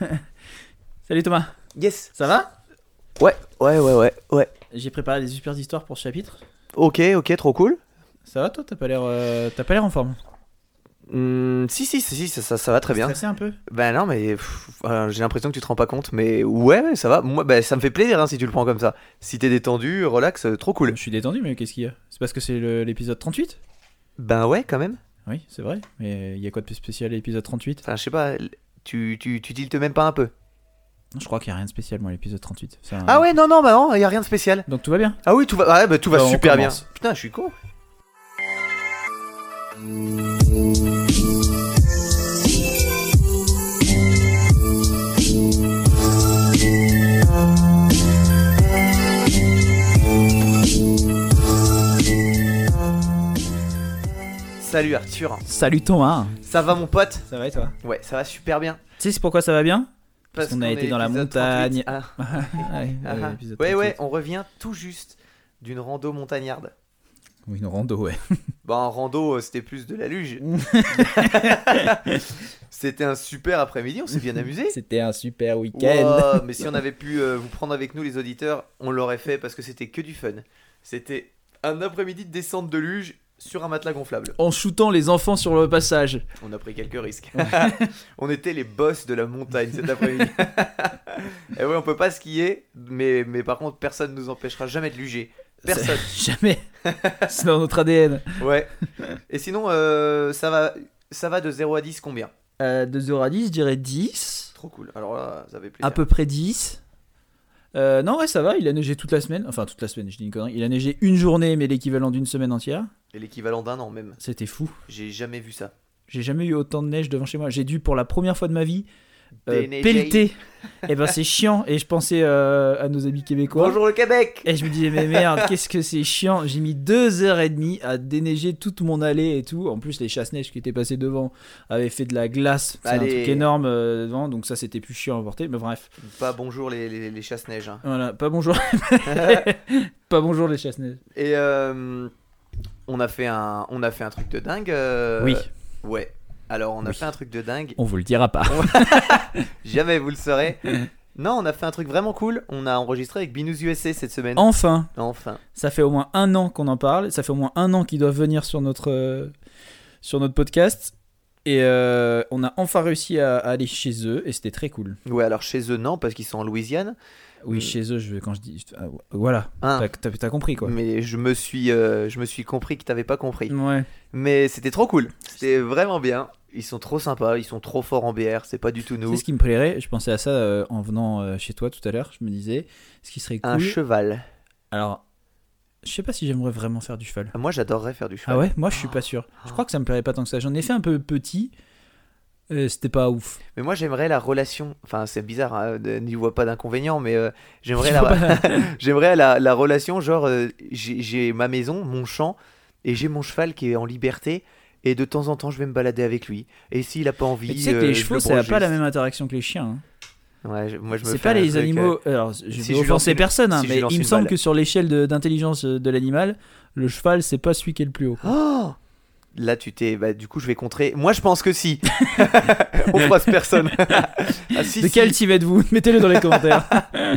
Salut Thomas, Yes. ça va? Ouais, ouais, ouais, ouais, ouais. J'ai préparé des super histoires pour ce chapitre. Ok, ok, trop cool. Ça va toi? T'as pas l'air, euh, t'as pas l'air en forme. Hmm, si, si, si, si, ça, ça, ça va très bien. Stressé un peu? Ben non, mais pff, euh, j'ai l'impression que tu te rends pas compte, mais ouais, ouais, ça va. Moi, ben, ça me fait plaisir hein, si tu le prends comme ça. Si t'es détendu, relax, euh, trop cool. Je suis détendu, mais qu'est-ce qu'il y a? C'est parce que c'est le- l'épisode 38 Ben ouais, quand même. Oui, c'est vrai. Mais il y a quoi de plus spécial à l'épisode 38 Enfin, je sais pas, l- tu, tu, tu tiltes même pas un peu. Je crois qu'il y a rien de spécial moi l'épisode 38. C'est un- Ah ouais, non, non, bah non, y a rien de spécial. Donc tout va bien. Ah oui, tout va, ouais, bah, tout va Bah, super bien. Putain, je suis con. Salut Arthur. Salut Thomas. Ça va mon pote? Ça va et toi? Ouais, ça va super bien. Tu sais c'est pourquoi ça va bien? Parce qu'on a été dans la montagne. 38. Ah. Ouais, Ah, ah. ouais, 38. ouais, on revient tout juste d'une rando montagnarde. Oui, une rando, ouais. Bah, en rando, euh, c'était plus de la luge. c'était un super après-midi, on s'est bien amusé. C'était un super week-end. Wow, mais si on avait pu euh, vous prendre avec nous, les auditeurs, on l'aurait fait parce que c'était que du fun. C'était un après-midi de descente de luge sur un matelas gonflable. En shootant les enfants sur le passage. On a pris quelques risques. on était les boss de la montagne cet après-midi. Et ouais, on peut pas skier, mais, mais par contre, personne nous empêchera jamais de luger. Personne. Jamais. c'est dans notre ADN. Ouais. Et sinon, euh, ça, va, ça va de 0 à 10 combien? Euh, de 0 à 10, je dirais 10. Trop cool. Alors là, ça fait plaisir. À peu près 10. Euh, non, ouais, ça va. Il a neigé toute la semaine. Enfin, toute la semaine, je dis une connerie. Il a neigé une journée, mais l'équivalent d'une semaine entière. Et l'équivalent d'un an même. C'était fou. J'ai jamais vu ça. J'ai jamais eu autant de neige devant chez moi. J'ai dû, pour la première fois de ma vie, euh, pelleter. Et ben, c'est chiant. Et je pensais euh, à nos amis québécois. Bonjour le Québec Et je me disais, mais merde, qu'est-ce que c'est chiant. J'ai mis deux heures et demie à déneiger toute mon allée et tout. En plus, les chasse-neige qui étaient passés devant avaient fait de la glace. C'est un truc énorme euh, devant. Donc, ça, c'était plus chiant à porter. Mais bref. Pas bonjour les, les, les chasse-neige. hein. Voilà, pas bonjour. pas bonjour les chasse-neige. Et euh, on, a fait un, on a fait un truc de dingue. Oui, Ouais. Alors on a Oui. fait un truc de dingue. on vous le dira pas. Jamais vous le saurez. Non, on a fait un truc vraiment cool. On a enregistré avec Binous USA cette semaine. Enfin, Enfin. ça fait au moins un an qu'on en parle. Ça fait au moins un an qu'ils doivent venir sur notre, euh, sur notre podcast. Et euh, on a enfin réussi à, à aller chez eux et c'était très cool. Ouais, alors chez eux, non, parce qu'ils sont en Louisiane. Oui, Mm. chez eux, je, quand je dis. ah, voilà, Hein. t'as, compris quoi. Mais je me suis, euh, je me suis compris que t'avais pas compris. Ouais. Mais c'était trop cool. C'était vraiment bien. Ils sont trop sympas. Ils sont trop forts en bière. C'est pas du tout nous. sais ce qui me plairait Je pensais à ça euh, en venant euh, chez toi tout à l'heure. Je me disais, ce qui serait Un cool. cheval. Alors, je sais pas si j'aimerais vraiment faire du cheval. Moi, j'adorerais faire du cheval. Ah ouais Moi, je suis pas sûr. Je crois que ça me plairait pas tant que ça. J'en ai fait un peu petit. euh, c'était pas ouf. Mais moi, j'aimerais la relation. Enfin, c'est bizarre. Hein, n'y vois pas d'inconvénient, mais euh, j'aimerais la. J'aimerais la, la relation, genre, euh, j'ai ma maison, mon champ, et j'ai mon cheval qui est en liberté, et de temps en temps, je vais me balader avec lui. Et s'il a pas envie. Mais tu sais que euh, les je chevaux, ça n'a pas la même interaction que les chiens. hein. Ouais, je- moi, je me C'est pas les truc, euh, animaux. Alors, je si vais offenser une- personne, hein, si mais il me semble balle. que sur l'échelle d'intelligence euh, de l'animal, le cheval, c'est pas celui qui est le plus haut. Oh Là, tu t'es. Bah, du coup, je vais contrer. Moi, je pense que si. On froisse personne. ah, si, de si. quel team êtes-vous? Mettez-le dans les commentaires.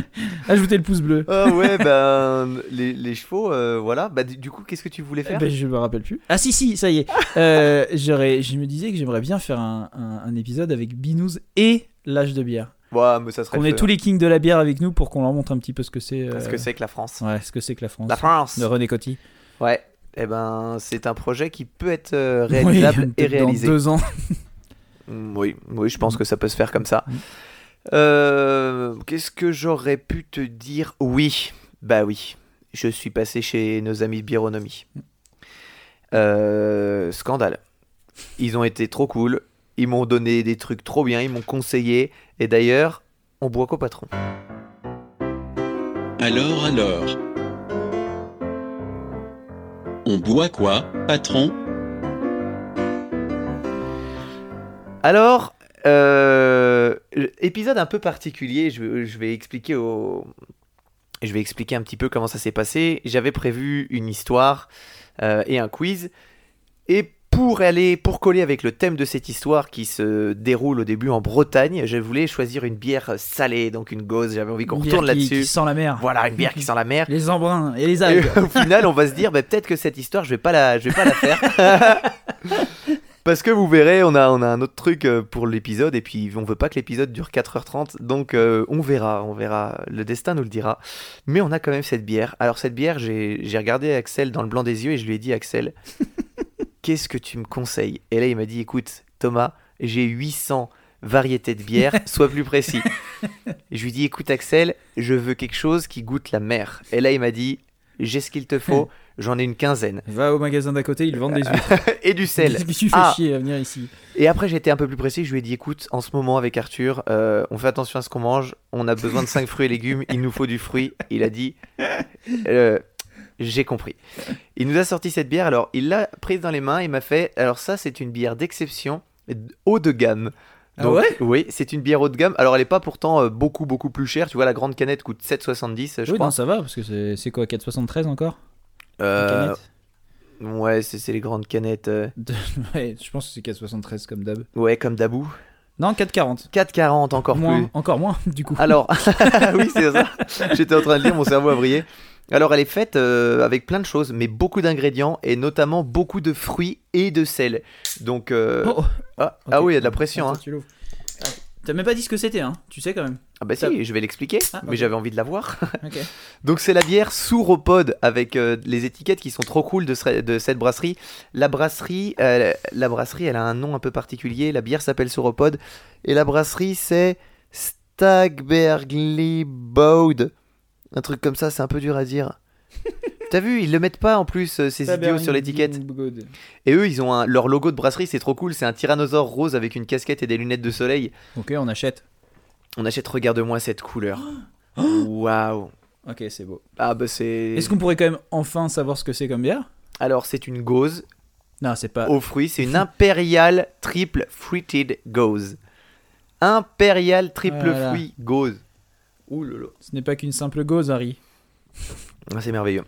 Ajoutez le pouce bleu. Ah ouais, ben. les, les chevaux, euh, voilà. Bah, du, coup, qu'est-ce que tu voulais faire? Ben, je me rappelle plus. Ah si si, ça y est. Euh, j'aurais, je me disais que j'aimerais bien faire un, un- un épisode avec Binous et l'âge de bière. Ouais, mais ça serait. Ait feu, tous les kings de la bière avec nous pour qu'on leur montre un petit peu ce que c'est. euh, Ce que c'est que la France. Ouais, ce que c'est que la France. La France De René Coty. Ouais. Eh ben, c'est un projet qui peut être euh, réalisable Oui, et réalisé. Dans deux ans. Mm, Oui, oui, je pense que ça peut se faire comme ça. Mm. Euh, Qu'est-ce que j'aurais pu te dire? Oui, bah oui. Je suis passé chez nos amis de Bironomie. Euh, scandale. Ils ont été trop cool. Ils m'ont donné des trucs trop bien. Ils m'ont conseillé. Et d'ailleurs, on boit qu'au patron. Alors, alors. On boit quoi, patron? Alors, euh, épisode un peu particulier, je, vais- expliquer. Je vais expliquer un petit peu comment ça s'est passé. J'avais prévu une histoire euh, et un quiz. Et pour aller, pour coller avec le thème de cette histoire qui se déroule au début en Bretagne, je voulais choisir une bière salée, donc une gauze. J'avais envie qu'on Une bière retourne qui- là-dessus. Qui sent la mer. Voilà, une bière qui sent la mer. Les embruns et les Et algues. au final, on va se dire, bah, peut-être que cette histoire, je vais pas la, je vais pas la faire. Parce que vous verrez, on a, on a un autre truc euh, pour l'épisode, et puis on veut pas que l'épisode dure 4h30, donc euh, on verra, on verra, le destin nous le dira. Mais on a quand même cette bière. Alors cette bière, j'ai regardé Axel dans le blanc des yeux et je lui ai dit, Axel, qu'est-ce que tu me conseilles? Et là, il m'a dit, écoute, Thomas, j'ai 800 variétés de bière, sois plus précis. Je lui ai dit, écoute Axel, je veux quelque chose qui goûte la mer. Et là, il m'a dit, j'ai ce qu'il te faut, j'en ai une quinzaine. Va au magasin d'à côté, ils vendent des huîtres. Et du sel. Suis fait Ah. chier à venir ici. Et après, j'étais un peu plus précis, je lui ai dit, écoute, en ce moment avec Arthur, euh, on fait attention à ce qu'on mange, on a besoin de 5 fruits et légumes, il nous faut du fruit. Il a dit, euh, j'ai compris. Il nous a sorti cette bière, alors il l'a prise dans les mains, il m'a fait, alors ça c'est une bière d'exception, haut de gamme. Ah ouais? Oui, c'est une bière haut de gamme. Alors elle est pas pourtant euh, beaucoup beaucoup plus chère. Tu vois, la grande canette coûte 7,70 je oui, crois. non, ça va, parce que c'est- quoi, 4,73 encore? Euh, ouais, c'est les grandes canettes. euh, Ouais, je pense que c'est 4,73 comme d'hab. ouais, comme Dabou. Non, 4,40. 4,40 encore moins, plus. Encore moins, du coup. Alors, oui, c'est ça. J'étais en train de lire, mon cerveau a brillé. Alors, elle est faite euh, avec plein de choses, mais beaucoup d'ingrédients et notamment beaucoup de fruits et de sel. Donc, euh, Oh, oh. ah, ah oui, il y a de la pression. Attends, hein. T'as même pas dit ce que c'était, hein Tu sais quand même. Ah bah si, je vais l'expliquer, Ah, mais j'avais envie de la voir. Donc, c'est la bière Souropod avec euh, les étiquettes qui sont trop cool de, ce- de cette brasserie. La brasserie, euh, la brasserie, elle a un nom un peu particulier. La bière s'appelle Souropod et la brasserie c'est Stagbergly Bode. Un truc comme ça, c'est un peu dur à dire. T'as vu, ils le mettent pas en plus euh, ces idiots sur l'étiquette. Et eux, ils ont un, leur logo de brasserie, c'est trop cool. C'est un tyrannosaure rose avec une casquette et des lunettes de soleil. Ok, on achète. On achète, regarde-moi cette couleur. Waouh. Ok, c'est beau. Ah bah c'est. Est-ce qu'on pourrait quand même enfin savoir ce que c'est comme bière? Alors c'est une gauze Non, c'est pas. aux fruits. C'est une impériale triple fruited gauze. Impériale triple Voilà. fruit gauze. Ouh là là. Ce n'est pas qu'une simple gauze, Harry. Ah, c'est merveilleux.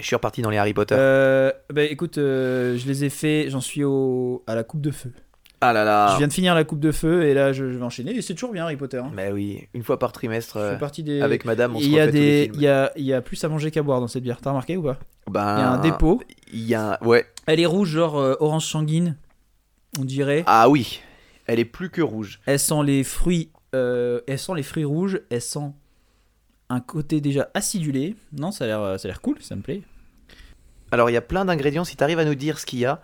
Je suis reparti dans les Harry Potter. Euh, bah écoute, euh, je les ai fait, j'en suis au, à la coupe de feu. Ah là là. Je viens de finir la coupe de feu et là je, je vais enchaîner. Et c'est toujours bien Harry Potter. hein. Bah oui, une fois par trimestre Je euh, fais partie des. avec madame, on se il y a des, il y a, il y a plus à manger qu'à boire dans cette bière. T'as remarqué ou pas? Ben, Il y a un dépôt. Il y a Ouais. Elle est rouge, genre euh, orange sanguine, on dirait. Ah oui. Elle est plus que rouge. Elle sent les fruits, euh, elle sent les fruits rouges. Elle sent un côté déjà acidulé. Non, ça a l'air, ça a l'air cool, ça me plaît. Alors il y a plein d'ingrédients. Si tu arrives à nous dire ce qu'il y a,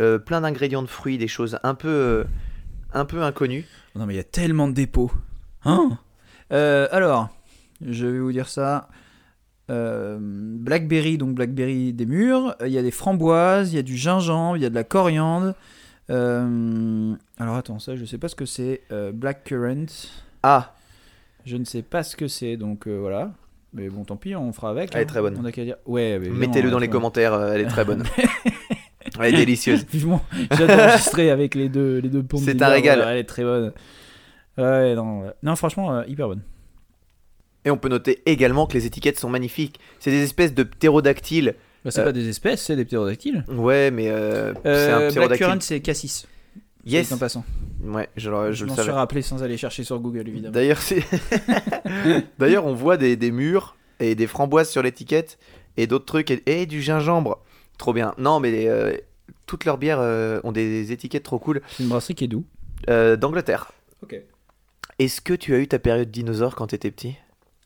euh, plein d'ingrédients de fruits, des choses un peu, euh, un peu inconnues. Non mais il y a tellement de dépôts. Hein alors, je vais vous dire ça. Blackberry, donc blackberry des mûres. Il y a des framboises, il y a du gingembre, il y a de la coriandre. Euh, alors attends, ça je sais pas ce que c'est. Euh, blackcurrant. Ah, Je ne sais pas ce que c'est, donc euh, voilà. Mais bon, tant pis, on fera avec. Elle est hein. très bonne. On a qu'à dire. Ouais, mais mettez-le dans les ouais. commentaires. euh, Elle est très bonne. elle est délicieuse. Vivement, j'ai enregistré avec les deux, les deux pompes. C'est un régal. elle est très bonne. Ouais, non, non franchement, hyper bonne. Et on peut noter également que les étiquettes sont magnifiques. C'est des espèces de ptérodactyles. Bah, c'est Euh, pas des espèces, c'est des ptérodactyles. Ouais, mais euh, c'est un Euh, ptérodactyle. Blackcurrant, c'est cassis. Yes. En passant. Ouais, je, je Je, le m'en savais. suis rappelé sans aller chercher sur Google, évidemment. D'ailleurs, D'ailleurs, on voit des, des mûres et des framboises sur l'étiquette et d'autres trucs et, et du gingembre. Trop bien. Non, mais euh, toutes leurs bières euh, ont des étiquettes trop cool. C'est une brasserie qui est. Euh, D'Angleterre. Ok. Est-ce que tu as eu ta période dinosaure quand t'étais petit?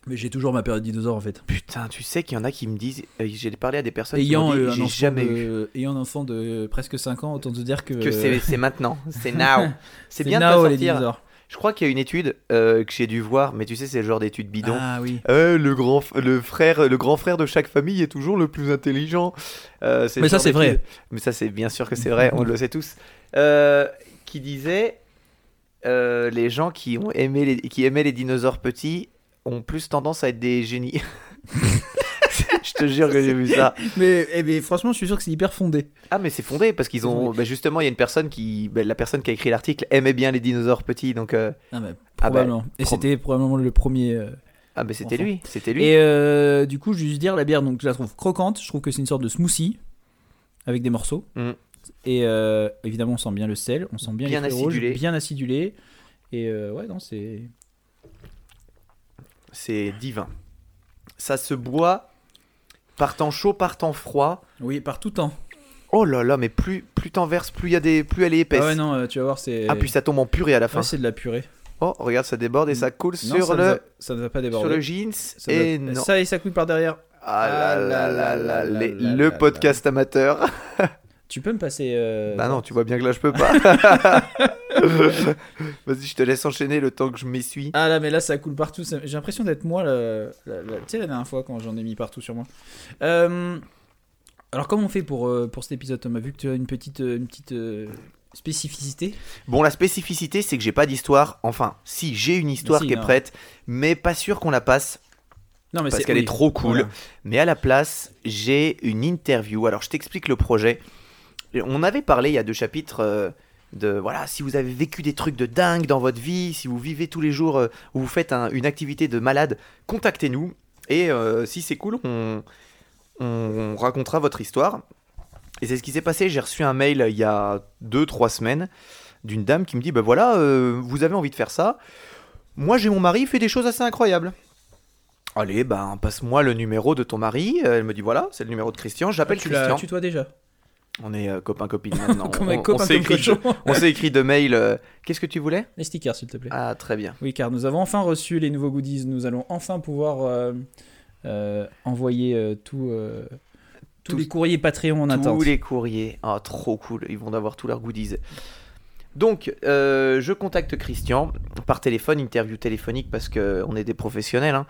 Mais j'ai toujours ma période dinosaure en fait. Putain, tu sais qu'il y en a qui me disent. euh, J'ai parlé à des personnes qui Ayant, m'ont dit euh, un j'ai enfant jamais eu. de... Ayant un enfant de presque 5 ans, autant te dire que. Que c'est maintenant, c'est now. C'est bien de now, pas les dinosaures. Je crois qu'il y a une étude euh, que j'ai dû voir, mais tu sais, c'est le genre d'étude bidon. Ah oui. Euh, le grand le frère le grand frère de chaque famille est toujours le plus intelligent. Mais ça, c'est vrai. Mais ça c'est bien sûr que c'est vrai, on le sait tous. Qui disait les gens qui ont aimé les qui aimaient les dinosaures petits ont plus tendance à être des génies. je te jure que j'ai vu ça. Mais, eh ben, franchement, je suis sûr que c'est hyper fondé. Ah mais c'est fondé parce qu'ils ont bah, justement il y a une personne qui bah, la personne qui a écrit l'article aimait bien les dinosaures petits donc euh, Ah, Ah bah, probablement. Et prob- c'était probablement le premier. euh, ah mais c'était Enfin. lui, c'était lui. Et euh, du coup, je vais juste dire, la bière, donc je la trouve croquante. Je trouve que c'est une sorte de smoothie avec des morceaux. Mhm. Et euh, évidemment, on sent bien le sel, on sent bien, Bien les fruits rouges, acidulé. bien acidulé. Et euh, ouais, non, c'est. C'est divin. Ça se boit par temps chaud, par temps froid. Oui, par tout temps. Oh là là, mais plus, plus t'en verses, plus, y a des, plus elle est épaisse. Ah ouais, non, euh, tu vas voir, c'est. Ah, puis ça tombe en purée à la fin. Ouais, c'est de la purée. Oh, regarde, ça déborde et ça coule Non, sur, ça ne le, va- ça ne va pas déborder. sur le jeans. Ça, et non. ça et ça couille par derrière. Ah là là là là, là là le podcast amateur. Tu peux me passer. euh, Bah non, tu vois bien que là, je peux pas. Vas-y, je te laisse enchaîner le temps que je m'essuie. Ah là, mais là, ça coule partout. ça- J'ai l'impression d'être moi, le- la- la- tu sais, la dernière fois quand j'en ai mis partout sur moi. Euh, Alors, comment on fait pour, euh, pour cet épisode, Thomas Vu que tu as une petite, euh, une petite euh, spécificité? Bon, la spécificité, c'est que j'ai pas d'histoire. Enfin, si, j'ai une histoire Si, qui est prête, mais pas sûr qu'on la passe. Non, mais Parce c'est- qu'elle est trop cool. voilà. Mais à la place, j'ai une interview. Alors, je t'explique le projet. On avait parlé il y a deux chapitres euh, de voilà, si vous avez vécu des trucs de dingue dans votre vie, si vous vivez tous les jours euh, ou vous faites un- une activité de malade, contactez-nous. Et euh, si c'est cool, on, on racontera votre histoire. Et c'est ce qui s'est passé. J'ai reçu un mail il y a deux, trois semaines d'une dame qui me dit Bah voilà, vous avez envie de faire ça. Moi, j'ai mon mari, il fait des choses assez incroyables. Allez, ben, passe-moi le numéro de ton mari. Elle me dit voilà, c'est le numéro de Christian. J'appelle Ah, tu Christian. tu toi déjà? On est euh, copains-copines maintenant. On, on s'est écrit, cochon. on s'est écrit de mail. euh, Qu'est-ce que tu voulais? Les stickers, s'il te plaît. Ah, très bien. Oui, car nous avons enfin reçu les nouveaux goodies. Nous allons enfin pouvoir euh, euh, envoyer tout, tous Tous- les courriers Patreon en attente. Tous les courriers. Ah, trop cool. Ils vont avoir tous leurs goodies. Donc, je contacte Christian par téléphone, interview téléphonique parce que on est des professionnels. hein.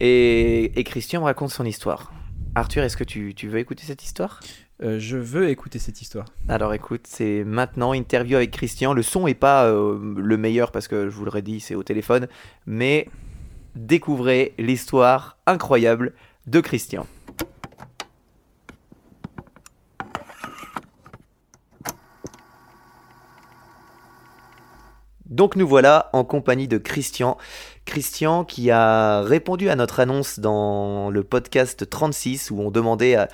et, et Christian me raconte son histoire. Arthur, est-ce que tu, tu veux écouter cette histoire? Euh, je veux écouter cette histoire. Alors écoute, c'est maintenant interview avec Christian. Le son est pas euh, le meilleur parce que je vous l'aurais dit, c'est au téléphone, mais découvrez l'histoire incroyable de Christian. Donc nous voilà en compagnie de Christian. Christian qui a répondu à notre annonce dans le podcast 36 où on demandait à,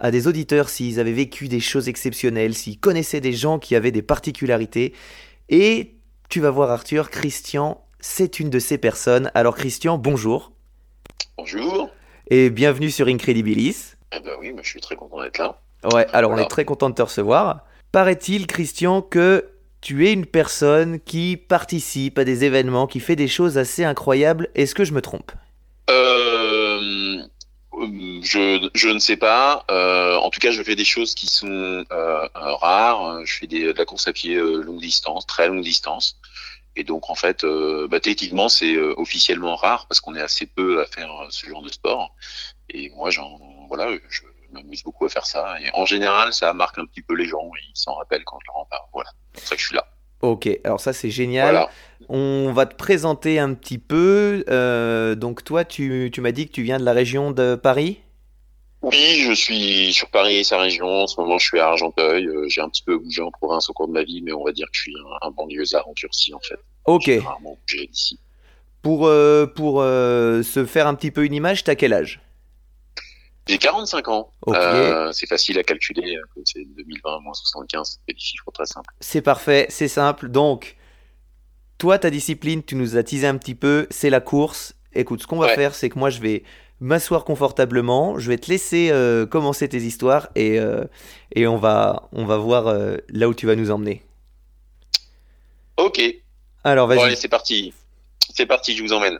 à des auditeurs s'ils avaient vécu des choses exceptionnelles, s'ils connaissaient des gens qui avaient des particularités. Et tu vas voir Arthur, Christian, c'est une de ces personnes. Alors Christian, bonjour Bonjour. et bienvenue sur Incredibilis. Eh ben oui, je suis très content d'être là. Ouais, alors on est très content de te recevoir. Paraît-il, Christian, que tu es une personne qui participe à des événements, qui fait des choses assez incroyables. Est-ce que je me trompe? Euh, je, je ne sais pas. Euh, en tout cas, je fais des choses qui sont euh, euh, rares. Je fais des, de la course à pied euh, longue distance, très longue distance. Et donc, en fait, euh, bah, techniquement, c'est euh, officiellement rare parce qu'on est assez peu à faire euh, ce genre de sport. Et moi, j'en, voilà, je m'amuse beaucoup à faire ça. Et en général, ça marque un petit peu les gens. Ils s'en rappellent quand je leur en parle. Voilà. C'est pour ça que je suis là. Ok, alors ça c'est génial. Voilà. On va te présenter un petit peu. Euh, donc toi, tu, tu m'as dit que tu viens de la région de Paris? Oui, je suis sur Paris et sa région. En ce moment, je suis à Argenteuil. Euh, J'ai un petit peu bougé en province au cours de ma vie, mais on va dire que je suis un, un banlieusard endurci, en fait. Ok. J'ai rarement bougé d'ici. Pour, euh, pour euh, se faire un petit peu une image, t'as quel âge? J'ai 45 ans. Ok. Euh, c'est facile à calculer. C'est 2020 moins 75. Ça fait des chiffres très simples. C'est parfait, c'est simple. Donc, toi, ta discipline, tu nous as teasé un petit peu, c'est la course. Écoute, ce qu'on va Ouais. faire, c'est que moi, je vais m'asseoir confortablement, je vais te laisser euh, commencer tes histoires et, euh, et on, va, on va voir euh, là où tu vas nous emmener. Ok. Alors, Bon, vas-y. allez, c'est parti. C'est parti, je vous emmène.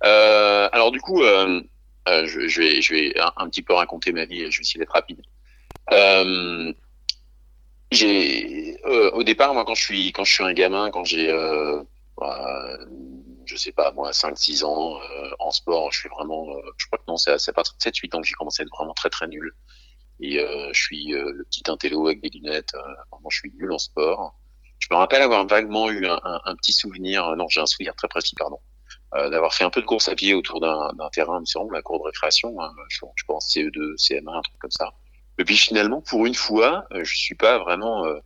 Alors du coup, je, je vais, je vais un, un petit peu raconter ma vie. Je vais essayer d'être rapide. J'ai, au départ, moi, quand je suis, quand je suis un gamin, quand j'ai, je sais pas, moi, 5-6 ans, euh, en sport, je suis vraiment, euh, je crois que non, c'est à c'est à partir de 7-8 ans que j'ai commencé à être vraiment très très nul. Et euh, je suis euh, le petit intello avec des lunettes. euh, vraiment, je suis nul en sport. Je me rappelle avoir vaguement eu un, un- un petit souvenir, euh, non, j'ai un souvenir très précis, pardon, euh, d'avoir fait un peu de course à pied autour d'un terrain, me semble, la cour de récréation, hein, je, pense CE2, CM1, un truc comme ça. Et puis finalement, pour une fois, euh, je suis pas vraiment euh,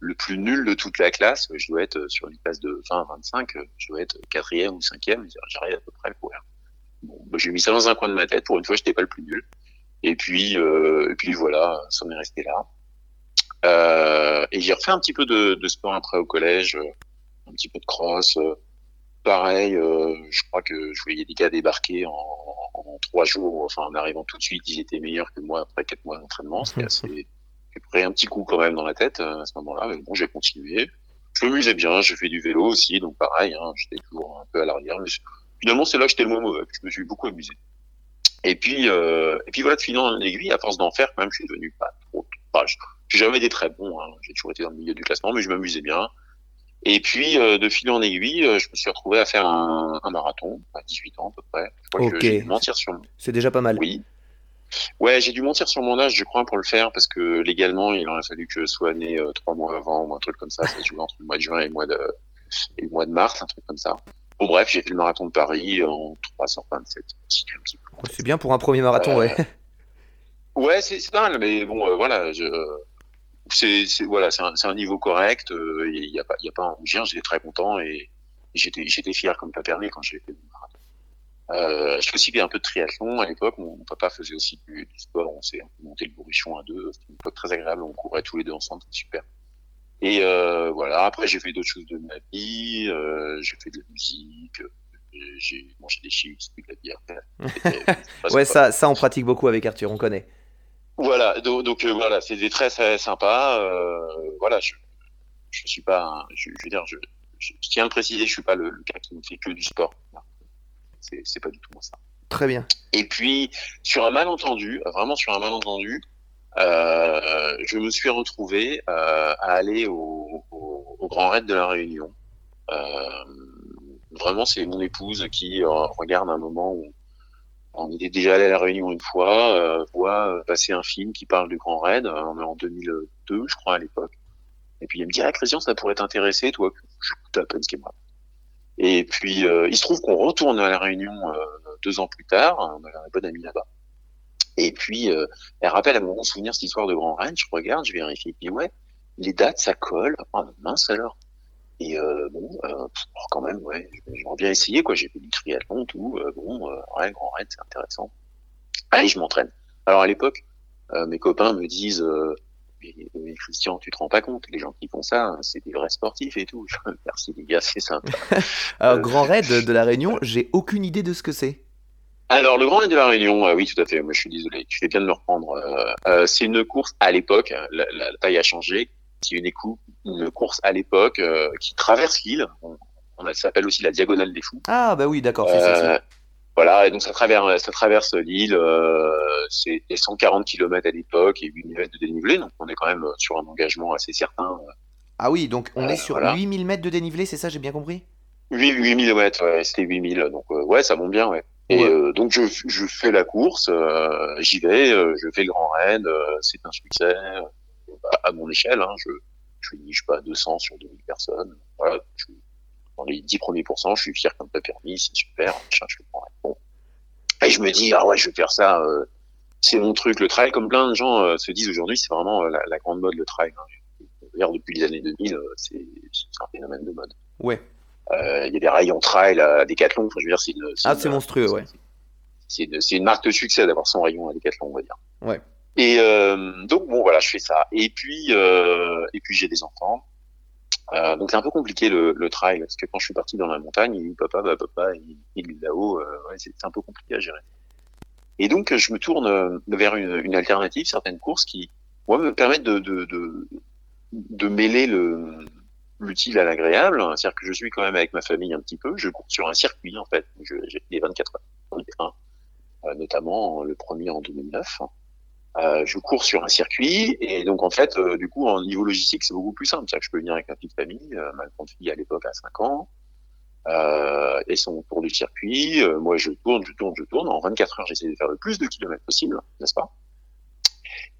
le plus nul de toute la classe. Je dois être euh, sur une classe de 20 à 25, euh, je dois être quatrième ou cinquième, j'arrive à peu près à courir. Bon, bah, j'ai mis ça dans un coin de ma tête. Pour une fois, j'étais pas le plus nul. Et puis, euh, et puis voilà, ça m'est resté là. Euh, et j'ai refait un petit peu de, de sport après au collège, euh, un petit peu de cross. euh, pareil, euh, je crois que je voyais des gars débarquer en, en trois jours, enfin en arrivant tout de suite, ils étaient meilleurs que moi après quatre mois d'entraînement. C'était assez, j'ai pris un petit coup quand même dans la tête euh, à ce moment-là, mais bon, j'ai continué. Je m'amusais bien, j'ai fait du vélo aussi, donc pareil, hein, j'étais toujours un peu à l'arrière, mais finalement c'est là que j'étais le moins mauvais, je me suis beaucoup amusé. Et puis, euh, et puis voilà, de fil en aiguille, à force d'en faire, quand même, je suis devenu pas trop. Enfin, je- j'ai jamais été très bon, hein, j'ai toujours été dans le milieu du classement, mais je m'amusais bien. Et puis, euh, de fil en aiguille, euh, je me suis retrouvé à faire un, un marathon à 18 ans à peu près. Je crois Ok. que j'ai dû mentir sur. C'est déjà pas mal. Oui. Ouais, j'ai dû mentir sur mon âge, je crois, pour le faire, parce que légalement, il aurait fallu que je sois né euh, trois mois avant ou un truc comme ça. Ça se entre le mois de juin et le mois de, et le mois de mars, un truc comme ça. Bon, bref, j'ai fait le marathon de Paris en 327. C'est un bien pour un premier marathon, ouais. Ouais, c'est pas mal, mais bon, euh, voilà, je, c'est, voilà, c'est un, un niveau correct. euh, Il y a pas, il y a pas en rougir. J'étais très content et j'étais, j'étais fier comme pas permis quand j'ai fait le marathon. Euh, j'ai aussi fait un peu de triathlon à l'époque. Mon, mon papa faisait aussi du, du sport. On s'est monté le bourrichon à deux. C'était une époque très agréable. On courait tous les deux ensemble. C'était super. Et euh, voilà. Après, j'ai fait d'autres choses de ma vie. Euh, j'ai fait de la musique. euh, J'ai mangé des chips, de la bière. Ouais, ça, ça, on pratique beaucoup avec Arthur, on connaît. Voilà, donc, donc euh, voilà, c'était très, très sympa. Euh, voilà, je, je suis pas, un- je, je veux dire, je, je, je tiens à le préciser, je suis pas le, le gars qui ne fait que du sport. C'est, c'est pas du tout moi ça. Très bien. Et puis sur un malentendu, vraiment sur un malentendu, euh, je me suis retrouvé euh, à aller au, au, au Grand Raid de la Réunion. Euh, vraiment, c'est mon épouse qui regarde un moment où on était déjà allé à la Réunion une fois, voit passer un film qui parle du Grand Raid. On est en 2002, je crois à l'époque. Et puis elle me dit ah Christian, ça pourrait t'intéresser, toi. Je à peine ce qui est moi. Et puis euh, il se trouve qu'on retourne à la Réunion euh, deux ans plus tard. On avait un bon ami là-bas. Et puis euh, elle rappelle à mon bon souvenir cette histoire de Grand Raid. Je regarde, je vérifie. Puis ouais, les dates ça colle. Oh mince alors. Et euh, bon, euh, oh, quand même, ouais, j'aimerais bien essayer quoi. J'ai fait du triathlon, tout. euh, bon, ouais, Grand Raid, c'est intéressant. Allez, je m'entraîne. Alors à l'époque, mes copains me disent. Christian, tu te rends pas compte, les gens qui font ça, hein, c'est des vrais sportifs et tout. Merci les gars, c'est sympa. Alors, Euh, Grand Raid de la Réunion, j'ai aucune idée de ce que c'est. Alors, le Grand Raid de la Réunion, euh, oui, tout à fait. Moi, je suis désolé. Tu fais bien de me reprendre. Euh, c'est une course à l'époque. hein, La, taille a changé. C'est une, course à l'époque qui traverse l'île. On, on s'appelle aussi la diagonale des fous. Ah, bah oui, d'accord, c'est ça. Euh, voilà. Et donc, ça traverse, ça traverse l'île. Euh, c'est des 140 km à l'époque et 8000 mètres de dénivelé. Donc, on est quand même sur un engagement assez certain. Ah oui, donc on Euh, est sur voilà. 8000 mètres de dénivelé, c'est ça, j'ai bien compris? 8, 8000 mètres, ouais, c'était 8000. Donc, euh, ouais, ça monte bien, ouais. Et euh, donc je, je fais la course, euh, j'y vais, euh, je fais le grand raid, euh, c'est un succès euh, à, à mon échelle. Hein, je, je finis, je sais pas, 200 sur 2000 personnes. Voilà, je, dans les 10 premiers pourcents, je suis fier comme pas permis, c'est super. machin, je raid. Bon. Et je me dis, ah ouais, je vais faire ça, euh, c'est mon truc. Le trail, comme plein de gens euh, se disent aujourd'hui, c'est vraiment euh, la, la grande mode, le trail. Hein. D'ailleurs, depuis les années 2000, euh, c'est un phénomène de mode. Ouais. Il y a des en trail à Decathlon. Enfin, je veux dire, c'est une, Ah, c'est monstrueux, ouais. C'est une, marque de succès d'avoir son rayon à Decathlon, on va dire. Ouais. Et euh, donc bon, voilà, je fais ça. Et puis, euh, et puis j'ai des enfants. Euh, donc c'est un peu compliqué le, le trail parce que quand je suis parti dans la montagne, il dit papa, bah, papa, il, est là-haut. euh, ouais, c'est un peu compliqué à gérer. Et donc je me tourne euh, vers une, une alternative, certaines courses qui, moi, me permettent de, de, de, de mêler le l'utile à l'agréable. C'est-à-dire que je suis quand même avec ma famille un petit peu. Je cours sur un circuit en fait. J'ai les 24 heures euh, notamment le premier en 2009. Euh, je cours sur un circuit et donc en fait, euh, du coup, en niveau logistique, c'est beaucoup plus simple. C'est-à-dire que je peux venir avec ma petite famille, euh, ma grande fille à l'époque a 5 ans, euh, et son tour du circuit. Euh, moi, je tourne, je tourne, je tourne. En 24 heures, j'essaie de faire le plus de kilomètres possible, n'est-ce pas?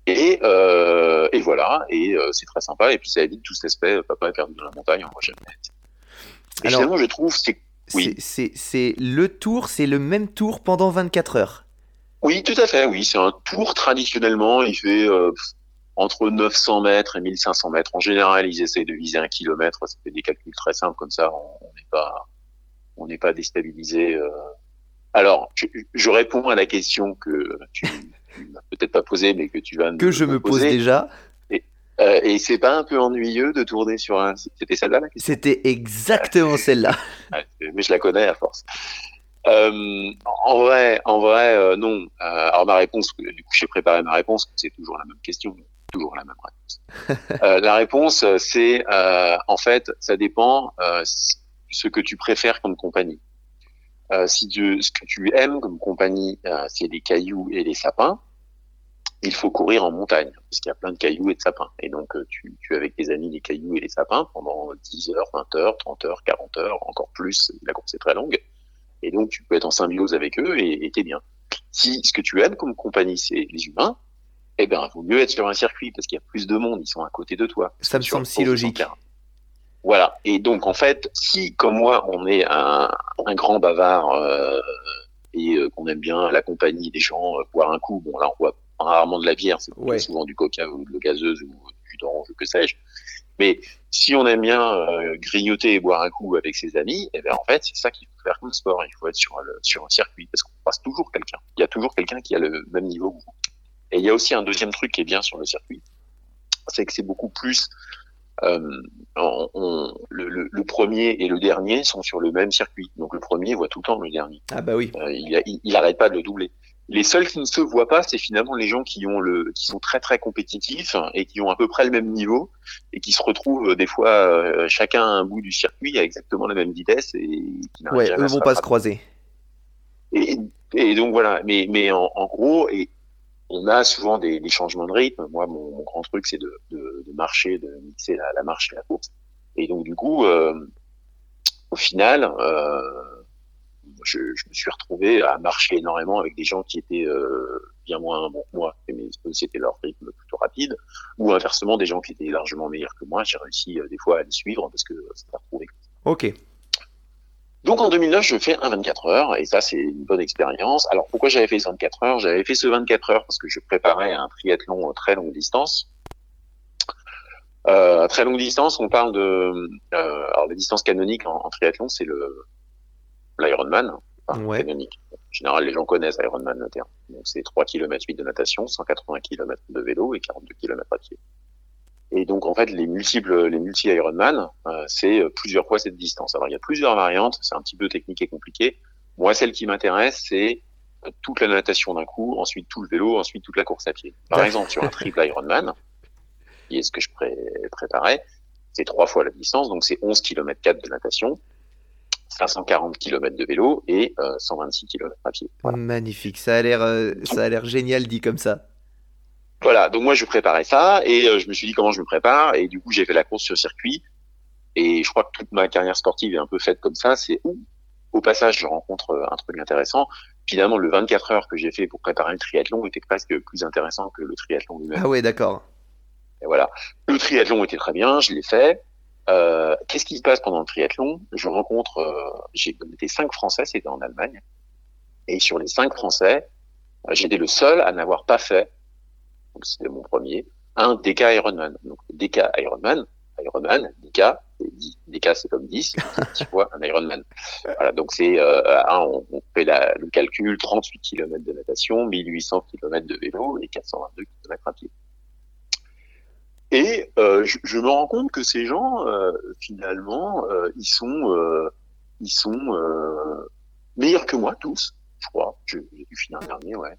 Et, euh, et voilà, et euh, c'est très sympa. Et puis ça évite tout cet aspect papa est perdu dans la montagne, on voit jamais. Et Alors- finalement, je trouve c'est Oui. C'est le tour, c'est le même tour pendant 24 heures. Oui, tout à fait, oui. C'est un tour traditionnellement, il fait euh, entre 900 mètres et 1500 mètres. En général, ils essayent de viser un kilomètre. Ça fait des calculs très simples comme ça. On n'est pas, on n'est pas déstabilisé. euh. Alors, je, je réponds à la question que tu, tu m'as peut-être pas posée, mais que tu vas Que je me pose déjà. Euh, et c'est pas un peu ennuyeux de tourner sur un. C'était celle-là la question? C'était exactement celle-là. Mais je la connais à force. Euh, en vrai, en vrai, euh, non. Euh, alors ma réponse, du coup, j'ai préparé ma réponse. C'est toujours la même question, toujours la même réponse. Euh, la réponse, euh, c'est euh, en fait, ça dépend euh, ce que tu préfères comme compagnie. Euh, si tu, ce que tu aimes comme compagnie, euh, c'est les cailloux et les sapins, il faut courir en montagne parce qu'il y a plein de cailloux et de sapins. Et donc, tu, tu es avec tes amis les cailloux et les sapins pendant 10 heures, 20 heures, 30 heures, 40 heures, encore plus. La course est très longue. Et donc, tu peux être en symbiose avec eux et t'es bien. Si ce que tu aimes comme compagnie, c'est les humains, eh ben, vaut mieux être sur un circuit parce qu'il y a plus de monde, ils sont à côté de toi. Ça me semble le si logique. 140. Voilà. Et donc, en fait, si, comme moi, on est un, un grand bavard euh, et euh, qu'on aime bien la compagnie des gens, euh, boire un coup, bon, là, on boit rarement de la bière, c'est Ouais. souvent du coca ou de l'eau gazeuse ou du d'orange, que sais-je. Mais si on aime bien euh, grignoter et boire un coup avec ses amis, eh ben en fait, c'est ça qu'il faut faire comme sport. Il faut être sur, le, sur un circuit parce qu'on passe toujours quelqu'un. Il y a toujours quelqu'un qui a le même niveau que vous. Et il y a aussi un deuxième truc qui est bien sur le circuit, c'est que c'est beaucoup plus euh, on- on- le, premier et le dernier sont sur le même circuit. Donc le premier voit tout le temps le dernier. Ah bah oui. Euh, il, a- il, il arrête pas de le doubler. Les seuls qui ne se voient pas, c'est finalement les gens qui ont le, qui sont très très compétitifs et qui ont à peu près le même niveau et qui se retrouvent euh, des fois euh, chacun à un bout du circuit à exactement la même vitesse et qui Ouais, eux vont pas se croiser. Et, et donc voilà, mais, mais en, en gros, et on a souvent des, des changements de rythme. Moi, mon, mon grand truc, c'est de, de, de marcher, de mixer la, la marche et la course. Et donc du coup, euh, au final, euh, je, je me suis retrouvé à marcher énormément avec des gens qui étaient euh, bien moins bons que moi, mais c'était leur rythme plutôt rapide, ou inversement des gens qui étaient largement meilleurs que moi. J'ai réussi euh, des fois à les suivre parce que c'était retrouvé Ok. donc en 2009, je fais un 24 heures et ça c'est une bonne expérience. Alors pourquoi j'avais fait ce 24 heures? J'avais fait ce 24 heures parce que je préparais un triathlon euh, très longue distance. Euh, à très longue distance, on parle de euh, alors la distance canonique en, en triathlon, c'est le l'Ironman, enfin, Ouais. canonique. En général, les gens connaissent Ironman le terme. Donc c'est 3 km 8 de natation, 180 km de vélo et 42 km à pied. Et donc en fait, les multiples, les multi Ironman, euh, c'est euh, plusieurs fois cette distance. Alors il y a plusieurs variantes, c'est un petit peu technique et compliqué. Moi, celle qui m'intéresse, c'est euh, toute la natation d'un coup, ensuite tout le vélo, ensuite toute la course à pied. Par exemple, sur un triple Ironman, qui est ce que je pré- préparais, c'est trois fois la distance, donc c'est 11 km 4 de natation, 540 km de vélo et euh, 126 km à pied. Voilà. Magnifique. Ça a l'air, euh, ça a l'air génial dit comme ça. Voilà, donc moi je préparais ça et euh, je me suis dit comment je me prépare et du coup j'ai fait la course sur circuit et je crois que toute ma carrière sportive est un peu faite comme ça. C'est où au passage je rencontre euh, un truc intéressant. Finalement le 24 heures que j'ai fait pour préparer le triathlon était presque plus intéressant que le triathlon lui-même. Ah ouais, d'accord. Et voilà, le triathlon était très bien, je l'ai fait. Euh, Qu'est-ce qui se passe pendant le triathlon? Je rencontre, euh, j'ai été cinq Français, c'était en Allemagne, et sur les cinq Français, euh, j'étais le seul à n'avoir pas fait, donc c'était mon premier, un DK Ironman. Donc DK Ironman, Ironman, DK, c'est 10. DK c'est comme 10, 10 fois un Ironman. Voilà, donc c'est, euh, on, on fait la, le calcul, 38 km de natation, 1800 km de vélo et 422 km à pied. Et euh, je, je me rends compte que ces gens, euh, finalement, euh, ils sont, euh, ils sont euh, meilleurs que moi tous, je crois. J'ai dû finir dernier, ouais.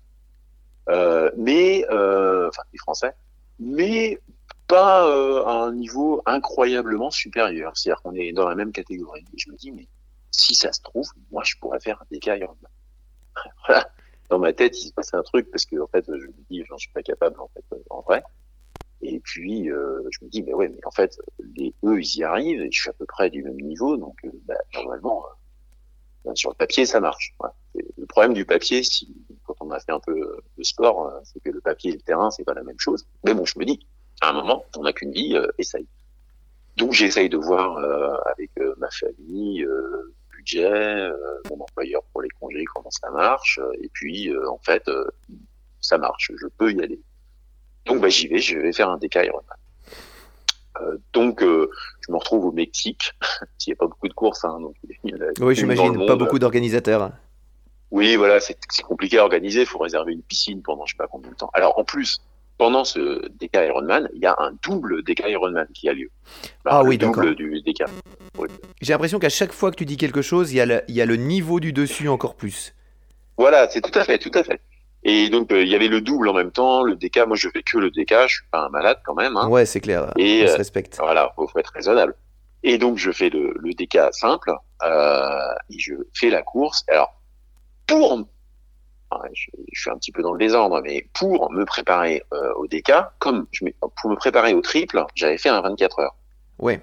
Euh, mais, enfin, les Français, mais pas à un niveau incroyablement supérieur. C'est-à-dire qu'on est dans la même catégorie. Et je me dis, mais si ça se trouve, moi, je pourrais faire Ironman. voilà. Dans ma tête, il se passe un truc parce que en fait, je me dis, j'en suis pas capable en fait, en vrai. Et puis, euh, je me dis, mais ouais, mais en fait, les, eux, ils y arrivent et je suis à peu près du même niveau, donc euh, bah, normalement, euh, sur le papier, ça marche. Et Le problème du papier, si, quand on a fait un peu euh, de sport, euh, c'est que le papier et le terrain, c'est pas la même chose. Mais bon, je me dis, à un moment, on n'a qu'une vie, essaye. Donc, j'essaye de voir avec ma famille, budget, mon employeur pour les congés, comment ça marche. Et puis, en fait, ça marche, je peux y aller. Donc bah, j'y vais, je vais faire un DK Ironman. Euh, donc euh, je me retrouve au Mexique, il n'y a pas beaucoup de courses, hein, donc il y en a Oui, j'imagine. Pas beaucoup d'organisateurs. Oui, voilà, c'est compliqué à organiser, il faut réserver une piscine pendant je sais pas combien de temps. Alors en plus, pendant ce DK Ironman, il y a un double DK Ironman qui a lieu. Ah le oui, double du DK. J'ai l'impression qu'à chaque fois que tu dis quelque chose, il y, a le, il y a le niveau du dessus encore plus. Voilà, c'est tout à fait, tout à fait. Et donc euh, il y avait le double en même temps, le DK. Moi, je fais que le DK. Je suis pas un malade quand même. Hein. Ouais, c'est clair. Et, on se euh, respecte. Voilà, faut, faut être raisonnable. Et donc je fais le, le DK simple euh, et je fais la course. Alors pour, enfin, je, je suis un petit peu dans le désordre, mais pour me préparer euh, au DK, comme je pour me préparer au triple, j'avais fait un 24 heures. Ouais.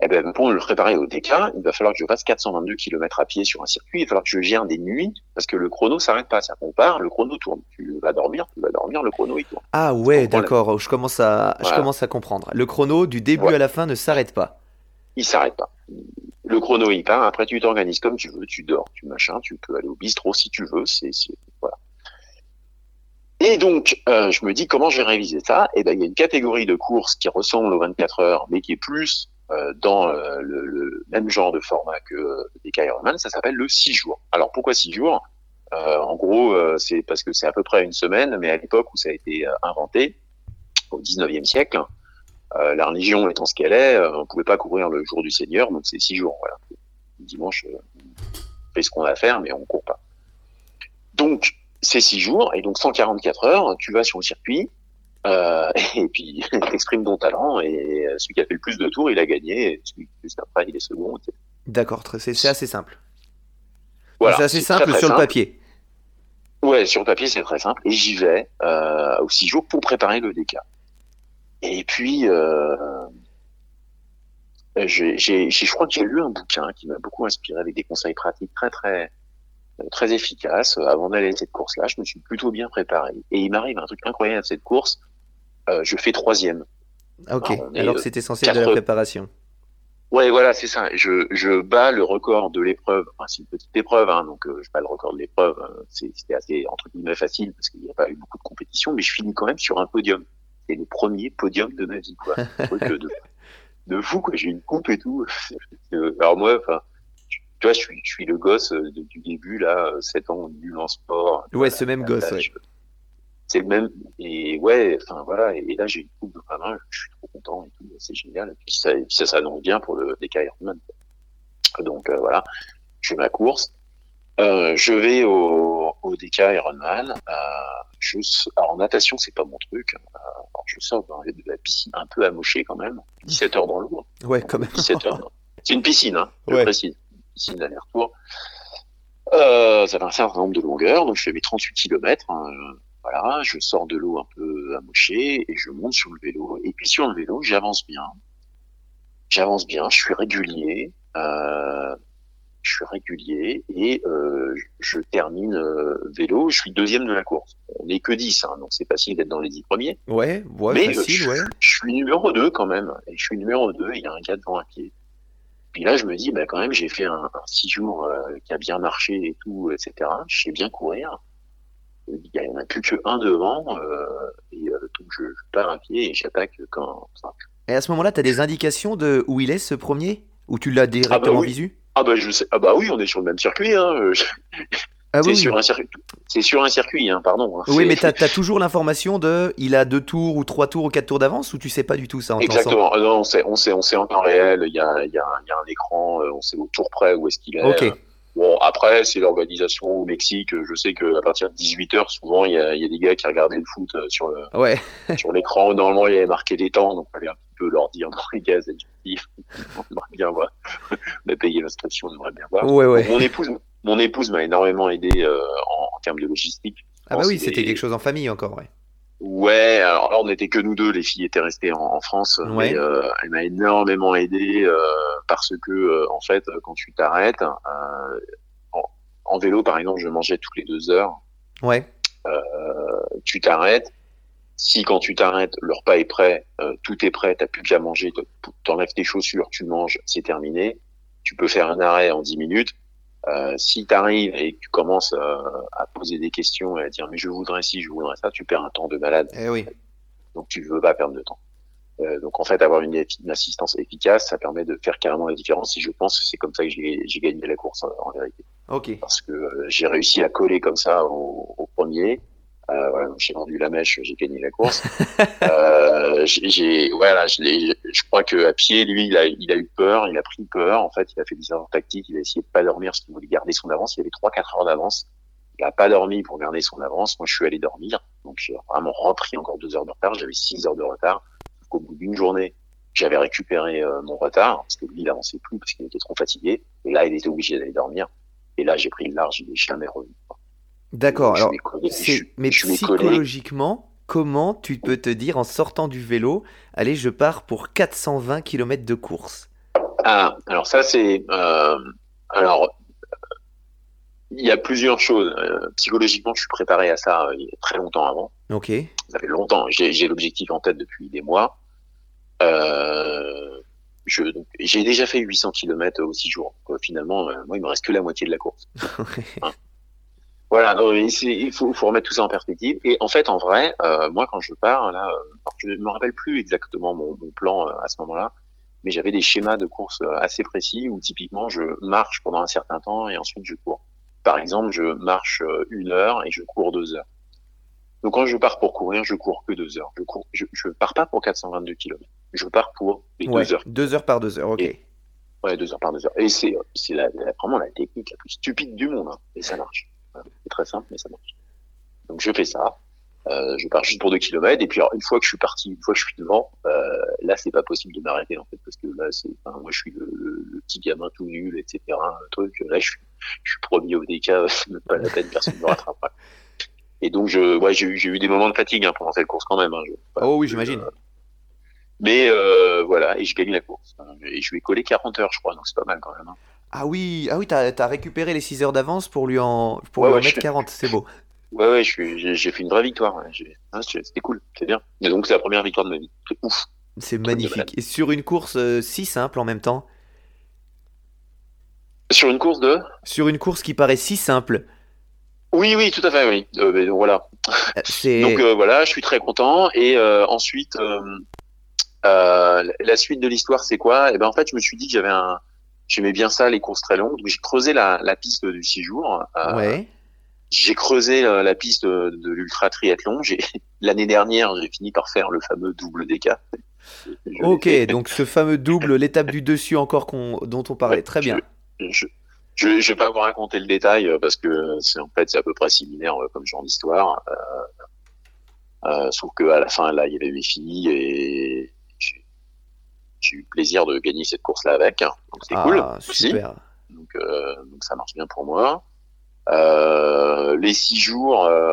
Eh ben, pour me préparer au DK, il va falloir que je fasse 422 km à pied sur un circuit. Il va falloir que je gère des nuits parce que le chrono s'arrête pas. C'est-à-dire qu'on part, le chrono tourne. Tu vas dormir, tu vas dormir, le chrono il tourne. Ah ouais, d'accord. Je commence à, je commence à comprendre. Le chrono du début Ouais. à la fin ne s'arrête pas. il s'arrête pas. Le chrono il part, après tu t'organises comme tu veux, tu dors, tu machin, tu peux aller au bistrot si tu veux, c'est c'est- voilà. Et donc euh, je me dis comment je vais réviser ça? Et ben il y a une catégorie de courses qui ressemble aux 24 heures, mais qui est plus euh, dans euh, le, le même genre de format que euh, des Ironman, ça s'appelle le 6 jours. Alors pourquoi 6 jours? Euh, En gros, euh, c'est parce que c'est à peu près une semaine, mais à l'époque où ça a été inventé, au 19e siècle, la religion étant ce qu'elle est, on pouvait pas courir le jour du Seigneur, donc c'est six jours. Voilà. Dimanche, on fait ce qu'on a à faire, mais on court pas. Donc c'est six jours et donc 144 heures, tu vas sur le circuit euh, et puis t'exprimes ton talent et celui qui a fait le plus de tours, il a gagné. Et celui juste après, il est second. D'accord, c'est assez simple. Voilà, c'est assez simple très sur le papier. Ouais, sur le papier, c'est très simple. Et j'y vais euh, aux six jours pour préparer le DK. Et puis, euh, j'ai- je crois que j'ai lu un bouquin qui m'a beaucoup inspiré avec des conseils pratiques très, très, très efficaces. Avant d'aller à cette course-là, je me suis plutôt bien préparé. Et il m'arrive un truc incroyable à cette course. Euh, je fais troisième. Ok, Ah, est, alors euh, que c'était censé être de la préparation. Ouais, voilà, c'est ça. Je, je bats le record de l'épreuve. Enfin, c'est une petite épreuve, hein, donc euh, je bats le record de l'épreuve. Euh, c'est- C'était assez entre guillemets facile parce qu'il n'y a pas eu beaucoup de compétition, mais je finis quand même sur un podium. C'est le premier podium de ma vie, quoi. Un truc de, de fou, quoi. J'ai une coupe et tout. Euh, Alors moi, enfin, tu vois, je suis, je suis le gosse euh, de- du début là, 7 ans nul en sport. Ouais, ce même gosse, ouais. C'est le même. Et ouais, enfin voilà. Et, là, j'ai une coupe de ma main. Je suis trop content et tout. C'est génial. Et puis ça, et puis ça s'annonce bien pour le DK Ironman. Donc euh, voilà, je fais ma course. Euh, je vais au, au DK Ironman. Euh, je, alors en natation, c'est pas mon truc. Euh, alors je sors dans de la piscine un peu amochée quand même. 17 heures dans l'eau. Ouais, quand même. 17 heures. C'est une piscine, hein, je Ouais. précise. Une piscine d'aller-retour. Euh, ça fait un certain nombre de longueurs, donc je fais mes 38 km. voilà, je sors de l'eau un peu amochée et je monte sur le vélo. Et puis sur le vélo, j'avance bien. J'avance bien, je suis régulier. Euh, je suis régulier et euh, je termine euh, vélo. Je suis deuxième de la course. On n'est que 10, hein, donc c'est facile d'être dans les 10 premiers. Ouais, ouais, Mais euh, facile, je, ouais. je suis numéro 2 quand même. Et je suis numéro 2, il y a un gars devant un pied. Puis là, je me dis, bah, quand même, j'ai fait un, un six jours euh, qui a bien marché et tout, etc. Je sais bien courir. Il n'y en a plus que un devant. Euh, et euh, donc, je, je pars à pied et j'attaque quand... enfin, Et à ce moment-là, t'as des indications de où il est ce premier? Ou tu l'as directement oui. visu? Ah bah je sais. Ah bah oui, on est sur le même circuit. Hein. Ah c'est oui, sur oui. un circuit. C'est sur un circuit, hein, pardon. hein. Oui, mais t'as as toujours l'information de il a deux tours ou trois tours ou quatre tours d'avance ou tu sais pas du tout ça en temps Exactement. Ah Non, on sait, on sait, on sait en temps réel. Il y a, y a, y a un écran. euh, On sait au tour près où est-ce qu'il est. Ok, Bon, après, c'est l'organisation au Mexique. Je sais qu'à partir de 18h, souvent, il y a, il y a des gars qui regardaient le foot euh, sur le ouais. sur l'écran. Normalement, il y avait marqué des temps, donc fallait un petit peu leur dire dans les gaz adjectifs. On aimerait bien voir. On a payé l'inscription, on aimerait bien voir. Ouais, ouais. Mon épouse, mon épouse m'a énormément aidé euh, en, en termes de logistique. Ah bah oui, c'était quelque chose en famille encore, ouais. Ouais, alors là on n'était que nous deux, les filles étaient restées en, en France, Ouais. mais euh, elle m'a énormément aidé euh, parce que euh, en fait quand tu t'arrêtes, euh, en, en vélo par exemple, je mangeais toutes les deux heures, Ouais, tu t'arrêtes. Si quand tu t'arrêtes, le repas est prêt, euh, tout est prêt, t'as plus qu'à manger, t'enlèves tes chaussures, tu manges, c'est terminé. Tu peux faire un arrêt en 10 minutes. Euh, si t'arrives et que tu commences euh, à poser des questions et à dire mais je voudrais ci, je voudrais ça, tu perds un temps de malade. eh oui. donc tu veux pas perdre de temps. Euh, donc en fait, avoir une, assistance efficace, ça permet de faire carrément la différence. Et je pense que c'est comme ça que j'ai gagné la course en, en vérité, Ok. parce que euh, j'ai réussi à coller comme ça au, au premier. Euh, voilà, j'ai vendu la mèche, j'ai gagné la course. euh, j'ai, j'ai- voilà, je, l'ai- je crois que à pied, lui, il a, il a eu peur, il a pris peur. En fait, il a fait des erreurs tactiques, il a essayé de pas dormir parce qu'il voulait garder son avance. Il y avait trois, quatre heures d'avance. Il a pas dormi pour garder son avance. Moi, je suis allé dormir, donc j'ai vraiment repris encore deux heures de retard. J'avais six heures de retard. Qu'au bout d'une journée, j'avais récupéré euh, mon retard parce que lui, il avançait plus parce qu'il était trop fatigué. Et là, il était obligé d'aller dormir. Et là, j'ai pris le large, il est jamais revenu. D'accord. Je Alors, ai collé- je- mais je psychologiquement, comment tu peux te dire en sortant du vélo, allez, je pars pour 420 km de course? Ah, alors ça c'est euh, alors il y a plusieurs choses. Euh, psychologiquement, je suis préparé à ça euh, il y a très longtemps avant. Ok. Ça fait longtemps. J'ai l'objectif en tête depuis des mois. Euh, j'ai déjà fait 800 km au 6 jours. Donc, finalement, moi, il me reste que la moitié de la course. Voilà, c'est- il faut, faut remettre tout ça en perspective. Et en fait, en vrai, euh, moi, quand je pars, là, euh, je ne me rappelle plus exactement mon, mon plan euh, à ce moment-là, mais j'avais des schémas de course euh, assez précis où typiquement, je marche pendant un certain temps et ensuite je cours. Par exemple, je marche une heure et je cours deux heures. Donc quand je pars pour courir, je cours que deux heures. Je cours, je, je pars pas pour 422 km. Je pars pour les Ouais, deux heures. deux heures par deux heures, ok. Et- Ouais, deux heures par deux heures. Et c'est, c'est la, la- vraiment la technique la plus stupide du monde. hein. Et ça marche. C'est très simple, mais ça marche. Donc je fais ça. Euh, je pars juste pour deux kilomètres. Et puis alors, une fois que je suis parti, une fois que je suis devant, euh, là c'est pas possible de m'arrêter en fait parce que là c'est, enfin, moi je suis le, le- le petit gamin tout nul, etc. Un truc. Là je suis, je suis premier au DK, c'est même pas la peine, personne ne me rattrapera. Et donc je, ouais, j'ai eu, j'ai eu des moments de fatigue hein, pendant cette course quand même. Hein, je- Oh oui, j'imagine. mais euh, voilà, et je gagne la course. Et je lui ai collé 40 heures, je crois, donc c'est pas mal quand même. Ah oui, ah oui, t'as as récupéré les 6 heures d'avance pour lui en pour Ouais, lui en ouais, mettre je- 40, c'est beau. Ouais, ouais, j'ai, fait une vraie victoire. ouais. C'est- c'était cool, c'est bien. Et donc c'est la première victoire de ma vie. C'est ouf. C'est magnifique. Et sur une course euh, si simple en même temps, Sur une course de? Sur une course qui paraît si simple, Oui, oui, tout à fait, oui. Euh, mais donc, voilà. euh, Donc euh, voilà, je suis très content. Et euh, ensuite, euh, euh, la suite de l'histoire, c'est quoi? Et ben en fait, je me suis dit que j'avais un, j'aimais bien ça, les courses très longues. Donc j'ai creusé la, la piste du six jours. Euh, ouais. J'ai creusé la, la piste de, de l'ultra triathlon. J'ai l'année dernière, j'ai fini par faire le fameux double DK. Ok, donc ce fameux double, l'étape du dessus encore qu'on dont on parlait, Ouais, très bien. je, je, je vais pas vous raconter le détail euh, parce que c'est en fait c'est à peu près similaire euh, comme genre d'histoire. Euh, euh, sauf que à la fin là il y avait mes filles et j'ai eu le plaisir de gagner cette course là avec. hein. Donc c'est ah, cool. aussi. super. Donc, euh, donc ça marche bien pour moi. Euh, les six jours, euh,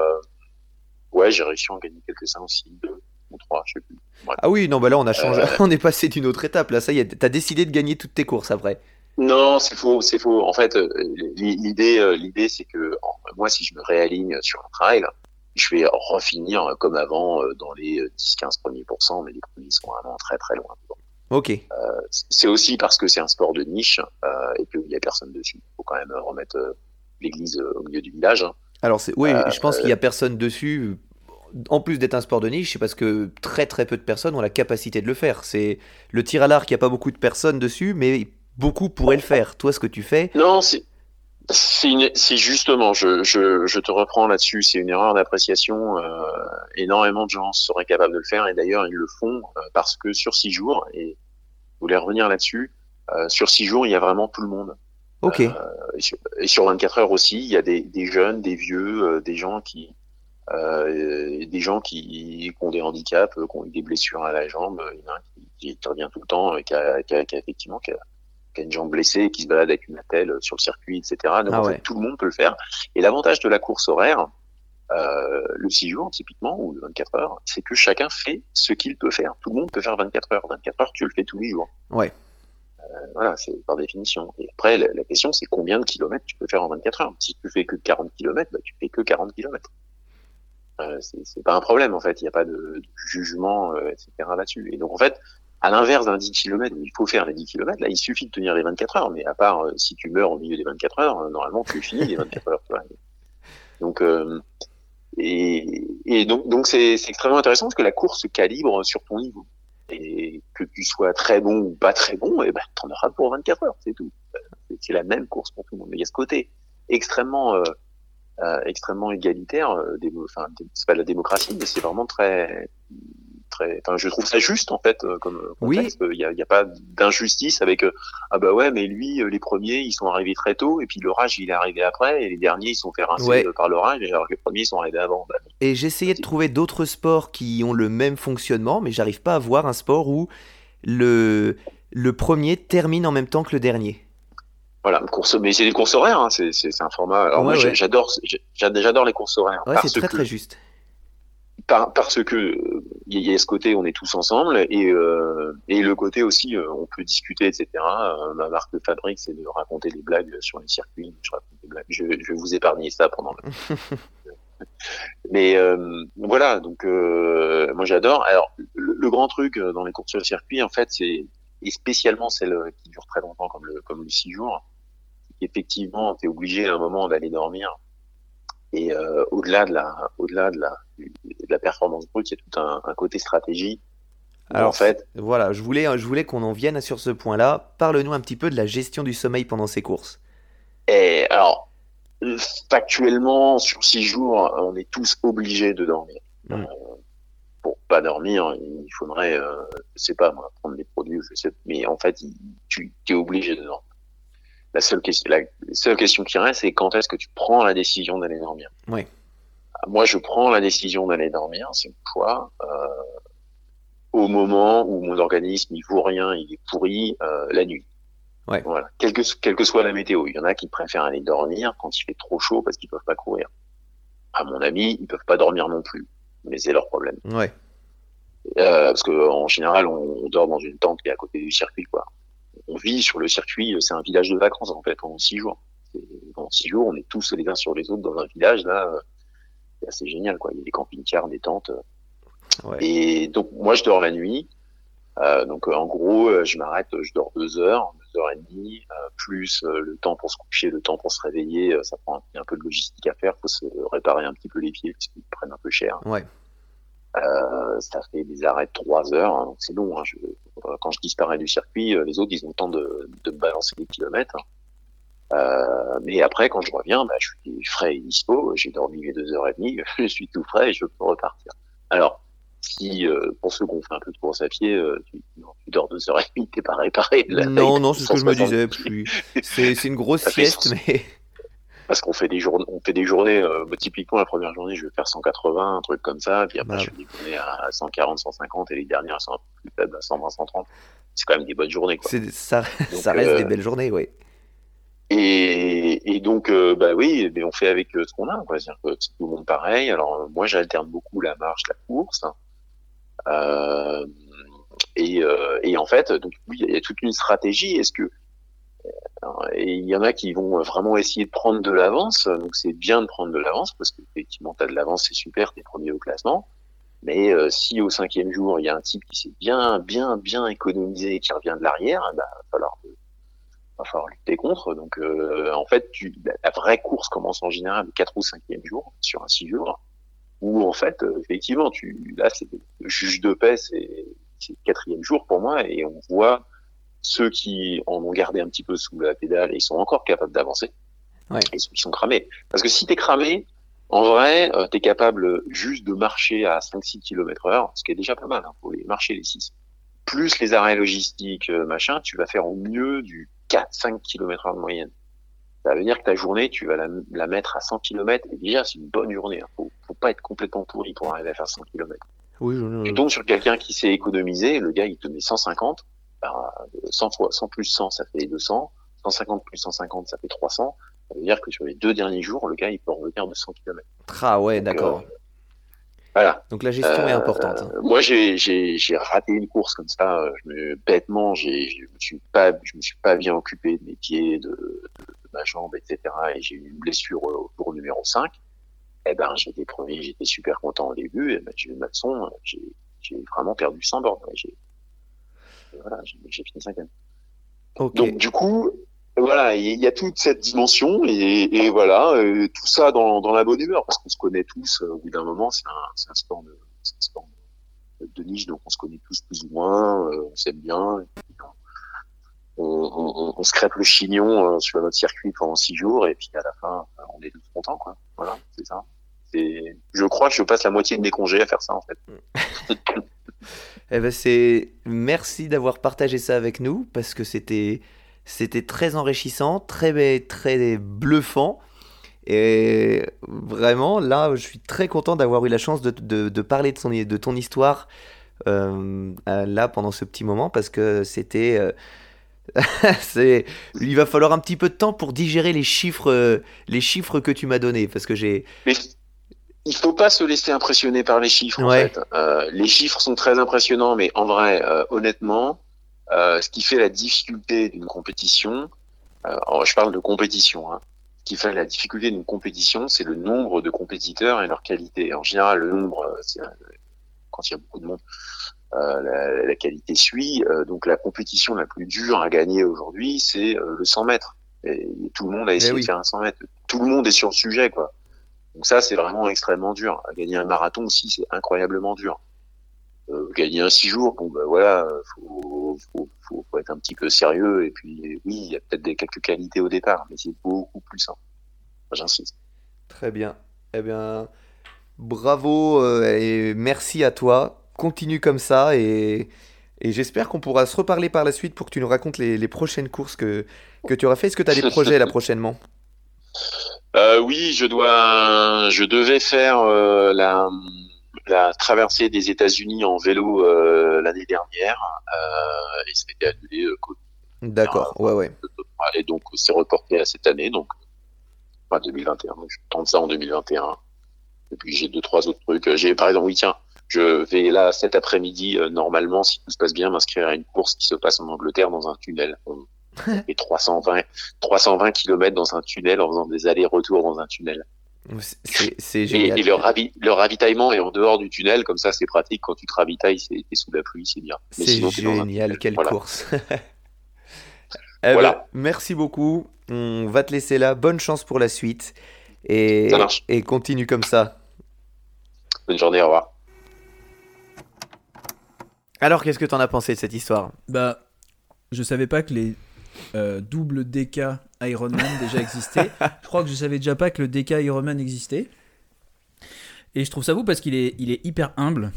ouais j'ai réussi à en gagner quelques-uns aussi, deux ou trois, je sais plus. Ah oui, non, bah là on a changé, on est passé d'une autre étape. Là, ça y est, t'as décidé de gagner toutes tes courses après. Non, c'est faux, c'est faux. En fait, l'idée, l'idée, c'est que moi, si je me réaligne sur un trail, je vais refinir comme avant dans les 10-15 premiers pourcents, mais les premiers sont vraiment très très loin. Ok. C'est aussi parce que c'est un sport de niche euh, et qu'il y a personne dessus. Il faut quand même remettre euh, l'église euh, au milieu du village. hein. Alors oui, Euh, je pense qu'il y a personne dessus. En plus d'être un sport de niche, c'est parce que très très peu de personnes ont la capacité de le faire. C'est le tir à l'arc, il n'y a pas beaucoup de personnes dessus, mais beaucoup pourraient le faire. Toi, ce que tu fais, Non, c'est justement, je, je, je te reprends là-dessus, c'est une erreur d'appréciation. Euh, énormément de gens seraient capables de le faire et d'ailleurs ils le font euh, parce que sur six jours, et je voulais revenir là-dessus, euh, sur six jours il y a vraiment tout le monde. ok. Euh, et, sur, et sur 24 heures aussi, il y a des, des jeunes, des vieux, euh, des gens qui des gens qui, qui ont des handicaps, qui ont eu des blessures à la jambe. Il y en a un qui, qui revient tout le temps, et qui a, qui a- qui a effectivement qui a, qui a une jambe blessée et qui se balade avec une attelle sur le circuit, etc. Donc Ah en fait, ouais. tout le monde peut le faire. Et l'avantage de la course horaire, euh, le 6 jours typiquement, ou le 24 heures, c'est que chacun fait ce qu'il peut faire. Tout le monde peut faire 24 heures. 24 heures, tu le fais tous les jours. Ouais. Euh, voilà, c'est par définition. Et après, la, la question, c'est combien de kilomètres tu peux faire en 24 heures? Si tu fais que 40 kilomètres, bah, tu fais que 40 kilomètres. Euh, c'est pas un problème en fait. Il n'y a pas de, de jugement, euh, etc. là-dessus. Et donc en fait, à l'inverse d'un 10 km où il faut faire les 10 km, là, il suffit de tenir les 24 heures. Mais à part euh, si tu meurs au milieu des 24 heures, normalement, tu finis les 24 heures. tu vois. Donc, euh, et, et donc, donc c'est extrêmement intéressant parce que la course se calibre sur ton niveau. Et que tu sois très bon ou pas très bon, et ben, t'en auras pour 24 heures, c'est tout. C'est- la même course pour tout le monde. Mais il y a ce côté extrêmement euh, euh, extrêmement égalitaire. euh, Enfin, c'est pas la démocratie, mais c'est vraiment très, très. Enfin, je trouve ça juste en fait euh, comme Oui. contexte. Il y a, pas d'injustice avec euh, ah bah ouais, mais lui, euh, les premiers, ils sont arrivés très tôt, et puis l'orage, il est arrivé après, et les derniers, ils sont fait rincer Ouais. euh, par l'orage, alors que les premiers, ils sont arrivés avant. Bah, Et j'essayais de trouver d'autres sports qui ont le même fonctionnement, mais j'arrive pas à voir un sport où le, le premier termine en même temps que le dernier. Voilà, course, mais c'est des courses horaires, hein, c'est un format. Alors moi, Ouais, j'ai- ouais. j'adore, j'adore les courses horaires Ouais, c'est très que très juste. Par- parce que euh, il y a ce côté, on est tous ensemble, et euh, et le côté aussi, euh, on peut discuter, etc. Euh, ma marque de fabrique, c'est de raconter des blagues sur les circuits. Je raconte des blagues. Je, je vais vous épargner ça pendant. Le... Mais euh, voilà, donc euh, moi j'adore. Alors le, le grand truc dans les courses sur le circuit, en fait, c'est et spécialement celles qui durent très longtemps, comme le comme le six jours, c'est qu'effectivement, tu es obligé à un moment d'aller dormir. Et euh, au-delà de la, au-delà de la, de la performance brute, il y a tout un, un côté stratégie. Alors, en fait, Voilà, je voulais, je voulais qu'on en vienne sur ce point-là. Parle-nous un petit peu de la gestion du sommeil pendant ces courses. et alors factuellement, sur six jours, on est tous obligés de dormir. Mm. Euh, pour pas dormir, il faudrait, euh, je sais pas moi, prendre des produits, je sais, mais en fait, tu es obligé de dormir. La seule question, la seule question qui reste, c'est quand est-ce que tu prends la décision d'aller dormir? Ouais. Moi, je prends la décision d'aller dormir, c'est une fois, euh, au moment où mon organisme il vaut rien, il est pourri, euh, la nuit. Ouais. Voilà. Quelle que, quelle que soit la météo, il y en a qui préfèrent aller dormir quand il fait trop chaud parce qu'ils peuvent pas courir. À mon avis, ils peuvent pas dormir non plus, mais c'est leur problème. Ouais. Euh, parce que en général, on, on dort dans une tente qui est à côté du circuit, quoi. On vit sur le circuit, c'est un village de vacances en fait pendant six jours. Pendant six jours, on est tous les uns sur les autres dans un village là. C'est assez génial, quoi. Il y a des camping-cars, des tentes. Ouais. Et donc moi, je dors la nuit. Euh, donc euh, en gros, euh, je m'arrête, je dors deux heures, deux heures et demie, plus le temps pour se coucher, le temps pour se réveiller. ça prend un, peu de logistique à faire. Faut se réparer un petit peu les pieds parce qu'ils prennent un peu cher. Ouais. Euh, ça fait des arrêts de trois heures, hein, donc c'est long. Hein, je, quand je disparais du circuit, les autres, ils ont le temps de, de me balancer des kilomètres. Euh, mais après, quand je reviens, bah, je suis frais et dispo. J'ai dormi les deux heures et demie, je suis tout frais et je peux repartir. Alors, si euh, pour ceux qui ont fait un peu de course à pied, euh, tu, non, tu dors deux heures et demie, t'es pas réparé. Non, non, c'est ce que je me 160 disais. C'est une grosse sieste, mais Parce qu'on fait des journées, on fait des journées. Euh, bah, typiquement, la première journée, je vais faire 180, un truc comme ça. Puis après, Ouais. je fais des à 140, 150, et les dernières sont plus faibles à 120, 130. C'est quand même des bonnes journées. Quoi. ça, Donc, ça reste euh, des belles journées, oui. Et, et donc, euh, bah oui, mais on fait avec euh, ce qu'on a. quoi. C'est-à-dire que tout le monde pareil. Alors, euh, moi, j'alterne beaucoup la marche, la course. Euh, et, euh, et en fait, donc oui, il y a toute une stratégie. Est-ce que euh, il y en a qui vont vraiment essayer de prendre de l'avance. Donc, c'est bien de prendre de l'avance parce que effectivement, t'as de l'avance, c'est super, t'es premier au classement. Mais euh, si au cinquième jour, il y a un type qui s'est bien, bien, bien économisé et qui revient de l'arrière, bah, va falloir va falloir lutter contre. Donc, euh, en fait, tu, la, la vraie course commence en général le 4 ou 5e jour, sur un 6 jours, où en fait, euh, effectivement, tu, là, c'est le juge de paix, c'est c'est le quatrième jour pour moi, et on voit ceux qui en ont gardé un petit peu sous la pédale et ils sont encore capables d'avancer, Ouais. et ceux qui sont cramés. Parce que si t'es cramé, en vrai, euh, t'es capable juste de marcher à 5-6 km heure, ce qui est déjà pas mal, hein, faut les marcher les 6 plus les arrêts logistiques, euh, machin, tu vas faire au mieux du 4-5 km heure de moyenne. Ça veut dire que ta journée, tu vas la, la mettre à 100 km, et déjà, c'est une bonne journée. Hein. Faut, faut pas être complètement pourri pour arriver à faire 100 km. Oui, je- Tu tombes sur quelqu'un qui s'est économisé, le gars, il te met 150, bah, 100 fois, 100 plus 100, ça fait 200, 150 plus 150, ça fait 300. Ça veut dire que sur les deux derniers jours, le gars, il peut revenir de 100 km. Ah ouais, Donc, d'accord. euh, Voilà. Donc la gestion est Euh, importante. hein. Moi, j'ai j'ai j'ai raté une course comme ça. euh, Je me, bêtement, j'ai je me suis pas je me suis pas bien occupé de mes pieds, de, de, de ma jambe, etc. Et j'ai eu une blessure au tour numéro 5. Eh ben, j'étais premier, j'étais super content au début. Et ben, j'ai eu ma leçon. J'ai j'ai vraiment perdu 100 bornes. J'ai voilà, j'ai j'ai fini cinquième. Donc du coup, voilà, il y a toute cette dimension et, voilà, euh, tout ça dans, la bonne humeur parce qu'on se connaît tous. euh, au bout d'un moment, c'est un, sport de, de, niche, donc on se connaît tous plus ou moins, euh, on s'aime bien. on, on, se crêpe le chignon sur notre circuit pendant six jours et puis à la fin, on est tous contents, quoi. Voilà, c'est ça. Je crois que je passe la moitié de mes congés à faire ça, en fait. Eh ben c'est merci d'avoir partagé ça avec nous parce que c'était c'était très enrichissant, très très bluffant et vraiment là je suis très content d'avoir eu la chance de, de, de parler de, son, de ton histoire euh, là pendant ce petit moment parce que c'était euh, c'est il va falloir un petit peu de temps pour digérer les chiffres euh, les chiffres que tu m'as donnés parce que j'ai Mais il faut pas se laisser impressionner par les chiffres. En Ouais. fait. Euh, les chiffres sont très impressionnants, mais en vrai, honnêtement, euh, ce qui fait la difficulté d'une compétition, euh, je parle de compétition, hein, ce qui fait la difficulté d'une compétition, c'est le nombre de compétiteurs et leur qualité. En général, le nombre, euh, euh, quand il y a beaucoup de monde, euh, la, la qualité suit. Euh, donc la compétition la plus dure à gagner aujourd'hui, c'est le 100 mètres. Et tout le monde a essayé oui. de faire un 100 mètres. Tout le monde est sur le sujet, quoi. Donc ça, c'est vraiment extrêmement dur. Gagner un marathon aussi, c'est incroyablement dur. Euh, gagner un six jours, bon ben voilà, faut, faut, faut, faut être un petit peu sérieux. Et puis oui, il y a peut-être des quelques qualités au départ, mais c'est beaucoup plus simple. J'insiste. Très bien. Eh bien, bravo euh, et merci à toi. Continue comme ça et, et j'espère qu'on pourra se reparler par la suite pour que tu nous racontes les, les prochaines courses que, que tu auras fait. Est-ce que tu as des projets là prochainement? Euh, oui, je dois, je devais faire euh, la, la traversée des États-Unis en vélo euh, l'année dernière euh, et ça a été annulé. euh. D'accord, ouais, ouais. Et donc c'est reporté à cette année, donc enfin 2021. Donc je tente ça en 2021. Et puis j'ai deux trois autres trucs. J'ai par exemple, oui tiens, je vais là cet après-midi euh, normalement, si tout se passe bien, m'inscrire à une course qui se passe en Angleterre dans un tunnel. On fait 320 320 km dans un tunnel en faisant des allers-retours dans un tunnel. C'est c'est Et, génial. et le, ravi- le ravitaillement est en dehors du tunnel, comme ça c'est pratique quand tu te ravitailles, c'est t'es sous la pluie, c'est bien. C'est un génial, quelle Voilà. course. Eh ben, Voilà. merci beaucoup. On va te laisser là. Bonne chance pour la suite. Et, Ça marche. et continue comme ça. Bonne journée, au revoir. Alors, qu'est-ce que t'en as pensé de cette histoire? Bah, je savais pas que les euh, doubles DK Ironman déjà existaient. je crois que je savais déjà pas que le DK Ironman existait. Et je trouve ça beau parce qu'il est, il est hyper humble.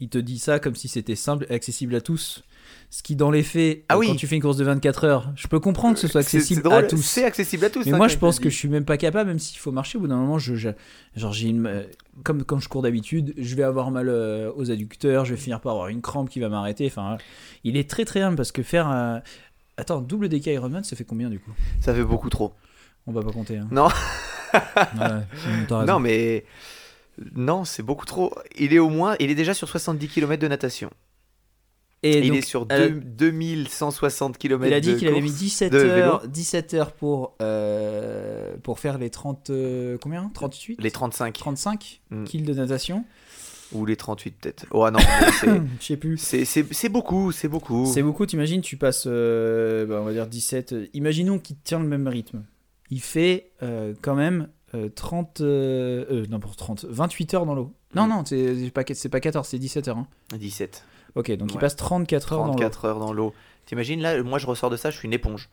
Il te dit ça comme si c'était simple et accessible à tous. Ce qui, dans les faits, Ah oui. quand tu fais une course de 24 heures, je peux comprendre que ce soit accessible drôle, à tous. C'est accessible à tous. Mais hein, moi, je pense que je suis même pas capable, même s'il faut marcher. Au bout d'un moment, je, je- genre, j'ai une, euh, comme quand je cours d'habitude, je vais avoir mal euh, aux adducteurs, je vais finir par avoir une crampe qui va m'arrêter. Enfin, il est très très humble parce que faire. euh, Attends, double DK Ironman, ça fait combien du coup? Ça fait beaucoup trop. On va pas compter. Hein. Non. Ouais. Non, mais. Non, c'est beaucoup trop. Il est au moins. Il est déjà sur 70 km de natation. Et il donc, est sur euh, deux- 2160 km il a dit qu'il avait mis 17 de vélo. heures, 17 heures pour, euh, pour faire les 30. euh, combien? 38 Les 35. 35 Mm. kills de natation Ou les 38 peut-être. Oh non, mais c'est- Je sais plus. c'est- beaucoup, c'est beaucoup. C'est beaucoup, t'imagines, tu passes, euh, bah, on va dire 17. euh, Imaginons qu'il tient le même rythme. Il fait euh, quand même euh, 30. Euh, euh, non, pour 30. 28 heures dans l'eau. Non, Mm. non, c'est pas, pas 14, c'est 17 heures. hein. 17. Ok, donc il Ouais. passe 34 heures dans l'eau. 34 heures dans l'eau. T'imagines là, moi je ressors de ça, je suis une éponge.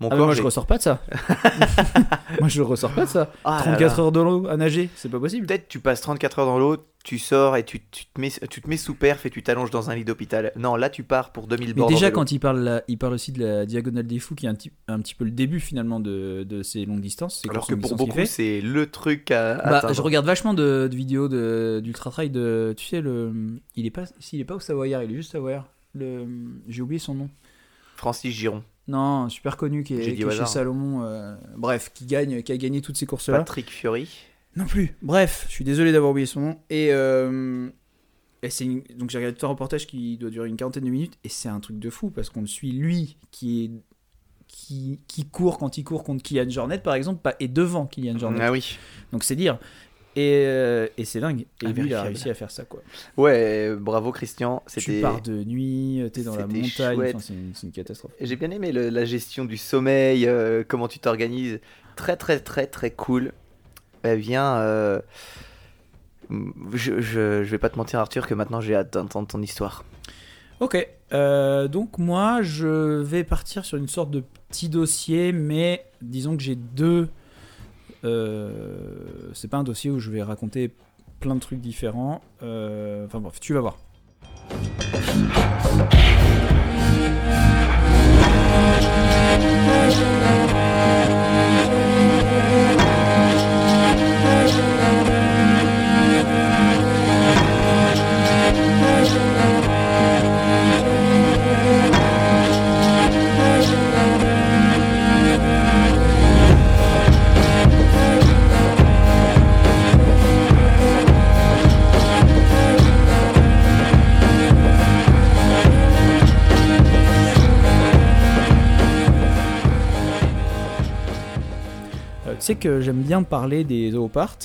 Mon Ah, corps, moi je ressors pas de ça. moi je ressors pas de ça. Ah là 34 là. heures dans l'eau à nager, c'est pas possible. Peut-être tu passes 34 heures dans l'eau, tu sors et tu, tu te mets, tu te mets sous perf et tu t'allonges dans un lit d'hôpital. Non, là tu pars pour 2000 Mais déjà, quand il parle, là, il parle aussi de la diagonale des fous, qui est un, petit- un petit peu le début finalement de, de ces longues distances. ces Alors que pour beaucoup, c'est le truc à Bah, je regarde vachement de, de vidéos de- d'ultra trail de tu sais le il est pas s'il est pas au Savoyard il est juste Savoyard j'ai oublié son nom Francis Giron, non super connu qui est, qui est chez. Salomon euh, bref qui gagne qui a gagné toutes ces courses là Patrick Fiori. non plus bref je suis désolé d'avoir oublié son nom et, euh, et c'est une- donc j'ai regardé tout un reportage qui doit durer une quarantaine de minutes et c'est un truc de fou parce qu'on le suit lui qui est qui, qui court quand il court contre Kylian Jornet par exemple pas, et devant Kylian Jornet Ah oui. donc c'est dire. Et, euh, et c'est dingue. Et lui, il a réussi à faire ça, quoi. Ouais, euh, bravo Christian. Tu pars de nuit, t'es dans la montagne, enfin, c'est une, catastrophe. J'ai bien aimé le- la gestion du sommeil, euh, comment tu t'organises. Très très très très cool. Eh bien, euh, je, je, je vais pas te mentir Arthur que maintenant j'ai hâte d'entendre ton histoire. Ok, euh, donc moi, je vais partir sur une sorte de petit dossier, mais disons que j'ai deux Euh, c'est pas un dossier où je vais raconter plein de trucs différents. Euh, Enfin bref, tu vas voir. Sais que j'aime bien parler des zooparts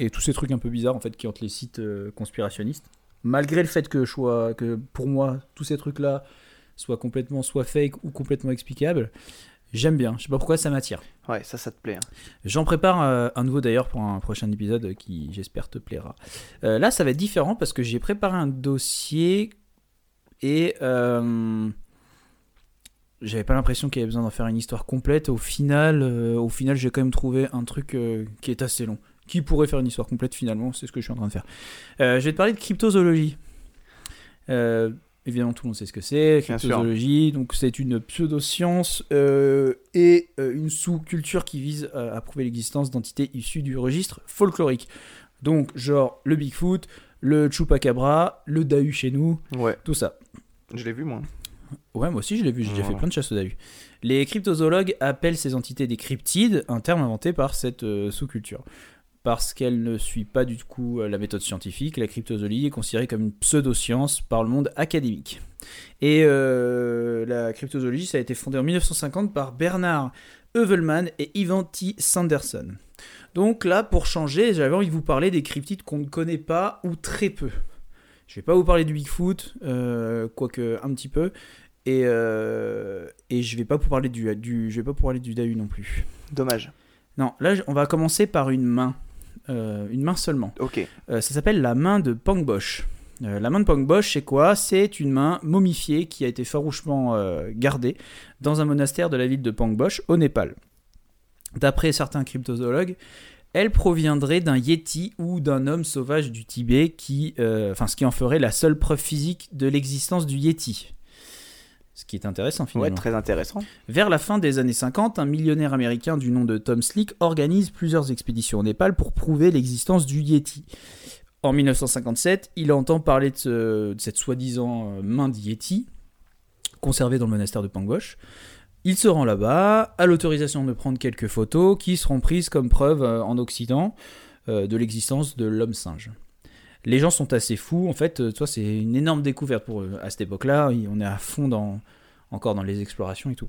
et tous ces trucs un peu bizarres en fait qui hantent les sites euh, conspirationnistes. Malgré le fait que, je sois- que pour moi tous ces trucs là soient complètement soit fake ou complètement explicables, j'aime bien. Je sais pas pourquoi ça m'attire. Ouais, ça, ça te plaît. hein. J'en prépare euh, un nouveau d'ailleurs pour un prochain épisode qui j'espère te plaira. Euh, là ça va être différent parce que j'ai préparé un dossier et euh, j'avais pas l'impression qu'il y avait besoin d'en faire une histoire complète. Au final, euh, au final j'ai quand même trouvé un truc euh, qui est assez long. Qui pourrait faire une histoire complète finalement, c'est ce que je suis en train de faire. Euh, je vais te parler de cryptozoologie. Évidemment, tout le monde sait ce que c'est. Cryptozoologie, donc c'est une pseudo-science et une sous-culture qui vise à, à prouver l'existence d'entités issues du registre folklorique. Donc, genre le Bigfoot, le Chupacabra, le Dahu chez nous, Ouais, tout ça. je l'ai vu, moi. Ouais, moi aussi je l'ai vu, j'ai déjà Voilà. fait plein de chasses au Dahu. Les cryptozoologues appellent ces entités des cryptides, un terme inventé par cette euh, sous-culture. Parce qu'elle ne suit pas du coup euh, la méthode scientifique, la cryptozoologie est considérée comme une pseudo-science par le monde académique. Et euh, la cryptozoologie, ça a été fondé en 1950 par Bernard Heuvelman et Ivan T. Sanderson. Donc là, pour changer, j'avais envie de vous parler des cryptides qu'on ne connaît pas ou très peu. Je vais pas vous parler du Bigfoot, euh, quoique un petit peu, et, euh, et je vais pas vous parler du, du je vais pas vous parler du Dahu non plus. Dommage. Non, là on va commencer par une main, Euh, une main seulement. Ok. Ça s'appelle la main de Pangbosh. Euh, la main de Pangbosh, c'est quoi? C'est une main momifiée qui a été farouchement euh, gardée dans un monastère de la ville de Pangbosh au Népal. D'après certains cryptozoologues, elle proviendrait d'un yeti ou d'un homme sauvage du Tibet, qui, euh, enfin, ce qui en ferait la seule preuve physique de l'existence du yeti. Ce qui est intéressant finalement. Ouais, très intéressant. Vers la fin des années 50, un millionnaire américain du nom de Tom Slick organise plusieurs expéditions au Népal pour prouver l'existence du Yeti. En 1957, il entend parler de, ce- de cette soi-disant euh, main de Yeti, conservée dans le monastère de Pangbosh. Il se rend là-bas, a l'autorisation de prendre quelques photos qui seront prises comme preuve euh, en Occident euh, de l'existence de l'homme singe. Les gens sont assez fous, en fait, euh, tu vois, c'est une énorme découverte pour eux. À cette époque-là, on est à fond dans, encore dans les explorations et tout.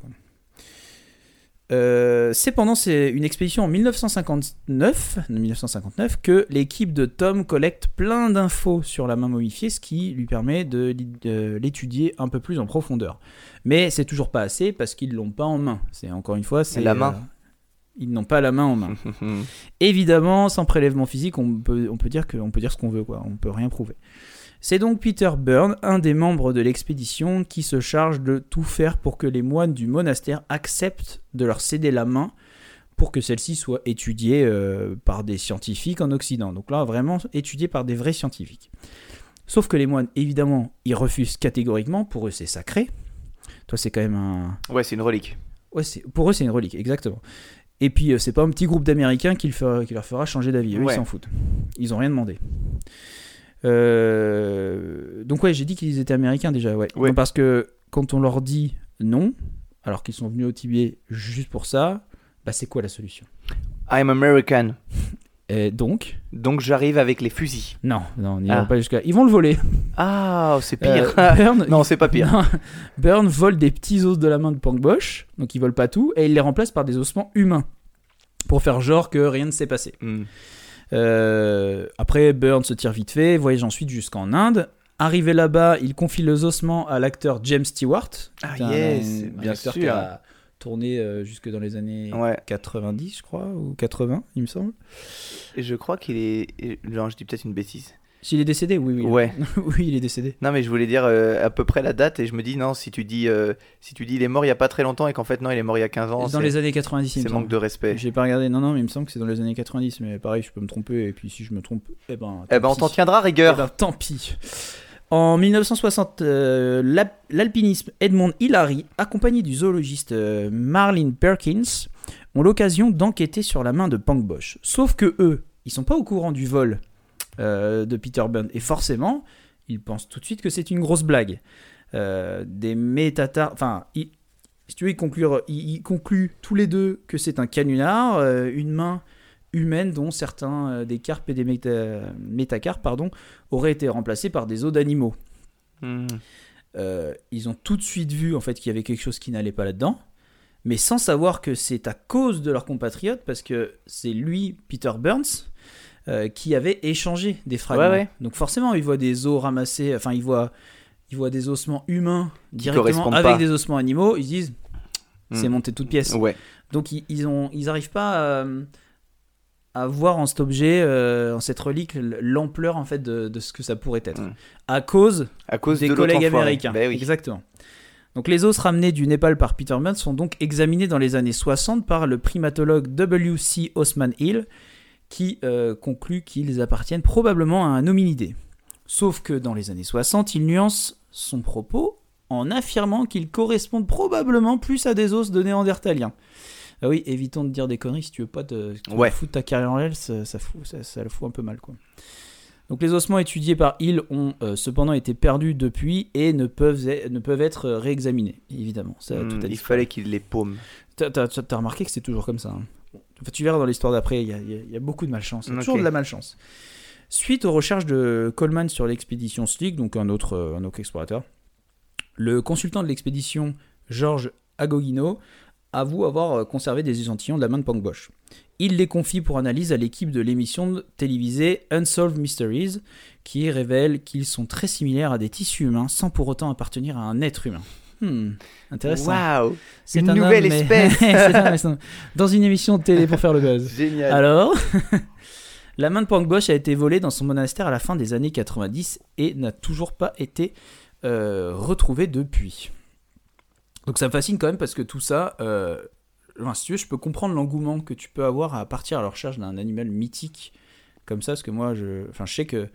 Euh, c'est pendant ces- une expédition en 1959, 1959 que l'équipe de Tom collecte plein d'infos sur la main momifiée, ce qui lui permet de l'é- de l'étudier un peu plus en profondeur. Mais c'est toujours pas assez parce qu'ils l'ont pas en main. C'est encore une fois, c'est La main. euh, ils n'ont pas la main en main. Évidemment, sans prélèvement physique, on peut, on peut dire que, on peut dire ce qu'on veut, quoi. On peut rien prouver. C'est donc Peter Byrne, un des membres de l'expédition, qui se charge de tout faire pour que les moines du monastère acceptent de leur céder la main pour que celle-ci soit étudiée euh, par des scientifiques en Occident. Donc là, vraiment étudiée par des vrais scientifiques. Sauf que les moines, évidemment, ils refusent catégoriquement. Pour eux, c'est sacré. Toi, c'est quand même un, Ouais, c'est une relique. Ouais, c'est- pour eux, c'est une relique, exactement. Et puis, euh, c'est pas un petit groupe d'Américains qui, le fera- qui leur fera changer d'avis. Eux, Ouais. ils s'en foutent. Ils ont rien demandé. Euh, Donc, ouais, j'ai dit qu'ils étaient Américains déjà, ouais. Ouais. Non, parce que quand on leur dit non, alors qu'ils sont venus au Tibet juste pour ça, bah, c'est quoi la solution? I'm American. Et donc? Donc j'arrive avec les fusils. Non, non, ils Ah. vont pas jusqu'à. Ils vont le voler. Ah, c'est pire. Euh, Burn, non, c'est pas pire. Non, Burn vole des petits os de la main de Pangbosh, donc il vole pas tout, et il les remplace par des ossements humains. Pour faire genre que rien ne s'est passé. Hmm. Euh, après, Burn se tire vite fait, voyage ensuite jusqu'en Inde. Arrivé là-bas, il confie les ossements à l'acteur James Stewart. Ah, yes, un, bien acteur sûr. qui a tourné euh, jusque dans les années Ouais. 90, je crois, ou 80, il me semble. Et je crois qu'il est. Non, je dis peut-être une bêtise. S'il est décédé, oui, oui. Ouais. oui, il est décédé. Non, mais je voulais dire euh, à peu près la date et je me dis non, si tu dis, euh, si tu dis il est mort il y a pas très longtemps et qu'en fait non, il est mort il y a 15 ans, dans les années 90, il me c'est manque de respect. J'ai pas regardé, non, non, mais il me semble que c'est dans les années 90, mais pareil, je peux me tromper, et puis si je me trompe, eh ben. Eh ben, on t'en tiendra rigueur. Eh ben, tant pis. En 1960, euh, l'alpinisme Edmond Hillary, accompagné du zoologiste Marlene Perkins, ont l'occasion d'enquêter sur la main de Pank Bosch. Sauf que eux, ils sont pas au courant du vol euh, de Peter Burn, et forcément, ils pensent tout de suite que c'est une grosse blague. Euh, des métatar... Enfin, ils- si tu veux, ils concluent, ils- ils concluent tous les deux que c'est un canular, euh, une main humaine dont certains des carpes et des méta- métacarpes pardon, auraient été remplacés par des os d'animaux. Hmm. Ils ont tout de suite vu en fait qu'il y avait quelque chose qui n'allait pas là-dedans, mais sans savoir que c'est à cause de leur compatriote, parce que c'est lui, Peter Burns, euh, qui avait échangé des fragments. Ouais, ouais. Donc forcément, il voit des os ramassés, enfin il voit, il voit des ossements humains directement avec pas. des ossements animaux, ils se disent c'est Hmm. monté de toutes pièces. Ouais. Donc ils, ils ont, ils arrivent pas à, à voir en cet objet, euh, en cette relique, l'ampleur en fait de, de ce que ça pourrait être, Mm. à cause À cause des de collègues américains. Ben oui. Exactement. Donc les os ramenés du Népal par Peter Burns sont donc examinés dans les années 60 par le primatologue W.C. Osman Hill, qui euh, conclut qu'ils appartiennent probablement à un hominidé. Sauf que dans les années 60, il nuance son propos en affirmant qu'ils correspondent probablement plus à des os de néandertaliens. Ah oui, évitons de dire des conneries si tu veux pas te, te Ouais. foutre ta carrière en l'aile, ça, ça, fout, ça, ça le fout un peu mal quoi. Donc les ossements étudiés par Hill ont euh, cependant été perdus depuis et ne peuvent, e- ne peuvent être réexaminés, évidemment. Ça, Hmm, tout il fallait qu'il les paume. T'as remarqué que c'est toujours comme ça. hein. Enfin, tu verras dans l'histoire d'après, il y a, y beaucoup de malchance. Il y a Ok. toujours de la malchance. Suite aux recherches de Coleman sur l'expédition Slick, donc un autre, euh, un autre explorateur, le consultant de l'expédition, Georges Agogino, avoue avoir euh, conservé des échantillons de la main de Pank Bosch. Il les confie pour analyse à l'équipe de l'émission télévisée Unsolved Mysteries, qui révèle qu'ils sont très similaires à des tissus humains sans pour autant appartenir à un être humain. Hmm, intéressant. Waouh C'est Une un nouvelle homme, espèce. Dans une émission de télé pour faire le buzz. Génial. Alors, la main de Pank Bosch a été volée dans son monastère à la fin des années 90 et n'a toujours pas été euh, retrouvée depuis. Donc ça me fascine quand même parce que tout ça, euh, enfin, si tu veux, je peux comprendre l'engouement que tu peux avoir à partir à la recherche d'un animal mythique comme ça, parce que moi, je, enfin, je sais que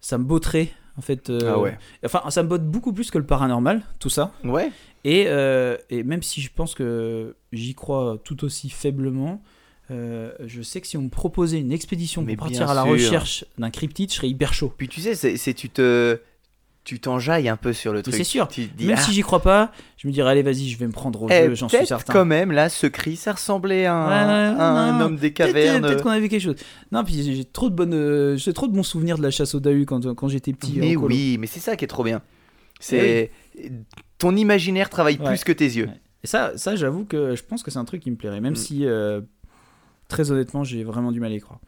ça me botterait en fait. euh, Ah ouais. Enfin, ça me botte beaucoup plus que le paranormal, tout ça. Ouais. Et, euh, et même si je pense que j'y crois tout aussi faiblement, euh, je sais que si on me proposait une expédition Mais pour partir à la sûr. recherche d'un cryptide, je serais hyper chaud. Puis tu sais, c'est- tu te tu t'enjailles un peu sur le truc. c'est sûr. Tu te dis, Même ah, si j'y crois pas, je me dirais allez vas-y, je vais me prendre au eh, jeu, j'en suis certain. quand même là, ce cri, ça ressemblait à un, Ouais, ouais, à un non, homme des cavernes. peut-être qu'on a vu quelque chose. Non, puis j'ai trop de bonnes, euh, j'ai trop de bons souvenirs de la chasse au Dahu quand, quand j'étais petit. mais oui, mais c'est ça qui est trop bien. C'est ton imaginaire travaille Ouais. plus que tes yeux. Ouais. Et ça, ça j'avoue que je pense que c'est un truc qui me plairait, même Mm. si euh, très honnêtement, j'ai vraiment du mal à y croire.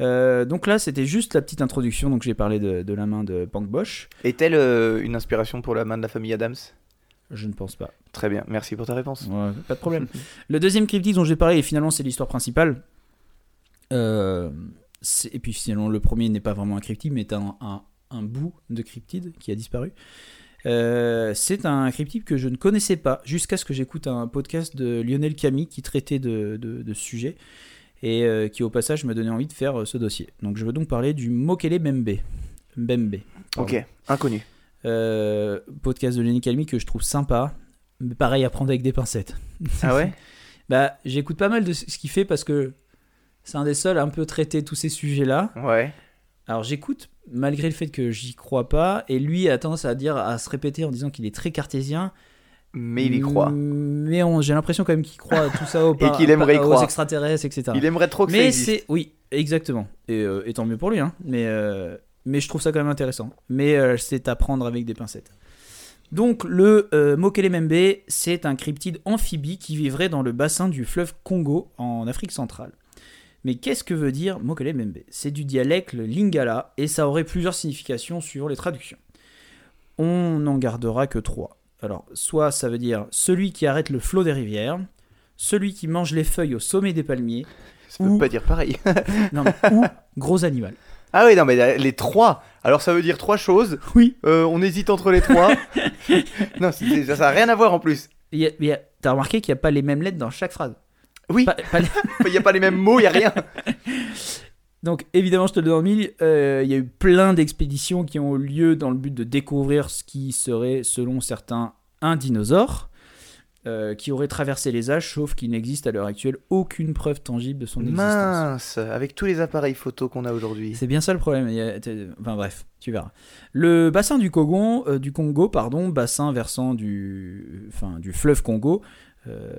Euh, donc là, c'était juste la petite introduction. Donc j'ai parlé de, de la main de Pank Bosch. Est-elle euh, une inspiration pour la main de la famille Adams? Je ne pense pas. Très bien, merci pour ta réponse. Ouais, pas de problème. le deuxième cryptide dont j'ai parlé, et finalement c'est l'histoire principale. Euh, et puis finalement le premier n'est pas vraiment un cryptide, mais est un, un- un bout de cryptide qui a disparu. Euh, c'est un cryptide que je ne connaissais pas jusqu'à ce que j'écoute un podcast de Lionel Camille qui traitait de, de, de ce sujet et euh, qui au passage m'a donné envie de faire euh, ce dossier. Donc je veux donc parler du Mokele. Mbembe. pardon. Ok, inconnu. Euh, podcast de Lionel Camille que je trouve sympa, mais pareil à prendre avec des pincettes. Ah ouais? Bah, j'écoute pas mal de ce qu'il fait parce que c'est un des seuls à un peu traiter tous ces sujets-là. Ouais. Alors j'écoute malgré le fait que j'y crois pas, et lui a tendance à dire, à se répéter en disant qu'il est très cartésien. Mais il y croit. Mais j'ai l'impression quand même qu'il croit à tout ça au Et qu'il aimerait y aux extraterrestres, etc. Il aimerait trop que ça existe. c'est oui, exactement. Et, euh, et tant mieux pour lui, hein. Mais euh, mais je trouve ça quand même intéressant. Mais euh, c'est à prendre avec des pincettes. Donc le euh, Mokele Membe, c'est un cryptide amphibie qui vivrait dans le bassin du fleuve Congo en Afrique centrale. Mais qu'est-ce que veut dire Mokele Membe? C'est du dialecte le lingala et ça aurait plusieurs significations suivant les traductions. On n'en gardera que trois. Alors, soit ça veut dire celui qui arrête le flot des rivières, celui qui mange les feuilles au sommet des palmiers, Ça peut Ou- pas dire pareil. non, mais- ou gros animal. Ah oui, non, mais les trois. Alors ça veut dire trois choses. Oui. Euh, on hésite entre les trois. non, ça n'a rien à voir en plus. T'as remarqué qu'il n'y a pas les mêmes lettres dans chaque phrase? Oui, Pas- pas les- il n'y a pas les mêmes mots, il n'y a rien. Donc évidemment, je te le donne en mille, euh, il y a eu plein d'expéditions qui ont eu lieu dans le but de découvrir ce qui serait, selon certains, un dinosaure euh, qui aurait traversé les âges, sauf qu'il n'existe à l'heure actuelle aucune preuve tangible de son existence. Mince, avec tous les appareils photo qu'on a aujourd'hui. C'est bien ça le problème. il y a- t'es- Enfin bref, tu verras. Le bassin du Congo, euh, du Congo, pardon, bassin versant du, enfin, du fleuve Congo, euh,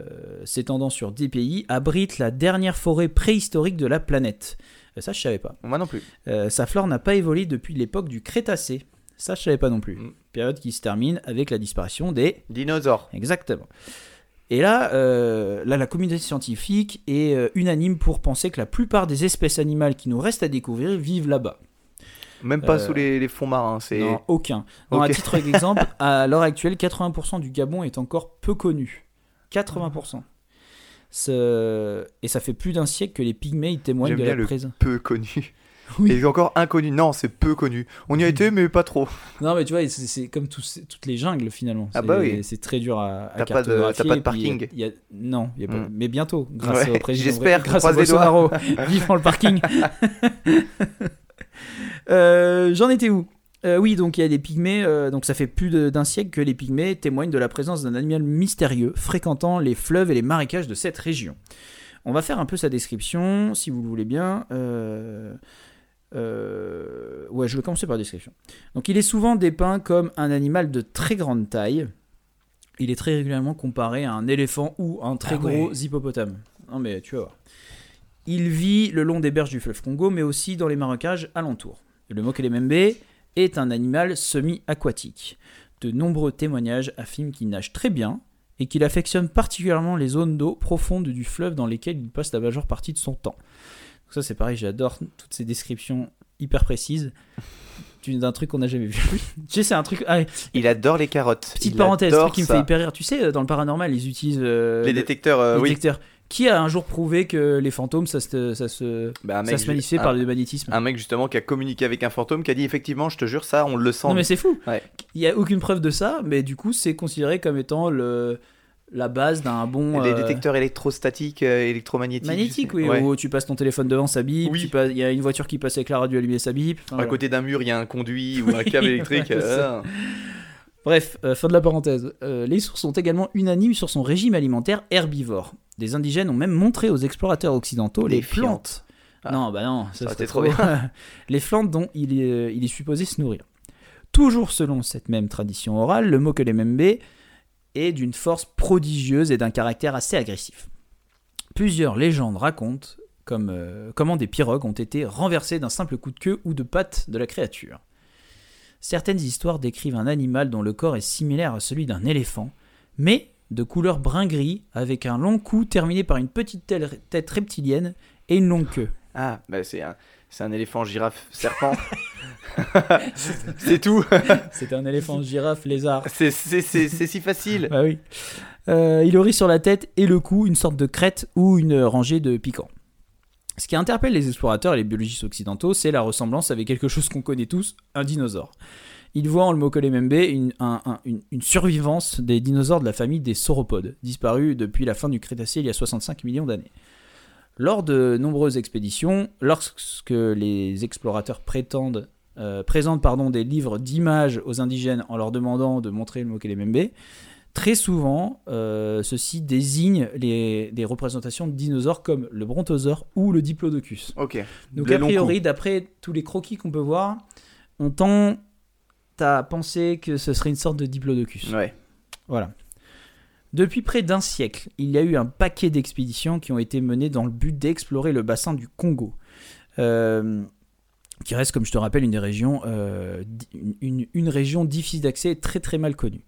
s'étendant sur 10 pays, abrite la dernière forêt préhistorique de la planète. Euh, Ça, je savais pas. Moi non plus. Euh, sa flore n'a pas évolué depuis l'époque du Crétacé. Ça, je savais pas non plus. Mm. Période qui se termine avec la disparition des. Dinosaures. Exactement. Et là, euh, là, la communauté scientifique est euh, unanime pour penser que la plupart des espèces animales qui nous restent à découvrir vivent là-bas. Même pas Euh, sous les, les fonds marins. C'est. Non, aucun. Non, À titre d'exemple, à l'heure actuelle, 80% du Gabon est encore peu connu. 80%. Et ça fait plus d'un siècle que les pygmées témoignent de bien la présence. peu connu. Oui. Et encore inconnu. Non, c'est peu connu. On y a été, mais pas trop. Non, mais tu vois, c'est comme toutes les jungles finalement. Ah bah oui. C'est très dur à, à T'as pas de- pas y a- parking. il y a- Non, il y a pas- Mm. mais bientôt, grâce Ouais, au président. j'espère, grâce à. Bolsonaro. Vivant le parking. Euh, J'en étais où? Euh, Oui, donc il y a des pygmées. euh, donc ça fait plus de- d'un siècle que les pygmées témoignent de la présence d'un animal mystérieux fréquentant les fleuves et les marécages de cette région. On va faire un peu sa description, si vous le voulez bien. Euh, ouais, je vais commencer par la description. Donc il est souvent dépeint comme un animal de très grande taille. Il est très régulièrement comparé à un éléphant ou un très Ah ouais. gros hippopotame. Non mais tu vas voir. Il vit le long des berges du fleuve Congo, mais aussi dans les marécages alentours. Le Mokelemembe est un animal semi-aquatique. De nombreux témoignages affirment qu'il nage très bien et qu'il affectionne particulièrement les zones d'eau profondes du fleuve dans lesquelles il passe la majeure partie de son temps. Donc ça c'est pareil, j'adore toutes ces descriptions hyper précises d'un truc qu'on n'a jamais vu. tu sais, c'est un truc... ah, Il adore les carottes. petite Il parenthèse, truc qui me fait hyper rire. Tu sais, dans le paranormal, ils utilisent euh, Les le- détecteurs, euh, les oui. détecteurs. Qui a un jour prouvé que les fantômes, ça se, ça se, Bah, ça se manifestait par le magnétisme Un mec justement qui a communiqué avec un fantôme qui a dit effectivement, je te jure, ça, on le sent. Non mais c'est fou. Ouais. Il n'y a aucune preuve de ça, mais du coup c'est considéré comme étant le, la base d'un bon... Les euh, détecteurs électrostatiques, euh, électromagnétiques. Magnétique, je sais. oui, Ouais. où tu passes ton téléphone devant, ça bip, Oui. il y a une voiture qui passe avec la radio allumée, ça bip. Enfin, À voilà. côté d'un mur, il y a un conduit ou un câble électrique. Ouais, euh, Bref, euh, fin de la parenthèse. Euh, les sources sont également unanimes sur son régime alimentaire herbivore. Des indigènes ont même montré aux explorateurs occidentaux les plantes. Ah. Non, bah non, ça, trop les plantes dont il est, euh, il est supposé se nourrir. Toujours selon cette même tradition orale, le Mokelemembe est d'une force prodigieuse et d'un caractère assez agressif. Plusieurs légendes racontent comme, euh, comment des pirogues ont été renversées d'un simple coup de queue ou de patte de la créature. Certaines histoires décrivent un animal dont le corps est similaire à celui d'un éléphant, mais de couleur brun-gris, avec un long cou terminé par une petite tête reptilienne et une longue queue. Ah, bah c'est un, c'est un éléphant, girafe, serpent. c'est tout. C'est un éléphant, girafe, lézard. C'est c'est- c'est- c'est si facile. Bah oui. Euh, il aurait sur la tête et le cou une sorte de crête ou une rangée de piquants. Ce qui interpelle les explorateurs et les biologistes occidentaux, c'est la ressemblance avec quelque chose qu'on connaît tous, un dinosaure. Ils voient en le Mokolemembe une, un- un- une, survivance des dinosaures de la famille des sauropodes, disparus depuis la fin du Crétacé il y a 65 millions d'années. Lors de nombreuses expéditions, lorsque les explorateurs prétendent, euh, présentent des livres d'images aux indigènes en leur demandant de montrer le Mokelemembe, très souvent, euh, ceci désigne les, des représentations de dinosaures comme le brontosaure ou le diplodocus. Ok. Donc Les a priori, d'après tous les croquis qu'on peut voir, on tend à penser que ce serait une sorte de diplodocus. Ouais. Voilà. Depuis près d'un siècle, il y a eu un paquet d'expéditions qui ont été menées dans le but d'explorer le bassin du Congo, euh, qui reste, comme je te rappelle, une des régions, euh, di- une, une région difficile d'accès et très très mal connue.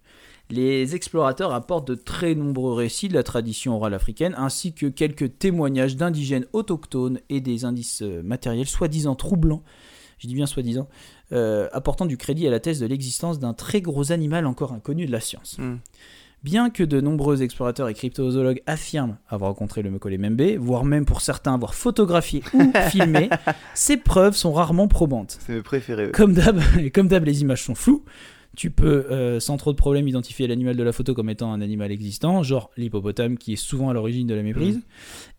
Les explorateurs apportent de très nombreux récits de la tradition orale africaine, ainsi que quelques témoignages d'indigènes autochtones et des indices euh, matériels soi-disant troublants, je dis bien soi-disant, euh, apportant du crédit à la thèse de l'existence d'un très gros animal encore inconnu de la science. Hmm. Bien que de nombreux explorateurs et cryptozoologues affirment avoir rencontré le Mokole Membe, voire même pour certains avoir photographié ou filmé, ces preuves sont rarement probantes. C'est mes préférés. comme d'hab, les images sont floues. Tu peux euh, sans trop de problème identifier l'animal de la photo comme étant un animal existant, genre l'hippopotame qui est souvent à l'origine de la méprise. Mhm.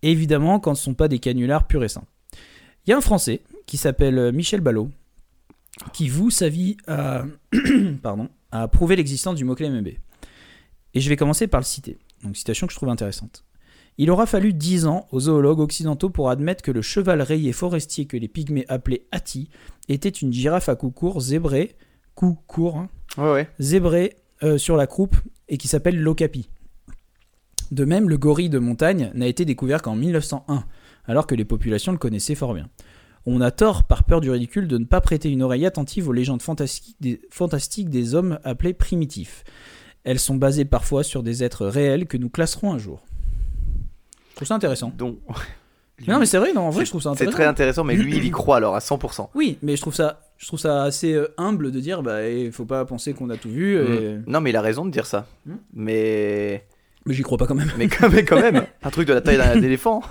Évidemment, quand ce ne sont pas des canulars purs et simples. Il y a un Français qui s'appelle euh, Michel Ballot, qui voue sa vie à, pardon, à prouver l'existence du mot-clé MB. Et je vais commencer par le citer. Donc, citation que je trouve intéressante. Il aura fallu 10 ans aux zoologues occidentaux pour admettre que le cheval rayé forestier que les pygmées appelaient Hati était une girafe à cou court, zébrée, cou court, hein, Ouais, ouais. zébré euh, sur la croupe et qui s'appelle l'ocapi. De même, le gorille de montagne n'a été découvert qu'en 1901, alors que les populations le connaissaient fort bien. On a tort, par peur du ridicule, de ne pas prêter une oreille attentive aux légendes fantastiques des, fantastiques des hommes appelés primitifs. Elles sont basées parfois sur des êtres réels que nous classerons un jour. Je trouve ça intéressant. Donc, Non, mais c'est vrai, non, en vrai, C'est- je trouve ça c'est intéressant. très intéressant, mais lui, il y croit alors à 100%. Oui, mais je trouve ça, je trouve ça assez euh, humble de dire, bah, il faut pas penser qu'on a tout vu. et- Mm. Non, mais il a raison de dire ça. Hmm. Mais... Mais j'y crois pas quand même. Mais, quand, mais quand même, un truc de la taille d'un éléphant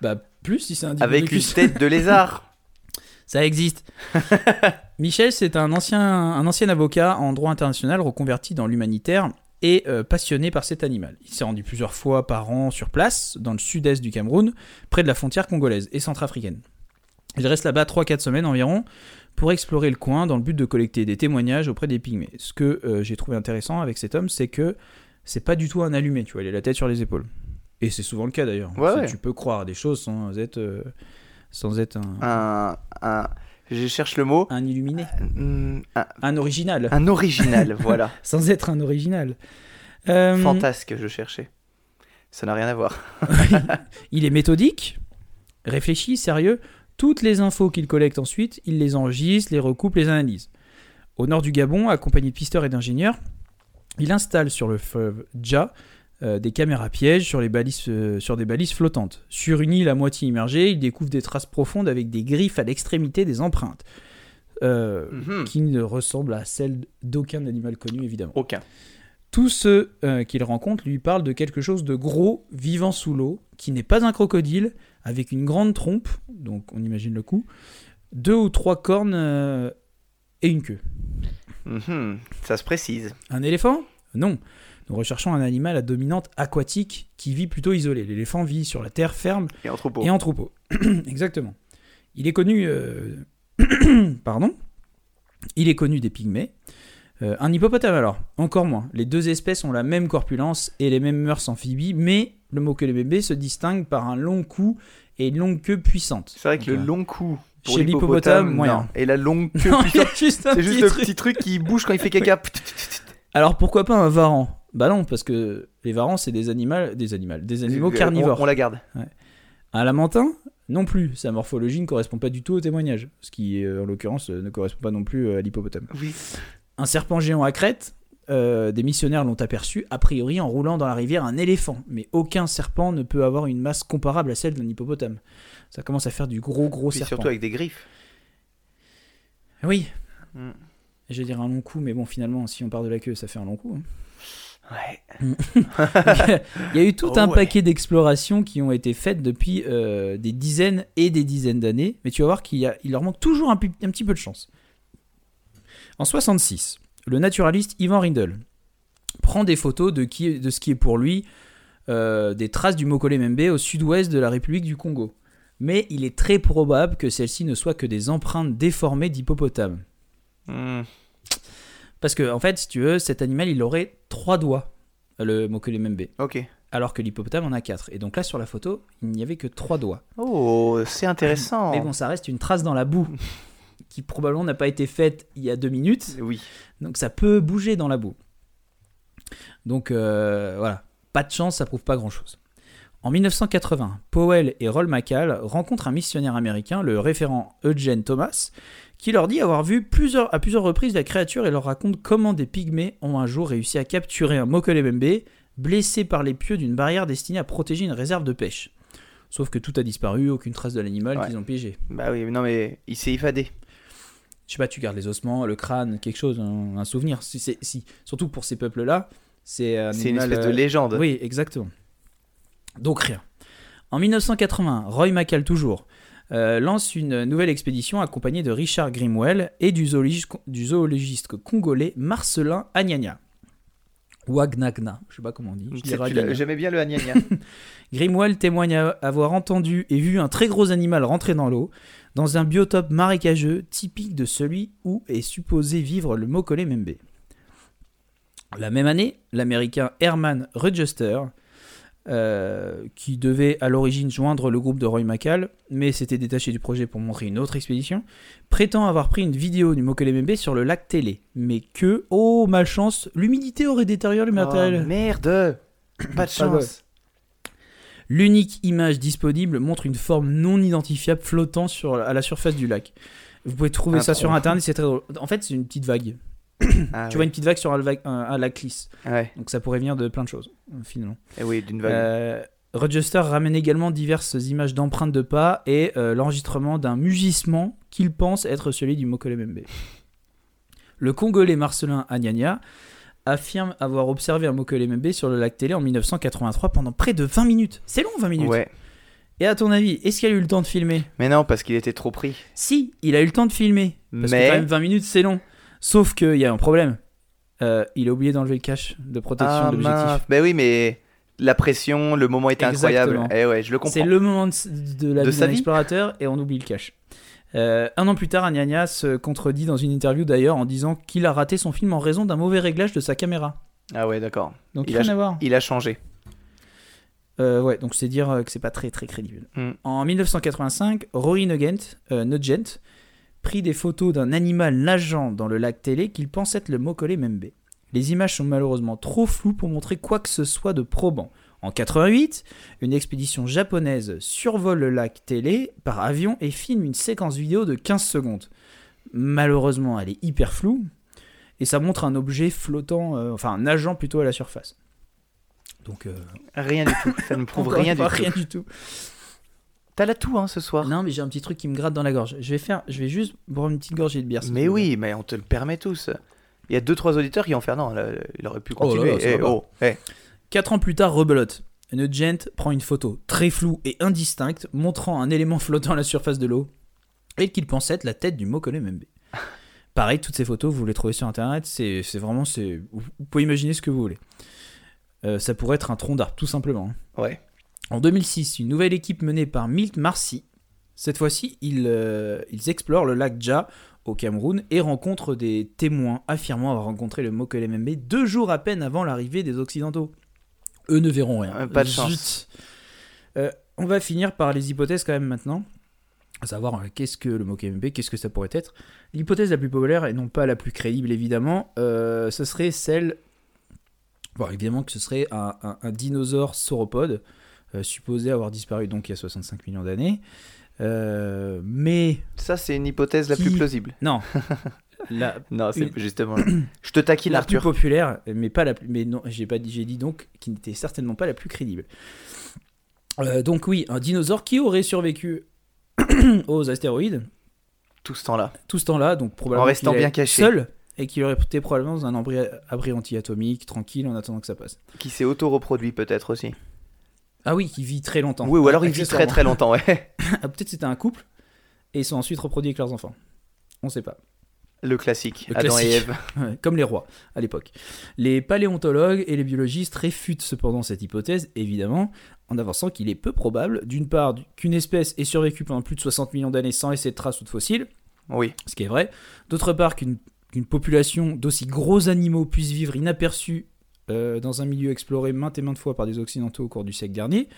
Bah, plus si c'est un avec une tête de lézard. Ça existe. Michel, c'est un ancien, un ancien avocat en droit international reconverti dans l'humanitaire et euh, passionné par cet animal. Il s'est rendu plusieurs fois par an sur place, dans le sud-est du Cameroun, près de la frontière congolaise et centrafricaine. Il reste là-bas 3-4 semaines environ pour explorer le coin dans le but de collecter des témoignages auprès des pygmées. Ce que euh, j'ai trouvé intéressant avec cet homme, c'est que c'est pas du tout un allumé, tu vois, il a la tête sur les épaules. Et c'est souvent le cas d'ailleurs. Ouais, C'est- ouais. Tu peux croire à des choses sans être, euh, sans être un, Un, un... Je cherche le mot. un illuminé. Hmm, Un, Un original. un original, voilà. Sans être un original. Euh, Fantasque, je cherchais. Ça n'a rien à voir. il est méthodique, réfléchi, sérieux. Toutes les infos qu'il collecte ensuite, il les enregistre, les recoupe, les analyse. Au nord du Gabon, accompagné de pisteurs et d'ingénieurs, il installe sur le fleuve Dja euh, des caméras pièges sur, les balises, euh, sur des balises flottantes. Sur une île à moitié immergée, il découvre des traces profondes avec des griffes à l'extrémité des empreintes, euh, Mhm. qui ne ressemblent à celles d'aucun animal connu évidemment. Aucun. Tous ceux euh, qu'il rencontre lui parlent de quelque chose de gros vivant sous l'eau, qui n'est pas un crocodile, avec une grande trompe, donc on imagine le coup, deux ou trois cornes euh, et une queue. Mhm. Ça se précise. Un éléphant? Non. Nous recherchons un animal à dominante aquatique qui vit plutôt isolé. L'éléphant vit sur la terre ferme Et en troupeau. et en troupeau. Exactement. Il est connu. euh, Pardon Il est connu des pygmées. Euh, un hippopotame alors, encore moins. Les deux espèces ont la même corpulence et les mêmes mœurs amphibies, mais le mokelebébé se distingue par un long cou et une longue queue puissante. C'est vrai que le Donc, euh, long cou pour chez l'hippopotame, moyen. Et la longue queue puissante, juste un c'est juste petit le truc. petit truc qui bouge quand il fait caca. Alors pourquoi pas un varan Bah non, parce que les varans c'est des animaux, des animaux, des animaux Euh, carnivores. On, on la garde. Un lamentin? Non plus, sa morphologie ne correspond pas du tout au témoignage, ce qui en l'occurrence ne correspond pas non plus à l'hippopotame. Oui. Un serpent géant à crête, euh, des missionnaires l'ont aperçu, a priori en roulant dans la rivière un éléphant, mais aucun serpent ne peut avoir une masse comparable à celle d'un hippopotame. Ça commence à faire du gros gros Puis serpent. surtout avec des griffes. Oui. Mm. Je vais dire un long coup, mais bon, finalement, si on part de la queue, ça fait un long coup. hein. Ouais. Il y a eu tout Oh un ouais. paquet d'explorations qui ont été faites depuis euh, des dizaines et des dizaines d'années, mais tu vas voir qu'il leur manque toujours un petit peu de chance. En 66, le naturaliste Ivan Rindel prend des photos de, qui, de ce qui est pour lui euh, des traces du Mokole Membe au sud-ouest de la République du Congo. Mais il est très probable que celles-ci ne soient que des empreintes déformées d'hippopotames. Hmm. Parce que, en fait, si tu veux, cet animal, il aurait trois doigts, le Mokole Membe Ok. alors que l'hippopotame en a 4. Et donc là, sur la photo, il n'y avait que 3 doigts. Oh, c'est intéressant. Mais bon, ça reste une trace dans la boue, qui probablement n'a pas été faite il y a 2 minutes, Oui. donc ça peut bouger dans la boue. Donc euh, voilà, pas de chance, ça prouve pas grand-chose. En 1980, Powell et Roll McCall rencontrent un missionnaire américain, le référent Eugene Thomas, qui leur dit avoir vu plusieurs, à plusieurs reprises la créature et leur raconte comment des pygmées ont un jour réussi à capturer un mokelebembe blessé par les pieux d'une barrière destinée à protéger une réserve de pêche. Sauf que tout a disparu, aucune trace de l'animal Ouais. qu'ils ont piégé. Bah oui, non mais il s'est évadé. Je sais pas, tu gardes les ossements, le crâne, quelque chose, un, un souvenir. Si, c'est- si, surtout pour ces peuples-là, C'est un C'est une espèce de euh, légende. Oui, exactement. Donc rien. En 1980, Roy McCall toujours euh, lance une nouvelle expédition accompagnée de Richard Grimwell et du zoologiste, du zoologiste congolais Marcelin Agnagna. Ou Agnagna, je sais pas comment on dit. J'aimais bien le Agnagna. Grimwell témoigne avoir entendu et vu un très gros animal rentrer dans l'eau, dans un biotope marécageux typique de celui où est supposé vivre le Mokole Membe. La même année, l'américain Herman Rudgester, euh, qui devait à l'origine joindre le groupe de Roy McCall, mais s'était détaché du projet pour montrer une autre expédition, prétend avoir pris une vidéo du Mokole Membe sur le lac Télé, mais que, oh malchance, l'humidité aurait détérioré le matériel. Oh, merde Pas de chance. L'unique image disponible montre une forme non identifiable flottant sur, à la surface du lac. Vous pouvez trouver Un ça sur internet, c'est très drôle. En fait, c'est une petite vague. Ah, tu vois une petite vague sur un, un lac lisse. Ouais. Donc ça pourrait venir de plein de choses, euh, finalement. Eh oui, d'une vague. Euh, Rochester ramène également diverses images d'empreintes de pas et euh, l'enregistrement d'un mugissement qu'il pense être celui du Mokole Membe. Le Congolais Marcelin Agnagna affirme avoir observé un Mokole Membe sur le lac Télé en 1983 pendant près de 20 minutes. C'est long 20 minutes. Ouais. Et à ton avis, est-ce qu'il a eu le temps de filmer? Mais non, parce qu'il était trop pris. Si, il a eu le temps de filmer. Parce Mais- que quand même 20 minutes, c'est long. Sauf qu'il y a un problème. Euh, il a oublié d'enlever le cache de protection Ah mince. Ben oui, mais la pression, le moment était incroyable. Exactement. Eh ouais, je le C'est comprends. le moment de, de la De vie d'un explorateur et on oublie le cache. Euh, un an plus tard, Agnagna se contredit dans une interview d'ailleurs en disant qu'il a raté son film en raison d'un mauvais réglage de sa caméra. Ah ouais, d'accord. Donc Il rien a- à voir. Il a changé. Euh, ouais, donc c'est dire euh, que c'est pas très très crédible. Hmm. En 1985, Rory Nugent, euh, Nugent des photos d'un animal nageant dans le lac Télé qu'il pense être le Mokole Membe. Les images sont malheureusement trop floues pour montrer quoi que ce soit de probant. En 88, une expédition japonaise survole le lac Télé par avion et filme une séquence vidéo de 15 secondes. Malheureusement, elle est hyper floue et ça montre un objet flottant, euh, enfin nageant plutôt à la surface. Donc, euh, Rien du tout. Ça ne prouve du tout. rien du tout. T'as la tout, hein, ce soir. Non, mais j'ai un petit truc qui me gratte dans la gorge. Je vais faire, je vais juste boire une petite gorgée de bière. Mais oui, mais on te le permet tous. Il y a deux trois auditeurs qui vont faire non, là, il aurait pu Oh là continuer. là, ça Eh, va pas. oh, eh. Quatre ans plus tard, rebelote. Nugent prend une photo très floue et indistincte montrant un élément flottant à la surface de l'eau et qu'il pense être la tête du Mokole Membe. Pareil, toutes ces photos, vous les trouvez sur internet. C'est c'est vraiment. c'est Vous vous pouvez imaginer ce que vous voulez. Euh, ça pourrait être un tronc d'arbre, tout simplement. hein. Ouais. En 2006, une nouvelle équipe menée par Milt Marcy. Cette fois-ci, ils, euh, ils explorent le lac Dja au Cameroun et rencontrent des témoins affirmant avoir rencontré le Mokele Membe deux jours à peine avant l'arrivée des Occidentaux. Eux ne verront rien. Euh, pas de Zut. chance. Euh, on va finir par les hypothèses quand même maintenant. À savoir, qu'est-ce que le Mokele Membe, qu'est-ce que ça pourrait être? L'hypothèse la plus populaire, et non pas la plus crédible évidemment, euh, ce serait celle... Bon, évidemment que ce serait un, un- un dinosaure sauropode, supposé avoir disparu donc il y a 65 millions d'années. Euh, mais Ça, c'est une hypothèse la Qui- plus plausible. non, la, Non, c'est Une- justement. Je te taquine, la plus populaire, mais pas la plus, mais non, j'ai pas dit, j'ai dit donc qui n'était certainement pas la plus crédible. Euh, donc oui, un dinosaure qui aurait survécu aux astéroïdes Tout ce temps-là. tout ce temps-là, donc probablement En restant bien caché. seul et qu'il aurait été probablement dans un abri, abri anti-atomique, tranquille, en attendant que ça passe. Qui s'est auto-reproduit peut-être aussi. Ah oui, qui vit très longtemps. Oui, ou alors il vit très très longtemps, ouais. Ah, Peut-être c'était un couple et ils sont ensuite reproduits avec leurs enfants. On sait pas. Le classique. Le Adam et classique. Ève. Ouais, comme les rois à l'époque. Les paléontologues et les biologistes réfutent cependant cette hypothèse, évidemment, en avançant qu'il est peu probable, d'une part, qu'une espèce ait survécu pendant plus de 60 millions d'années sans laisser de traces ou de fossiles, Oui. ce qui est vrai, d'autre part, qu'une qu'une population d'aussi gros animaux puisse vivre inaperçue euh, dans un milieu exploré maintes et maintes fois par des Occidentaux au cours du siècle dernier.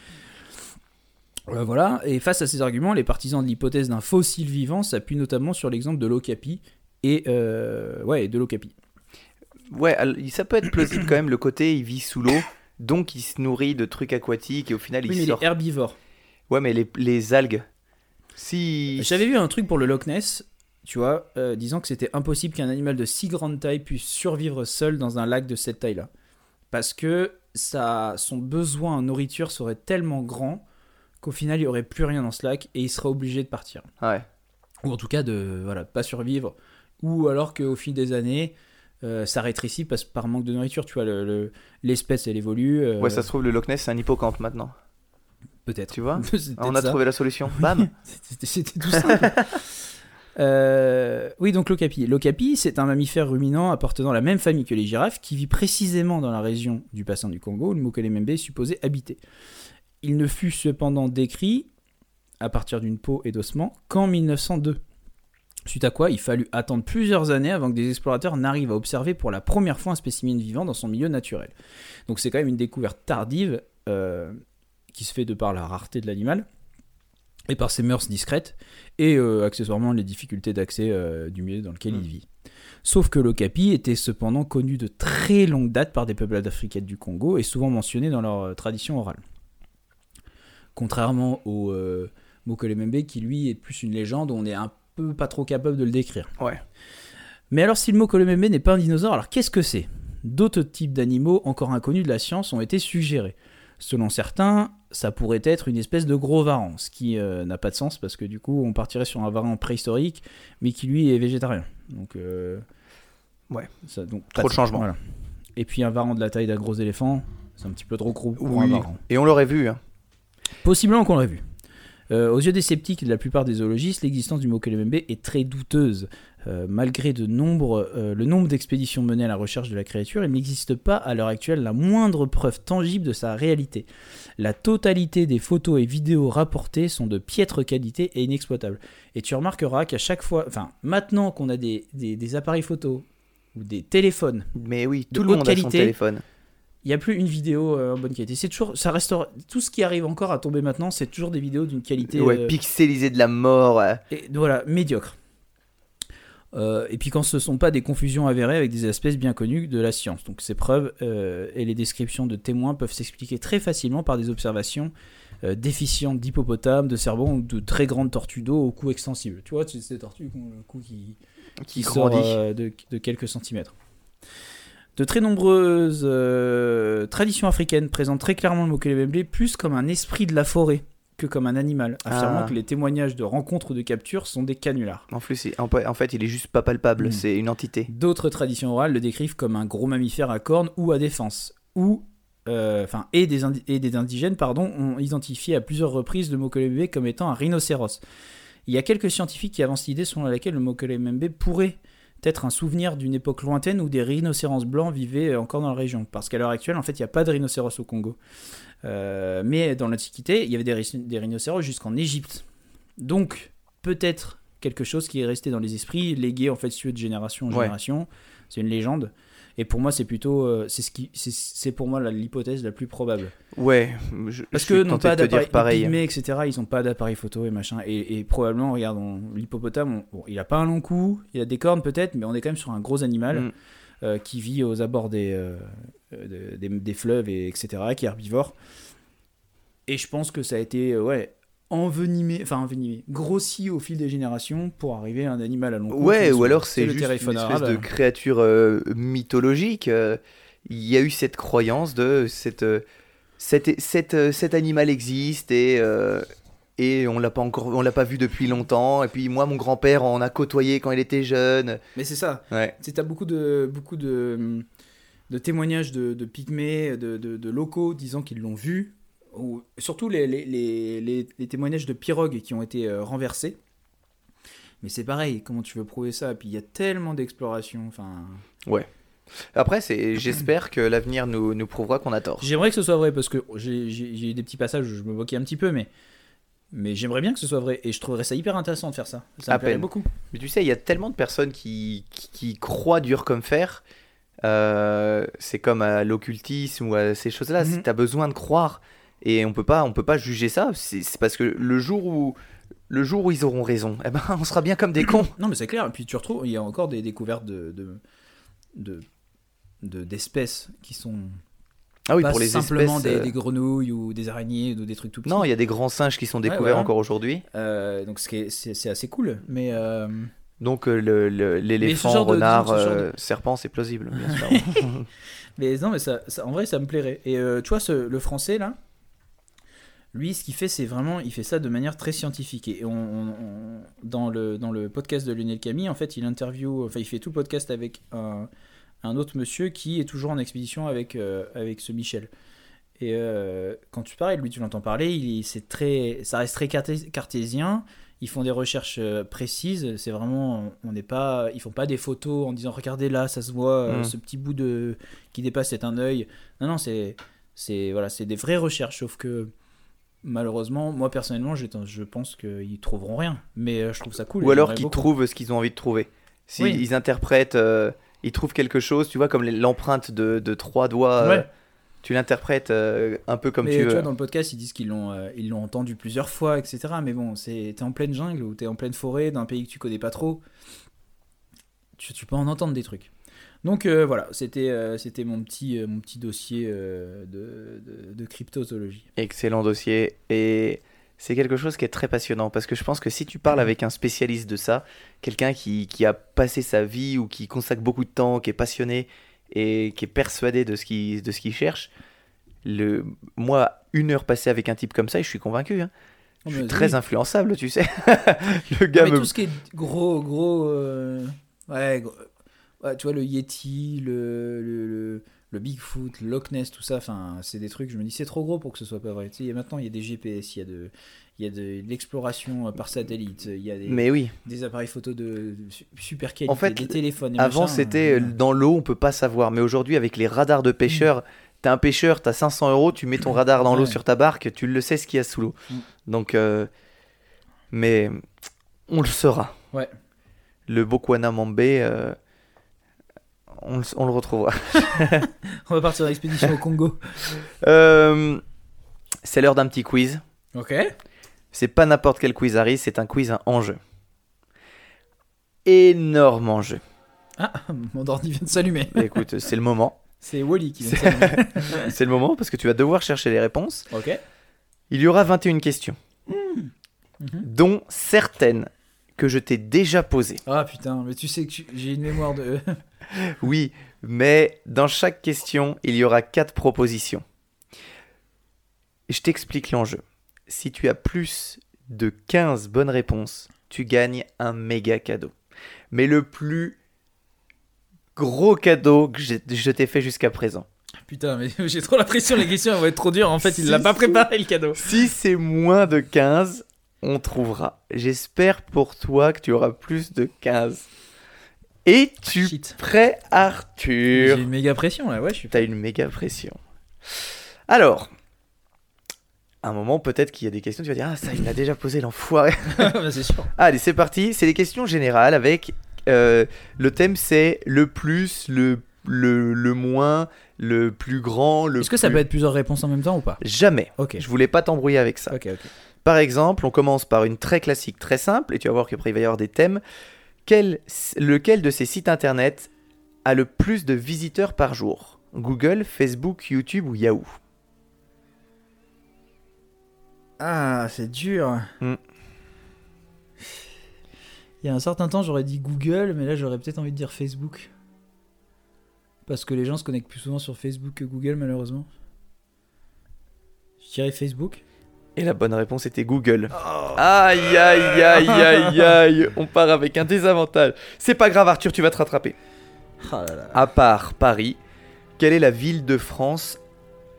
Euh, voilà, et face à ces arguments, les partisans de l'hypothèse d'un fossile vivant s'appuient notamment sur l'exemple de l'ocapi et euh, ouais, de l'ocapi. Ouais, ça peut être plausible quand même le côté il vit sous l'eau, donc il se nourrit de trucs aquatiques et au final il mais il sort. est herbivore. Ouais, mais les, les algues. Si. J'avais vu un truc pour le Loch Ness, tu vois, euh, disant que c'était impossible qu'un animal de si grande taille puisse survivre seul dans un lac de cette taille-là. Parce que ça, son besoin en nourriture serait tellement grand qu'au final il n'y aurait plus rien dans ce lac et il serait obligé de partir. Ouais. Ou en tout cas de voilà, pas survivre. Ou alors qu'au fil des années, euh, ça rétrécit parce, par manque de nourriture. Tu vois, le- le- l'espèce, elle évolue. euh, Ouais, ça se trouve, le Loch Ness, c'est un hippocampe maintenant. Peut-être. Tu vois On a ça. trouvé la solution. Bam c'était tout simple. Euh, oui, donc l'okapi. L'okapi, c'est un mammifère ruminant appartenant à la même famille que les girafes qui vit précisément dans la région du bassin du Congo où le Mokolemembe est supposé habiter. Il ne fut cependant décrit à partir d'une peau et d'ossements qu'en 1902. Suite à quoi, il fallut attendre plusieurs années avant que des explorateurs n'arrivent à observer pour la première fois un spécimen vivant dans son milieu naturel. Donc c'est quand même une découverte tardive euh, qui se fait de par la rareté de l'animal et par ses mœurs discrètes et euh, accessoirement les difficultés d'accès euh, du milieu dans lequel Mm. il vit. Sauf que l'okapi était cependant connu de très longue date par des peuplades africaines du Congo et souvent mentionné dans leur euh, tradition orale. Contrairement au Mokolemembe qui lui est plus une légende on est un peu pas trop capable de le décrire. Ouais. Mais alors si le Mokolemembe n'est pas un dinosaure, alors qu'est-ce que c'est? D'autres types d'animaux encore inconnus de la science ont été suggérés. Selon certains, ça pourrait être une espèce de gros varan, ce qui euh, n'a pas de sens parce que du coup on partirait sur un varan préhistorique, mais qui lui est végétarien. Donc, euh, Ouais. ça, donc Trop de changements. voilà. Et puis un varan de la taille d'un gros éléphant, c'est un petit peu trop gros pour un Oui. varan. Et on l'aurait vu. hein. Possiblement qu'on l'aurait vu. Euh, aux yeux des sceptiques et de la plupart des zoologistes, l'existence du Mokolemembe est très douteuse. Euh, malgré de nombre, euh, le nombre d'expéditions menées à la recherche de la créature, il n'existe pas à l'heure actuelle la moindre preuve tangible de sa réalité. La totalité des photos et vidéos rapportées sont de piètre qualité et inexploitables. Et tu remarqueras qu'à chaque fois, enfin maintenant qu'on a des, des- des appareils photos ou des téléphones Mais oui, De tout le haute monde a son téléphone. il n'y a plus une vidéo euh, en bonne qualité. C'est toujours, ça restera, tout ce qui arrive encore à tomber maintenant, c'est toujours des vidéos d'une qualité Ouais, euh, pixelisé de la mort. et, voilà, médiocre. Euh, et puis quand ce ne sont pas des confusions avérées avec des espèces bien connues de la science. Donc ces preuves euh, et les descriptions de témoins peuvent s'expliquer très facilement par des observations euh, déficientes d'hippopotames, de cerfs-bons ou de très grandes tortues d'eau au cou extensible. Tu vois, c'est ces tortues qui ont le cou qui, Qui sort, de, de quelques centimètres. De très nombreuses traditions africaines présentent très clairement le Mokelebembe plus comme un esprit de la forêt que comme un animal, affirmant Ah. que les témoignages de rencontres ou de captures sont des canulars. En plus, en fait, il est juste pas palpable. Mm. C'est une entité. D'autres traditions orales le décrivent comme un gros mammifère à cornes ou à défense, ou euh, enfin et des indi- et des indigènes pardon ont identifié à plusieurs reprises le Mokelebembe comme étant un rhinocéros. Il y a quelques scientifiques qui avancent l'idée selon laquelle le Mokelebembe pourrait être un souvenir d'une époque lointaine où des rhinocéros blancs vivaient encore dans la région. Parce qu'à l'heure actuelle, en fait, il n'y a pas de rhinocéros au Congo. Euh, mais dans l'Antiquité, il y avait des, rhi- des rhinocéros jusqu'en Égypte. Donc, peut-être quelque chose qui est resté dans les esprits, légué en fait de génération en Ouais. génération. C'est une légende. Et pour moi, c'est plutôt, euh, c'est ce qui, c'est- pour moi l'hypothèse la plus probable. Ouais. Je, Parce je que non tenté pas d'appareil etc. Ils ont pas d'appareil photo et machin. Et, et probablement, regarde, l'hippopotame, on- bon, il a pas un long cou, il a des cornes peut-être, mais on est quand même sur un gros animal Mm. euh, qui vit aux abords des, euh, de- des, des fleuves et etc. qui est herbivore. Et je pense que ça a été ouais envenimé, enfin envenimé, grossi au fil des générations pour arriver à un animal à long cou. Ouais, ou alors c'est juste une espèce arabe. de créature euh, mythologique. euh, Il y a eu cette croyance de cette, euh, cette, cette, euh, cet animal existe et, et on l'a pas encore, on l'a pas vu depuis longtemps. Et puis moi, mon grand-père en a côtoyé quand il était jeune. Mais c'est ça. Ouais. Tu as beaucoup de, beaucoup de, de témoignages de, de pygmées, de, de- de locaux disant qu'ils l'ont vu. Ou, surtout les, les, les, les- les témoignages de pirogues qui ont été euh, renversés. Mais c'est pareil, comment tu veux prouver ça? Puis il y a tellement d'exploration. Enfin, Après, c'est, j'espère que l'avenir nous, nous prouvera qu'on a tort. j'aimerais que ce soit vrai parce que j'ai eu des petits passages où je me moquais un petit peu, mais mais j'aimerais bien que ce soit vrai et je trouverais ça hyper intéressant de faire ça. Ça À me plairait beaucoup. Mais tu sais, il y a tellement de personnes qui, qui, qui croient dur comme fer. Euh, c'est comme à l'occultisme ou à ces choses-là. Mhm. Tu as besoin de croire. Et on peut pas, on peut pas juger ça. C'est parce que le jour où, le jour où ils auront raison, eh ben, on sera bien comme des cons. Non, mais c'est clair. Et puis tu retrouves, il y a encore des découvertes de de de- de- d'espèces qui sont Ah oui, pas pour les simplement espèces. des, euh, des grenouilles ou des araignées ou des trucs tout petits. Non, il y a des grands singes qui sont découverts encore aujourd'hui. Euh, donc ce c'est c'est assez cool. Mais euh, Donc le- le- l'éléphant, de- renard, ce de- euh, serpent, c'est plausible, bien sûr. mais non, mais ça, ça- en vrai, ça me plairait. Et tu vois, ce- le français là. Lui, ce qu'il fait, c'est vraiment, il fait ça de manière très scientifique. Et on, on- on- dans, le, dans le podcast de Lionel Camille, en fait, il interview, enfin, il fait tout le podcast avec un, un autre monsieur qui est toujours en expédition avec, euh, avec ce Michel. Et euh, quand tu parles, lui, tu l'entends parler, il, c'est très, ça reste très carté- cartésien. Ils font des recherches euh, précises. C'est vraiment, on n'est pas, ils font pas des photos en disant regardez là, ça se voit, euh, Mm. ce petit bout de qui dépasse c'est un œil. Non, non, c'est, c'est voilà, c'est des vraies recherches. Sauf que malheureusement, moi personnellement, je, je pense qu'ils trouveront rien. Mais euh, je trouve ça cool. Ou alors qu'ils trouvent ce qu'ils ont envie de trouver. S'ils Oui. ils interprètent, euh, ils trouvent quelque chose, tu vois, comme l'empreinte de, de trois doigts, euh, tu l'interprètes euh, un peu comme mais tu tu veux. vois, dans le podcast, ils disent qu'ils l'ont, ils l'ont entendu plusieurs fois, etc. Mais bon, c'est, t'es en pleine jungle ou t'es en pleine forêt d'un pays que tu connais pas trop. Tu, tu peux en entendre des trucs. Donc euh, voilà, c'était, euh, c'était mon petit, euh, mon petit dossier de, de, de cryptozoologie. Excellent dossier. Et c'est quelque chose qui est très passionnant parce que je pense que si tu parles avec un spécialiste de ça, quelqu'un qui, qui a passé sa vie ou qui consacre beaucoup de temps, qui est passionné et qui est persuadé de ce qu'il cherche, le, moi, une heure passée avec un type comme ça, et je suis convaincu. hein. Je suis très oui. influençable, tu sais. le gars Mais me... tout ce qui est gros, gros. euh, ouais, gros- ouais, tu vois, le Yeti, le, le, le, le Bigfoot, le Loch Ness, tout ça, enfin, c'est des trucs, je me dis, c'est trop gros pour que ce soit pas vrai. Tu sais, il y a maintenant, il y a des GPS, il y a de. Il y a de, de l'exploration euh, par satellite, il y a des, Mais oui, des appareils photo de, de su- super qualité, En fait, des téléphones. avant c'était euh, euh, dans l'eau, on peut pas savoir. Mais aujourd'hui, avec les radars de pêcheurs, t'as un pêcheur, t'as 500 euros, tu mets ton radar dans l'eau sur ta barque, tu le sais ce qu'il y a sous l'eau. Mm. Donc, euh, mais on le saura. Ouais. Le Bokwana Mambe, euh, on, le- on le retrouvera. On va partir en expédition au Congo. Euh, c'est l'heure d'un petit quiz. Ok. C'est pas n'importe quel quiz, Harry, c'est un quiz à enjeu. Énorme enjeu. Ah, mon ordi vient de s'allumer. Écoute, c'est le moment. C'est Wally qui vient de s'allumer. C'est le moment parce que tu vas devoir chercher les réponses. ok. Il y aura 21 questions, Mhm. dont certaines que je t'ai déjà posées. Ah putain, mais tu sais que j'ai une mémoire de. Oui, mais dans chaque question, il y aura 4 propositions. Je t'explique l'enjeu. Si tu as plus de 15 bonnes réponses, tu gagnes un méga cadeau. Mais le plus gros cadeau que je t'ai fait jusqu'à présent. Putain, mais j'ai trop l'impression les questions elles vont être trop dures. En fait, il Si, l'a pas préparé le cadeau. Si c'est moins de 15, on trouvera. J'espère pour toi que tu auras plus de 15. Et tu Shit. prêt, J'ai Arthur une méga pression là, ouais, je suis T'as une méga pression. Alors, à un moment, peut-être qu'il y a des questions, tu vas dire Ah, ça, il l'a déjà posé, l'enfoiré. Bah, c'est sûr. Allez, c'est parti. C'est des questions générales avec. euh, le thème, c'est le plus, le, le, le moins, le plus grand, le Est-ce que ça plus- peut être plusieurs réponses en même temps ou pas? Jamais. Ok. Je voulais pas t'embrouiller avec ça. Ok, ok. Par exemple, on commence par une très classique, très simple, et tu vas voir qu'après il va y avoir des thèmes. Quel, lequel de ces sites internet a le plus de visiteurs par jour? Google, Facebook, YouTube ou Yahoo? Ah, c'est dur. Hmm. Il y a un certain temps, j'aurais dit Google, mais là, j'aurais peut-être envie de dire Facebook. Parce que les gens se connectent plus souvent sur Facebook que Google, malheureusement. Je dirais Facebook. Et la bonne réponse était Google. Aïe aïe aïe aïe aïe On part avec un désavantage. C'est pas grave Arthur, tu vas te rattraper. Là là. À part Paris, quelle est la ville de France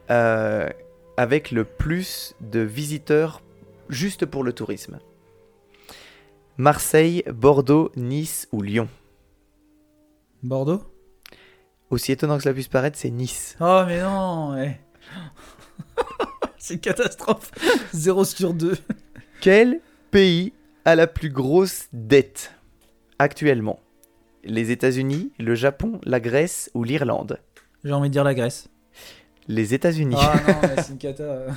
euh, avec le plus de visiteurs juste pour le tourisme? Marseille, Bordeaux, Nice ou Lyon? Bordeaux? Aussi étonnant que cela puisse paraître, c'est Nice. Oh, mais non ouais. C'est une catastrophe. 0 sur 2. Quel pays a la plus grosse dette actuellement? Les États-Unis, le Japon, la Grèce ou l'Irlande? J'ai envie de dire la Grèce. Les États-Unis. Ah non, mais c'est une cata.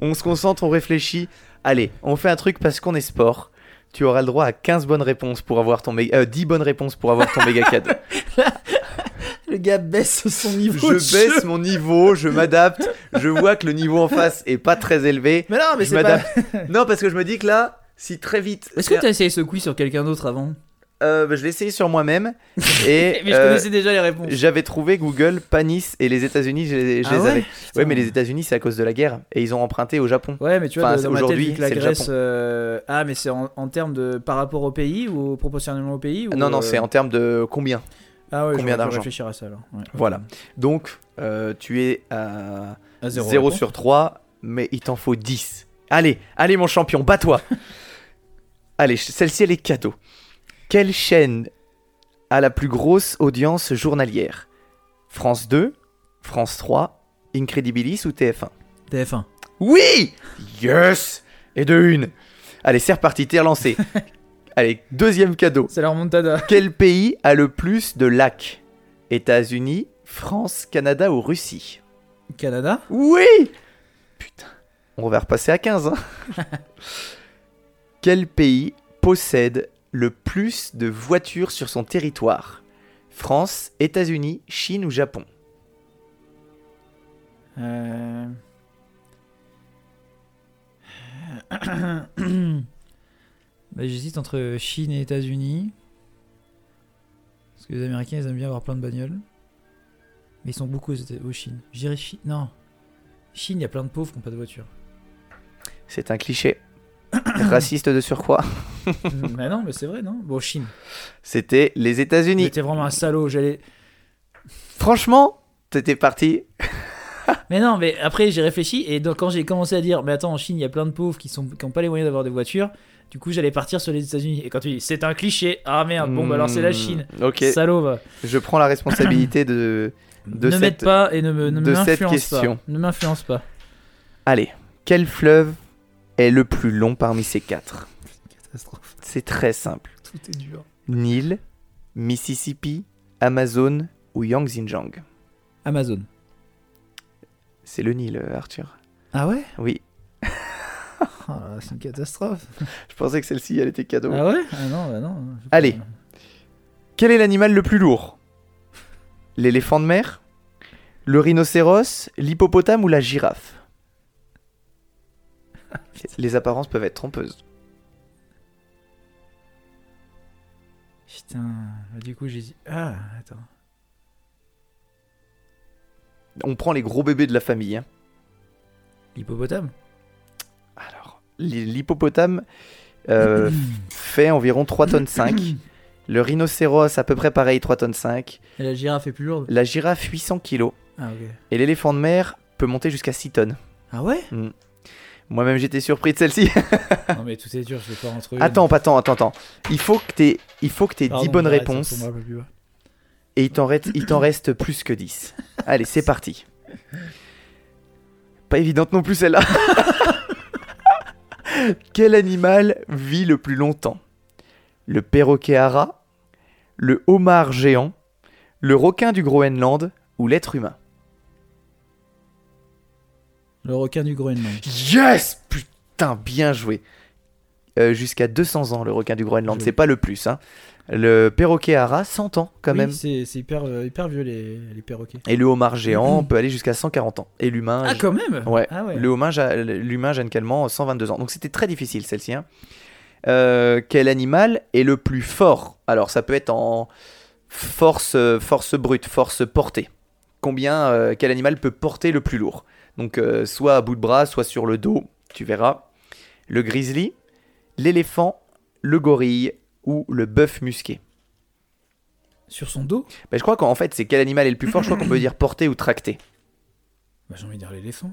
On se concentre, on réfléchit. Allez, on fait un truc parce qu'on est sport. Tu auras le droit à 15 bonnes réponses pour avoir ton méga... euh, 10 bonnes réponses pour avoir ton méga cadeau. Le gars baisse son niveau. de je jeu. baisse mon niveau, je m'adapte. Je vois que le niveau en face est pas très élevé. Mais non, mais c'est pas. Non, parce que je me dis que là, si très vite. Est-ce que t'as essayé ce quiz sur quelqu'un d'autre avant Euh, bah, je l'ai essayé sur moi-même. Et Mais je euh, connaissais déjà les réponses. j'avais trouvé Google, pas Nice et les États-Unis, je les, je Ah les ouais avais. Putain. Ouais, mais les États-Unis, c'est à cause de la guerre. Et ils ont emprunté au Japon. Ouais, mais tu vois, Enfin, aujourd'hui, la c'est le Grèce. Japon. euh, Ah, mais c'est en, en termes de. par rapport au pays ou proportionnellement au pays ou, non, non, euh, c'est en termes de combien Ah ouais, Combien d'argent réfléchir à ça alors. Ouais. Voilà. Donc, euh, tu es à À 0, zéro, réponse. sur 3, mais il t'en faut 10. Allez, allez mon champion, bats-toi. allez, celle-ci, elle est cadeau. Quelle chaîne a la plus grosse audience journalière? France 2, France 3, Incredibilis ou TF1 TF1. Oui Yes Et de une. Allez, c'est reparti, t'es relancé. allez, deuxième cadeau. C'est la remontada. Quel pays a le plus de lacs? États-Unis, France, Canada ou Russie? Canada Oui Putain, on va repasser à 15. Hein. Quel pays possède le plus de voitures sur son territoire? France, États-Unis, Chine ou Japon? Euh... bah, J'hésite entre Chine et États-Unis. Parce que les Américains, ils aiment bien avoir plein de bagnoles. Mais ils sont beaucoup aux, aux Chine. Je dirais Chine. Non. Chine, il y a plein de pauvres qui n'ont pas de voiture. C'est un cliché. Raciste de surcroît. mais non, mais c'est vrai, non Bon, Chine. C'était les États-Unis. J'étais vraiment un salaud. J'allais. Franchement, t'étais parti. Mais non, mais après j'ai réfléchi et donc quand j'ai commencé à dire, mais attends, en Chine il y a plein de pauvres qui sont qui ont pas les moyens d'avoir des voitures, du coup j'allais partir sur les États-Unis. Et quand tu dis c'est un cliché, ah merde, bon bah alors c'est la Chine. Hmm, Ok, Salaud, va. je prends la responsabilité de. De ne cette- m'aide pas et ne me ne de cette m'influence question. pas. Ne m'influence pas. Allez, quel fleuve est le plus long parmi ces quatre? Catastrophe. C'est très simple. Tout est dur. Nil, Mississippi, Amazon ou Yangtze-Jiang? Amazon. C'est le Nil, euh, Arthur. Ah ouais? Oui, C'est une catastrophe. je pensais que celle-ci, elle était cadeau. Ah ouais? Ah non, bah non. Allez. Quel est l'animal le plus lourd? L'éléphant de mer? Le rhinocéros? L'hippopotame ou la girafe? Les apparences peuvent être trompeuses. Putain, bah, du coup j'ai dit. Ah, attends. On prend les gros bébés de la famille. hein. L'hippopotame? L'hippopotame euh, fait environ 3 tonnes 5. Le rhinocéros, à peu près pareil, 3 tonnes 5. Et la girafe est plus lourde? La girafe, 800 kilos. Ah. Et l'éléphant de mer peut monter jusqu'à 6 tonnes. Ah ouais? Moi-même, j'étais surpris de celle-ci. Non mais tout est dur, je vais pas rentrer. attends, attends, attends, attends. Il faut que t'aies, il faut que t'aies 10 bonnes réponses. Et il t'en reste, il t'en reste plus que 10. Allez, c'est parti. Pas évidente non plus celle-là. Quel animal vit le plus longtemps? Le perroquet à rat Le homard géant Le requin du Groenland Ou l'être humain? Le requin du Groenland. Yes Putain, bien joué. Euh, Jusqu'à 200 ans, le requin du Groenland. C'est pas le plus. Hein. Le perroquet à rat, 100 ans quand Oui, même. C'est hyper, euh, hyper vieux les, les perroquets. Et le homard géant peut aller jusqu'à 140 ans. Et l'humain, Ah, quand même Ouais. Ah ouais. le l'humain Jeanne Calment, 122 ans. Donc c'était très difficile celle-ci. hein. Euh, quel animal est le plus fort? Alors ça peut être en force, euh, force brute, force portée. Combien, euh, quel animal peut porter le plus lourd? Donc euh, soit à bout de bras, soit sur le dos, tu verras. Le grizzly, l'éléphant, le gorille ou le bœuf musqué. Sur son dos Ben, je crois qu'en fait c'est quel animal est le plus fort. Je crois qu'on peut dire porté ou tracté. Bah j'ai envie de dire l'éléphant.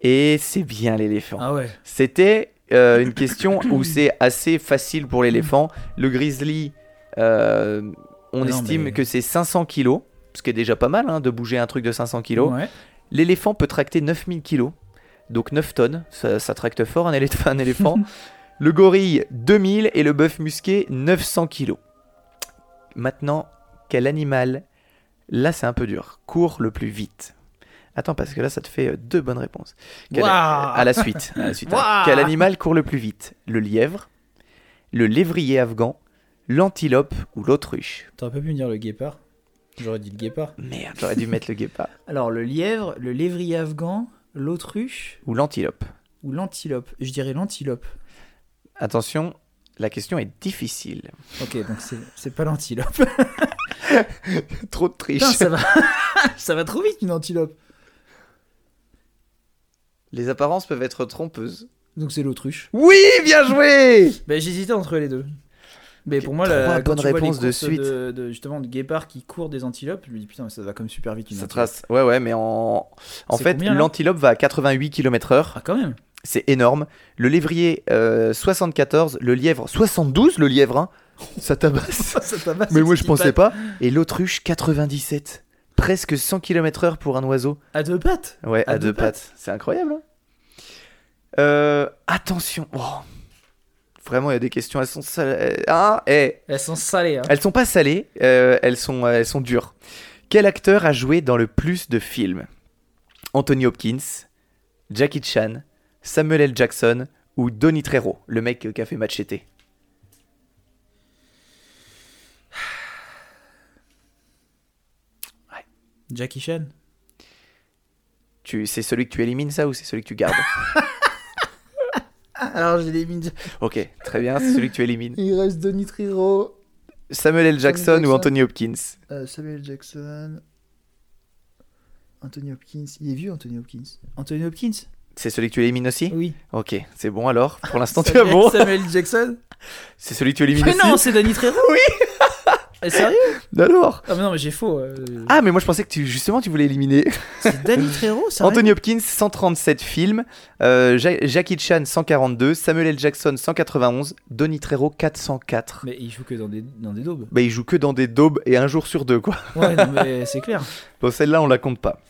Et c'est bien l'éléphant. Ah ouais. C'était euh, une question où c'est assez facile pour l'éléphant. Le grizzly, euh, on non, estime mais- que c'est 500 kilos, ce qui est déjà pas mal hein, de bouger un truc de 500 kilos. Ouais. L'éléphant peut tracter 9000 kilos, donc 9 tonnes. Ça, ça tracte fort un, élé- un éléphant. le gorille, 2000 et le bœuf musqué, 900 kilos. Maintenant, quel animal, là c'est un peu dur, court le plus vite Attends, parce que là ça te fait euh, deux bonnes réponses. Quel- à la suite. à la suite, hein. Quel animal court le plus vite? Le lièvre, le lévrier afghan, l'antilope ou l'autruche? T'aurais pas pu me dire le guépard? J'aurais dit le guépard. Merde, j'aurais dû mettre le guépard. Alors le lièvre, le lévrier afghan, l'autruche Ou l'antilope. ou l'antilope? Je dirais l'antilope. Attention, la question est difficile. Ok, donc c'est pas l'antilope. Trop de triche. Putain, ça va... ça va trop vite une antilope. Les apparences peuvent être trompeuses. Donc c'est l'autruche. Oui, bien joué Bah j'hésitais entre les deux. Mais pour moi, la, les réponses de suite. De, de- justement de guépards qui courent des antilopes, je me dis putain, mais ça va comme super vite une Ça trace. Ouais, ouais, mais en, en fait, l'antilope va à 88 km/h. Ah, quand même. C'est énorme. Le lévrier, euh, 74. Le lièvre, 72, le lièvre. hein. Ça tabasse. Ça tabasse, mais moi, je pensais pattes. pas. Et l'autruche, 97. Presque 100 km/h pour un oiseau. À deux pattes. Ouais, à, À deux deux pattes. C'est incroyable. hein. Euh, attention. Oh. Vraiment, il y a des questions. Elles sont salées. Ah, eh. Elles sont salées. Hein. Elles sont pas salées. euh, elles, sont, elles sont dures. Quel acteur a joué dans le plus de films? Anthony Hopkins, Jackie Chan, Samuel L. Jackson ou Donnie Trejo, le mec qui a fait Machete Jackie Chan. tu, C'est celui que tu élimines ça ou c'est celui que tu gardes? Alors mines. Ok, très bien, c'est celui que tu élimines. Il reste Donnie Triro, Samuel L. Jackson, Jackson. ou Anthony Hopkins? Euh, Samuel Jackson, Anthony Hopkins. Il est vieux, Anthony Hopkins. Anthony Hopkins? C'est celui que tu élimines aussi Oui. Ok, c'est bon alors. Pour l'instant, tu es Samuel, bon. Samuel Jackson C'est celui que tu élimines Mais aussi non, c'est Donnie Trejo Oui. Eh, Sérieux Alors Ah, mais non, mais j'ai faux. euh, Ah, mais moi je pensais que tu, justement tu voulais éliminer. C'est Danny Trejo, sérieux Anthony Hopkins, 137 films. euh, Ja- Jackie Chan, 142. Samuel L. Jackson, 191. Donnie Trejo, 404. Mais il joue que dans des, dans des daubes. Bah, il joue que dans des daubes et un jour sur deux, quoi. Ouais, non, mais c'est clair. Bon, celle-là, on la compte pas.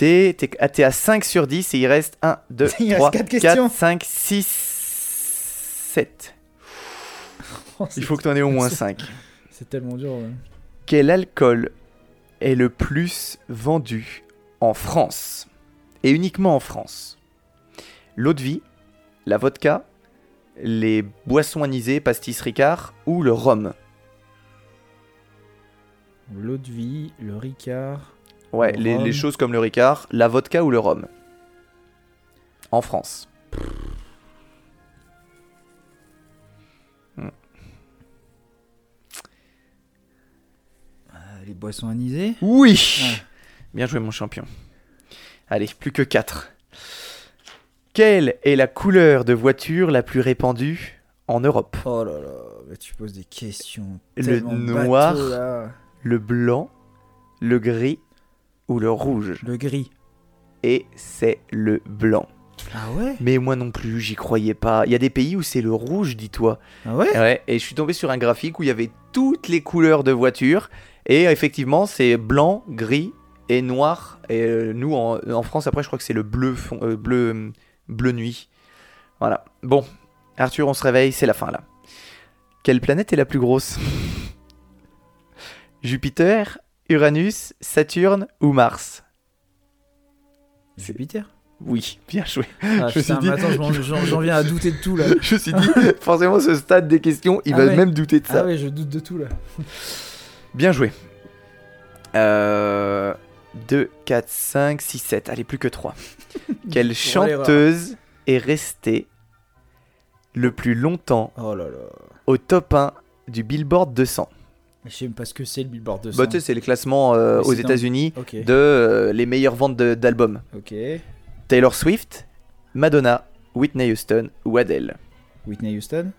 T'es à 5 sur 10 et il reste 1, 2, Il reste 3, quatre questions. 4, 5, 6, 7. Oh, Il c'est- faut que t'en aies au moins 5. C'est tellement dur. ouais. Quel alcool est le plus vendu en France Et uniquement en France? L'eau de vie, la vodka, les boissons anisées, pastis Ricard ou le rhum? L'eau de vie, le Ricard. Ouais, Le les, choses comme le Ricard, la vodka ou le rhum. En France. euh, les boissons anisées. Oui Ouais. Bien joué mon champion. Allez, plus que 4. Quelle est la couleur de voiture la plus répandue en Europe? Oh là là, mais tu poses des questions. Le noir. bateau. Le blanc, le gris ou le rouge Le gris. Et c'est le blanc. Ah ouais? Mais moi non plus, j'y croyais pas. Il y a des pays où c'est le rouge, dis-toi. Ah ouais? Ouais, et je suis tombé sur un graphique où il y avait toutes les couleurs de voitures. Et effectivement, c'est blanc, gris et noir. Et euh, nous, en, en France, après, je crois que c'est le bleu, fond- euh, bleu, bleu nuit. Voilà. Bon, Arthur, on se réveille, c'est la fin là. Quelle planète est la plus grosse? Jupiter, Uranus, Saturne ou Mars? Jupiter Oui, bien joué. Ah Je me putain, suis dit- attends, j'en- viens à douter de tout là. Je me suis dit, forcément, ce stade des questions, il Ah va ouais. même douter de ça. Ah ouais, je doute de tout là. Bien joué. Euh, 2, 4, 5, 6, 7. Allez, plus que 3. Quelle chanteuse est restée le plus longtemps Oh là là. au top 1 du Billboard 200 Je sais même pas ce que c'est le Billboard 200. Bah, tu sais, c'est le classement euh, aux dans- États-Unis de euh, les meilleures ventes d'albums. Ok. Taylor Swift, Madonna, Whitney Houston ou Adele. Whitney Houston?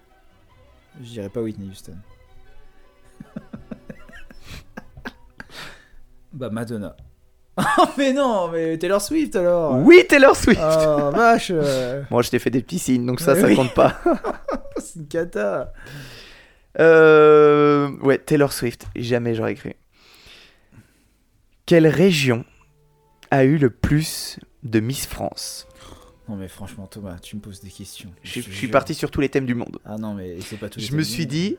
Je dirais pas Whitney Houston. bah Madonna. Oh mais non, mais Taylor Swift alors Oui, Taylor Swift Oh vache Moi, je t'ai fait des petits signes, donc ça, ça oui. compte pas. C'est une cata Euh, ouais, Taylor Swift, jamais j'aurais cru. Quelle région a eu le plus de Miss France? Non mais franchement Thomas, tu me poses des questions. je, suis parti sur tous les thèmes du monde. Ah non mais c'est pas tout. Je me suis dit,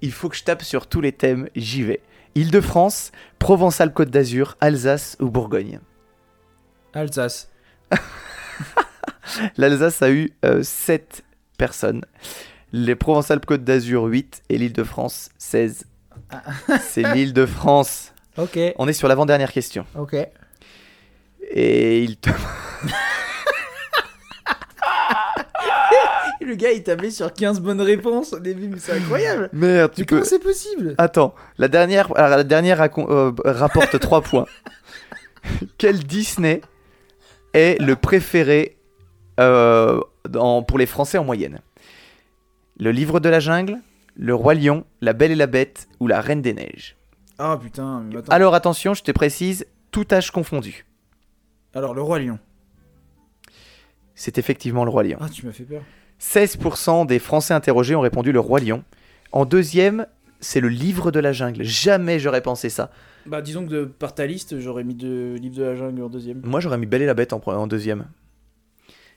il faut que je tape sur tous les thèmes, j'y vais. Île-de-France, Provençal-Côte d'Azur, Alsace ou Bourgogne? Alsace. L'Alsace a eu 7 personnes. Les Provençal-Côte d'Azur 8 et l'Île-de-France 16. C'est l'Île-de-France. Ok, On est sur l'avant-dernière question. ok. Et il te... Le gars il tablait sur 15 bonnes réponses au début, mais c'est incroyable Merde, tu Mais peux... comment c'est possible? Attends, la dernière, alors, la dernière racon- euh, rapporte 3 points. Quel Disney est le préféré euh, dans- pour les Français en moyenne? Le livre de la jungle, Le Roi Lion, La Belle et la Bête ou La Reine des Neiges Ah putain, mais attends. Alors attention, je te précise, tout âge confondu. Alors, le Roi Lion. C'est effectivement Le Roi Lion. Ah, tu m'as fait peur. 16% des Français interrogés ont répondu Le Roi Lion. En deuxième, c'est Le Livre de la Jungle. Jamais j'aurais pensé ça. Bah, disons que de, par ta liste, j'aurais mis de Livre de la Jungle en deuxième. Moi, j'aurais mis Belle et la Bête en deuxième.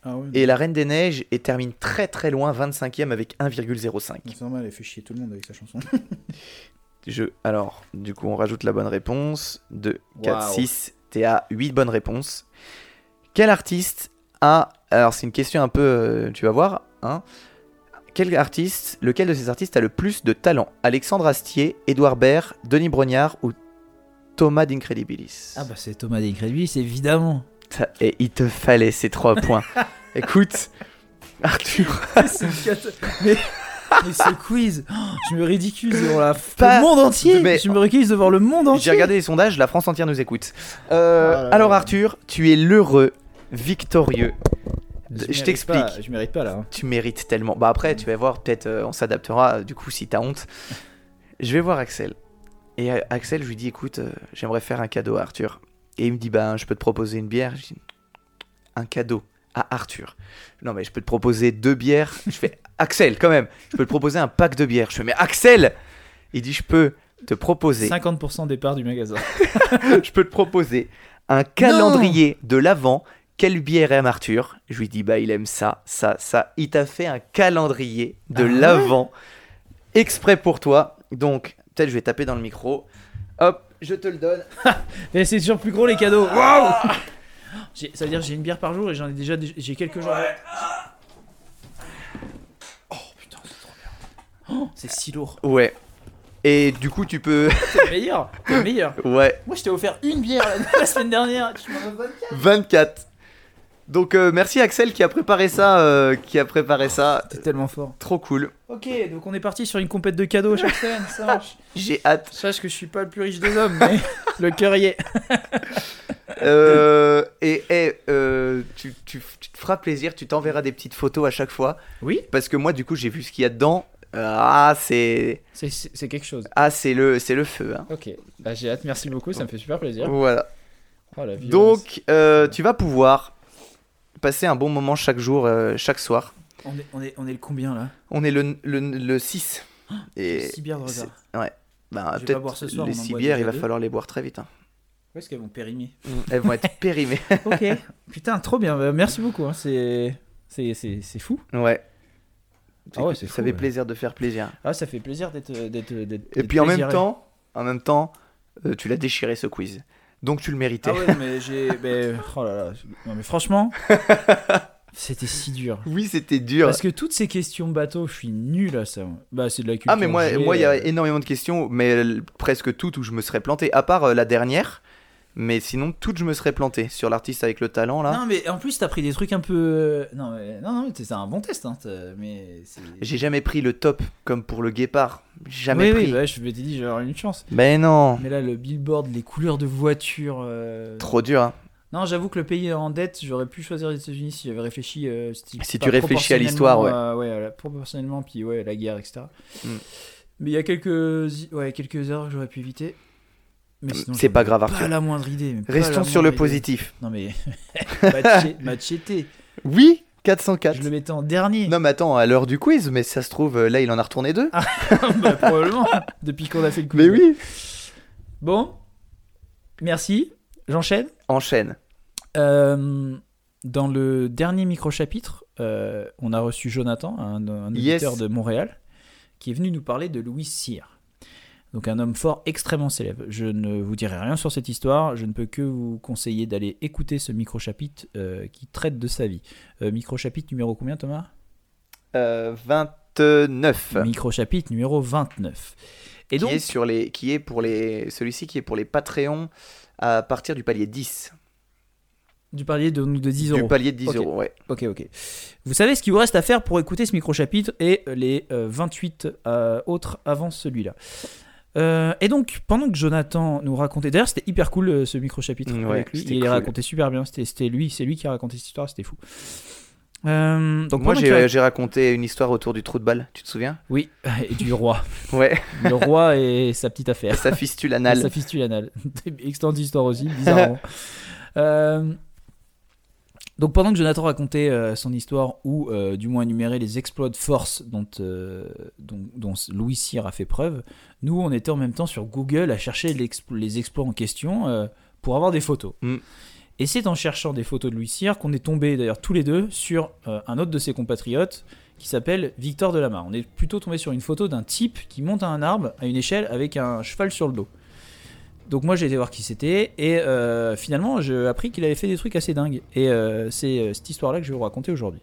Ah ouais. Et La Reine des Neiges et termine très très loin, 25e avec 1,05. C'est normal, elle fait chier tout le monde avec sa chanson. Je... Alors, du coup, on rajoute la bonne réponse. 2, 4, Waouh. 6. T'es à 8 bonnes réponses. Quel artiste a. Alors, c'est une question un peu. euh, tu vas voir. Hein Quel artiste, lequel de ces artistes a le plus de talent? Alexandre Astier, Édouard Baird, Denis Brognard ou Thomas d'Incredibilis? Ah bah, c'est Thomas D'Incredibilis, évidemment. Et il te fallait ces 3 points. Écoute, Arthur. Mais, mais ce quiz, oh, je me ridiculise devant la... Pas- le monde entier. mais- Je me ridiculise devant le monde entier. J'ai regardé les sondages, la France entière nous écoute. Euh, alors Arthur, tu es l'heureux, victorieux. Je t'explique. Je mérite pas là. hein. Tu mérites tellement. Bah après, tu vas voir, peut-être euh, on s'adaptera du coup si t'as honte. Je vais voir Axel. Et euh, Axel, je lui dis écoute, euh, j'aimerais faire un cadeau à Arthur. Et il me dit bah je peux te proposer une bière. Je dis un cadeau à Arthur. Non mais je peux te proposer deux bières. Je fais Axel quand même. Je peux te proposer un pack de bières. Je fais mais Axel. Il dit je peux te proposer. 50% des parts du magasin. je peux te proposer un calendrier de l'avant. Quelle bière aime Arthur? Je lui dis bah il aime ça, ça, ça. Il t'a fait un calendrier de Ah ouais l'avant exprès pour toi. Donc peut-être je vais taper dans le micro. Hop, je te le donne. Et c'est toujours plus gros les cadeaux. Waouh J'ai- Ça veut dire que j'ai une bière par jour et j'en ai déjà j'ai quelques jours. Oh putain, c'est trop bien. Oh, c'est si lourd. Ouais. Et du coup tu peux. C'est le meilleur. C'est le meilleur. ouais. Moi je t'ai offert une bière la, la semaine dernière. Tu m'en 24. 24. Donc euh, merci Axel qui a préparé ça, euh, qui a préparé ça. T'es tellement fort. Trop cool. Ok, donc on est parti sur une compète de cadeaux chaque semaine. Ça marche. J'ai hâte. Sache que je suis pas le plus riche des hommes, mais le cœur y est. Euh, et et, euh, tu, tu- tu te feras plaisir, tu t'enverras des petites photos à chaque fois. Oui. Parce que moi, du coup, j'ai vu ce qu'il y a dedans. Ah, c'est C'est- C'est c'est quelque chose. ah, c'est le, c'est le feu. hein. Ok, bah, j'ai hâte, merci beaucoup, ça me fait super plaisir. Voilà. Oh, la. Donc, euh, tu vas pouvoir passer un bon moment chaque jour, euh, chaque soir. on est, on, est, on est le combien là? On est le, le, le 6. Et 6 bières de retard. vais pas peut-être boire ce soir, les on en 6 boit bières, il va deux. falloir les boire très vite. hein. Où est-ce qu'elles vont périmer? Elles vont être périmées. Ok. Putain, trop bien, bah, merci beaucoup, hein, c'est c'est- c'est c'est fou. ouais. Ah ouais, c'est ça fou, fait ouais. plaisir de faire plaisir. Ah, ça fait plaisir d'être. d'être- d'être- Et puis en même temps, en même temps, euh, tu l'as déchiré ce quiz. Donc tu le méritais. Ah ouais, mais j'ai. oh là là. Non, mais franchement, c'était si dur. Oui, c'était dur. Parce que toutes ces questions bateau, je suis nul à ça. Bah, c'est de la culture. Ah mais moi il y a euh, énormément de questions, mais euh, presque toutes où je me serais planté, à part euh, la dernière. Mais sinon, toutes je me serais planté sur l'artiste avec le talent là. Non, mais en plus, t'as pris des trucs un peu. euh, Non, mais... non, non, c'est un bon test, hein, mais. J'ai jamais pris le top comme pour le guépard. Jamais oui, pris. oui, bah, je m'étais dit, j'aurais une chance. Mais non, Mais là, le billboard, les couleurs de voiture. euh, trop dur. hein. Non, j'avoue que le pays en dette, j'aurais pu choisir les États-Unis si j'avais réfléchi. euh, Si tu réfléchis à l'histoire, ouais. euh, ouais, la- proportionnellement, puis ouais, la guerre, etc. Mm. Mais il y a quelques, ouais, quelques erreurs que j'aurais pu éviter. Sinon, C'est pas grave, Pas la moindre idée. Restons sur le idée. positif. Non, mais. Machete. Oui, 404. Je le mettais en dernier. Non mais attends, à l'heure du quiz, mais ça se trouve, euh, là il en a retourné deux. Bah, probablement. Depuis qu'on a fait le coup. mais oui. Bon. Merci. J'enchaîne. Enchaîne. Euh, dans le dernier micro-chapitre, euh, on a reçu Jonathan, un, un Yes. auditeur de Montréal, qui est venu nous parler de Louis Cyr. Donc un homme fort extrêmement célèbre. Je ne vous dirai rien sur cette histoire, je ne peux que vous conseiller d'aller écouter ce micro-chapitre euh, qui traite de sa vie. Euh, micro-chapitre numéro combien Thomas? Euh, 29. Micro-chapitre numéro 29. Et qui donc, est sur les qui est pour les celui-ci qui est pour les Patreons à partir du palier 10 du palier de, de 10 du euros. palier de 10 Ok. euros ouais Ok, ok. Vous savez ce qu'il vous reste à faire pour écouter ce micro-chapitre et les euh, 28 euh, autres avant celui-là. Euh, et donc, pendant que Jonathan nous racontait, d'ailleurs, c'était hyper cool euh, ce micro-chapitre Mm, ouais, avec lui. Il cool. racontait super bien. C'était lui, c'est lui qui a raconté cette histoire, c'était fou. Euh, donc Moi, j'ai raconté une histoire autour du trou de balle, tu te souviens? Oui, et du roi. Ouais, Le roi et sa petite affaire. sa fistule anale. Sa fistule anale. Excellente histoire aussi, bizarrement. Euh, donc pendant que Jonathan racontait euh, son histoire, ou euh, du moins énumérait les exploits de force dont, euh, dont, dont Louis Cyr a fait preuve, nous on était en même temps sur Google à chercher les exploits en question pour avoir des photos. Mm. Et c'est en cherchant des photos de Louis Cyr qu'on est tombé d'ailleurs tous les deux sur un autre de ses compatriotes qui s'appelle Victor Delamarre. On est plutôt tombé sur une photo d'un type qui monte à un arbre à une échelle avec un cheval sur le dos. Donc moi j'ai été voir qui c'était et euh, finalement j'ai appris qu'il avait fait des trucs assez dingues et euh, c'est euh, cette histoire là que je vais vous raconter aujourd'hui.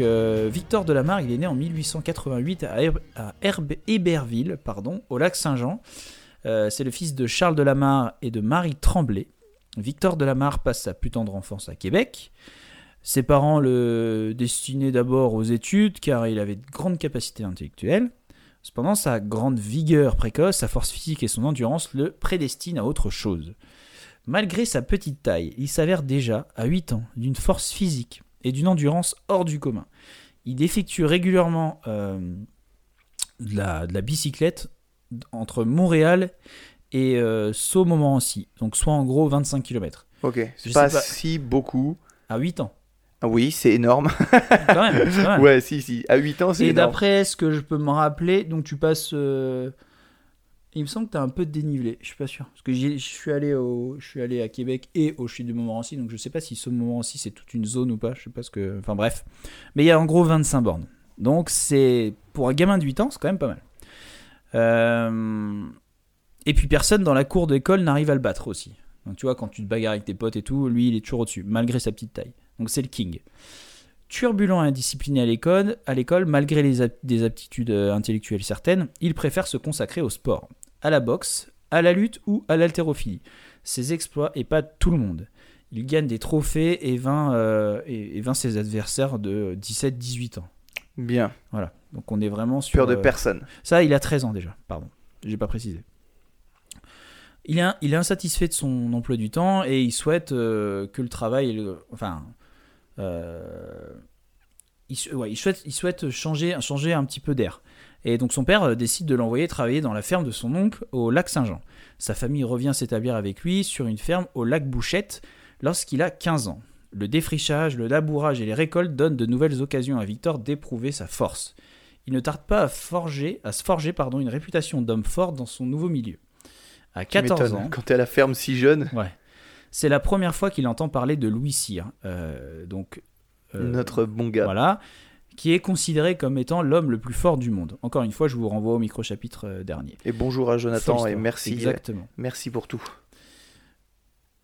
Euh, Victor Delamarre, il est né en 1888 à, Héberville, au lac Saint-Jean. Euh, c'est le fils de Charles Delamarre et de Marie Tremblay. Victor Delamarre passe sa plus tendre enfance à Québec. Ses parents le destinaient d'abord aux études car il avait de grandes capacités intellectuelles. Cependant, sa grande vigueur précoce, sa force physique et son endurance le prédestinent à autre chose. Malgré sa petite taille, il s'avère déjà, à 8 ans, d'une force physique et d'une endurance hors du commun. Il effectue régulièrement euh, de, la, de la bicyclette entre Montréal et euh, Sault-Montmorency, donc soit en gros 25 km. Ok, c'est pas, pas. si beaucoup. À 8 ans. Ah oui, c'est énorme. Quand même, ouais, si, si. À 8 ans, c'est Et énorme. d'après ce que je peux me rappeler, donc tu passes. euh, Il me semble que tu as un peu dénivelé, je suis pas sûr. Parce que je suis allé allé à Québec et au Chute de Montmorency, donc je sais pas si ce Montmorency c'est toute une zone ou pas, je sais pas ce que. Enfin bref. Mais il y a en gros 25 bornes. Donc c'est. Pour un gamin de 8 ans, c'est quand même pas mal. Euh, Et puis personne dans la cour d'école n'arrive à le battre aussi. Donc tu vois, quand tu te bagarres avec tes potes et tout, lui il est toujours au-dessus, malgré sa petite taille. Donc c'est le king. Turbulent et indiscipliné à l'école, à l'école malgré les ap- des aptitudes euh, intellectuelles certaines, il préfère se consacrer au sport, à la boxe, à la lutte ou à l'haltérophilie. Ses exploits pas tout le monde. Il gagne des trophées et vainc, euh, et, et vainc ses adversaires de 17-18 ans. Bien. Voilà. Donc on est vraiment sur. Peur de euh, personne. ça, il a 13 ans déjà, pardon. J'ai pas précisé. Il est, il est insatisfait de son emploi du temps et il souhaite euh, que le travail. le- enfin. Euh, il, sou- ouais, il souhaite, il souhaite changer, changer un petit peu d'air. Et donc son père euh, décide de l'envoyer travailler dans la ferme de son oncle au lac Saint-Jean. Sa famille revient s'établir avec lui sur une ferme au lac Bouchette lorsqu'il a 15 ans. Le défrichage, le labourage et les récoltes donnent de nouvelles occasions à Victor d'éprouver sa force il ne tarde pas à, forger, à se forger pardon, une réputation d'homme fort dans son nouveau milieu. À Tu 14 m'étonnes. ans, Quand t'es à la ferme si jeune, ouais, c'est la première fois qu'il entend parler de Louis Cyr, euh, donc euh, notre bon gars. voilà, qui est considéré comme étant l'homme le plus fort du monde. Encore une fois, je vous renvoie au micro-chapitre euh, dernier. Et bonjour à Jonathan et merci. Exactement. Merci pour tout.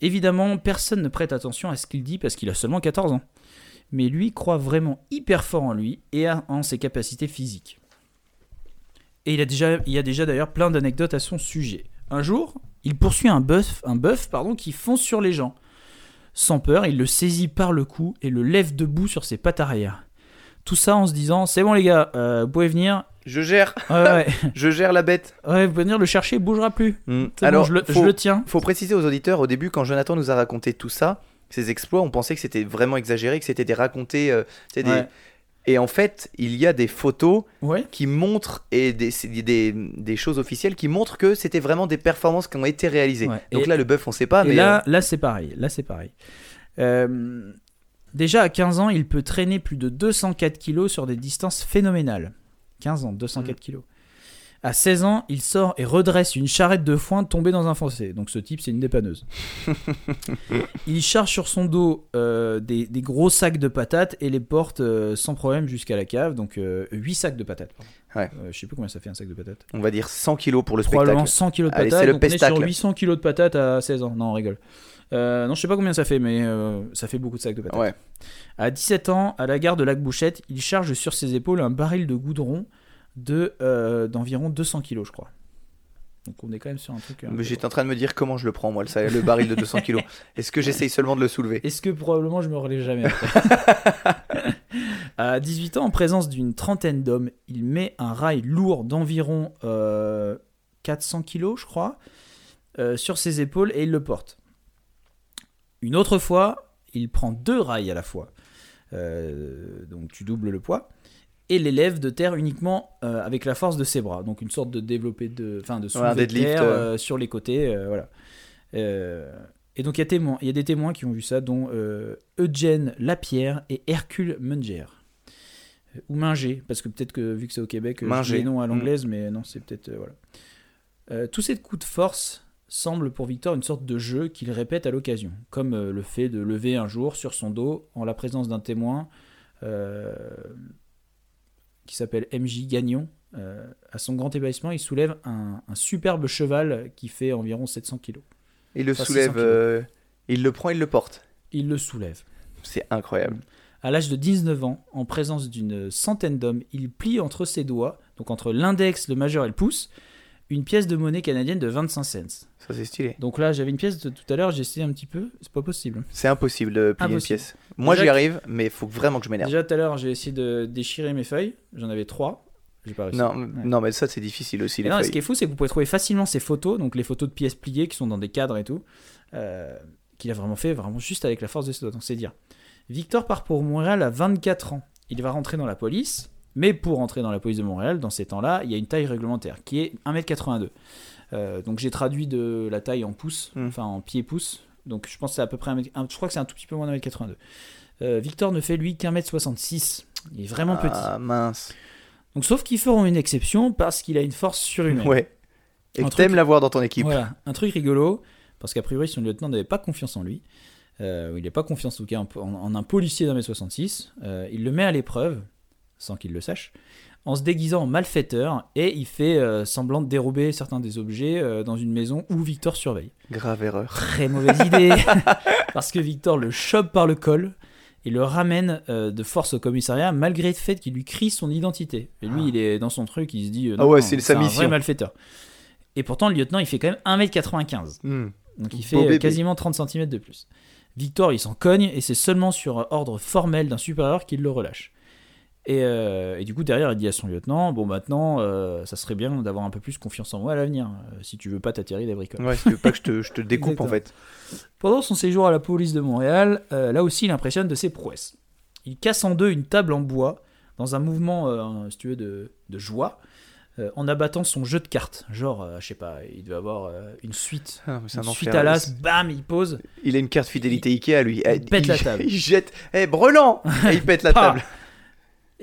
Évidemment, personne ne prête attention à ce qu'il dit parce qu'il a seulement 14 ans. Mais lui croit vraiment hyper fort en lui et en ses capacités physiques. Et il, a déjà, il y a déjà d'ailleurs plein d'anecdotes à son sujet. Un jour, il poursuit un bœuf, un bœuf pardon, qui fonce sur les gens. Sans peur, il le saisit par le cou et le lève debout sur ses pattes arrière. Tout ça en se disant C'est bon les gars, euh, vous pouvez venir. Je gère, Ouais, ouais, je gère la bête. ouais, vous pouvez venir le chercher, il bougera plus. C'est Alors, bon, je, le, je faut, le tiens. faut préciser aux auditeurs, au début, quand Jonathan nous a raconté tout ça, ses exploits, on pensait que c'était vraiment exagéré, que c'était des racontés. euh, des-. Et en fait, il y a des photos Ouais. qui montrent, et des, c'est des, des choses officielles qui montrent que c'était vraiment des performances qui ont été réalisées. Ouais. Donc Et- là, le bœuf, on sait pas, Et mais. là, là c'est pareil. Là, c'est pareil. Euh, déjà, à 15 ans, il peut traîner plus de 204 kilos sur des distances phénoménales. 15 ans, 204 kilos. À 16 ans, il sort et redresse une charrette de foin tombée dans un fossé. Donc ce type, c'est une dépanneuse. il charge sur son dos euh, des, des gros sacs de patates et les porte euh, sans problème jusqu'à la cave. Donc 8 sacs de patates. Ouais. Euh, je sais plus combien ça fait un sac de patates. On va dire 100 kilos pour le Probablement spectacle. 100 kilos de Allez, patates. c'est le donc on est sur pestacle. 800 kilos de patates à 16 ans. Non, on rigole. Euh, non, je sais pas combien ça fait, mais euh, ça fait beaucoup de sacs de patates. Ouais. À 17 ans, à la gare de Lac Bouchette, il charge sur ses épaules un baril de goudron de euh, d'environ 200 kilos, je crois. Donc on est quand même sur un truc. euh, Mais J'étais en train de me dire comment je le prends, moi, le, le baril de 200 kilos. Est-ce que j'essaye seulement de le soulever? Est-ce que probablement je me relève jamais après? À 18 ans, en présence d'une trentaine d'hommes, il met un rail lourd d'environ euh, 400 kilos, je crois, euh, sur ses épaules et il le porte. Une autre fois, il prend deux rails à la fois. Euh, donc tu doubles le poids. Et l'élève de terre uniquement euh, avec la force de ses bras. Donc une sorte de développé de, enfin de soulevé de terre euh. euh, sur les côtés. euh, voilà. Et donc il y, a y des témoins qui ont vu ça, dont Eugène Lapierre et Hercule Munger. Ou Minger, parce que peut-être que vu que c'est au Québec, Minger. les noms à l'anglaise, mais non, c'est peut-être. voilà. Tous ces coups de force semblent pour Victor une sorte de jeu qu'il répète à l'occasion, comme le fait de lever un jour sur son dos, en la présence d'un témoin qui s'appelle MJ Gagnon. Euh, à son grand ébahissement, il soulève un, un superbe cheval qui fait environ 700 kg. Il le Enfin, soulève, 600 kilos. euh, il le prend, il le porte. Il le soulève. C'est incroyable. À l'âge de 19 ans, en présence d'une centaine d'hommes, il plie entre ses doigts, donc entre l'index, le majeur et le pouce, une pièce de monnaie canadienne de 25 cents. Ça, c'est stylé. Donc là, j'avais une pièce de tout à l'heure, j'ai essayé un petit peu, c'est pas possible. C'est impossible de plier une pièce. Moi, j'y arrive, mais il faut vraiment que je m'énerve. Déjà tout à l'heure, j'ai essayé de déchirer mes feuilles, j'en avais trois, j'ai pas réussi. Non, Ouais. non, mais ça, c'est difficile aussi, les non, ce qui est fou, c'est que vous pouvez trouver facilement ces photos, donc les photos de pièces pliées qui sont dans des cadres et tout, euh, qu'il a vraiment fait, vraiment juste avec la force de ses doigts. Donc c'est dire. Victor part pour Montréal à 24 ans. Il va rentrer dans la police, mais pour entrer dans la police de Montréal, dans ces temps-là, il y a une taille réglementaire qui est 1m82. Euh, donc j'ai traduit de la taille en pouces, Hmm. enfin en pied-pouce. Donc je pense que c'est à peu près 1 un- je crois que c'est un tout petit peu moins d'un mètre 82. Euh, Victor ne fait lui qu'un mètre 66. Il est vraiment petit. Ah, mince. Donc sauf qu'ils feront une exception parce qu'il a une force surhumaine. Ouais. Et Un que t'aimes l'avoir dans ton équipe. Voilà, un truc rigolo, parce qu'a priori son lieutenant n'avait pas confiance en lui. Euh, il n'a pas confiance en tout cas en, en- en un policier d'un mètre 66. Euh, il le met à l'épreuve, sans qu'il le sache, en se déguisant en malfaiteur et il fait euh, semblant de dérober certains des objets euh, dans une maison où Victor surveille. Grave erreur. Très mauvaise idée, parce que Victor le chope par le col et le ramène euh, de force au commissariat malgré le fait qu'il lui crie son identité. Et lui, il est dans son truc, il se dit euh, Ah non, ouais, non, c'est sa un mission. vrai malfaiteur. Et pourtant, le lieutenant, il fait quand même 1m95. Hmm. Donc il fait quasiment 30 cm de plus. Victor, il s'en cogne et c'est seulement sur ordre formel d'un supérieur qu'il le relâche. Et, euh, et du coup, derrière, il dit à son lieutenant Bon, maintenant, euh, ça serait bien d'avoir un peu plus confiance en moi à l'avenir, euh, si tu veux pas t'attirer des bricoles. Ouais, si tu veux pas que je te, je te découpe en fait. Pendant son séjour à la police de Montréal, là aussi, il impressionne de ses prouesses. Il casse en deux une table en bois dans un mouvement, si tu veux, de, de joie, en abattant son jeu de cartes. Genre, je sais pas, il devait avoir une suite. Ah, Une un suite à l'as, bam, il pose. Il a une carte fidélité Ikea lui. Eh, il pète la table. Il jette. Eh, brelan Et il pète la table.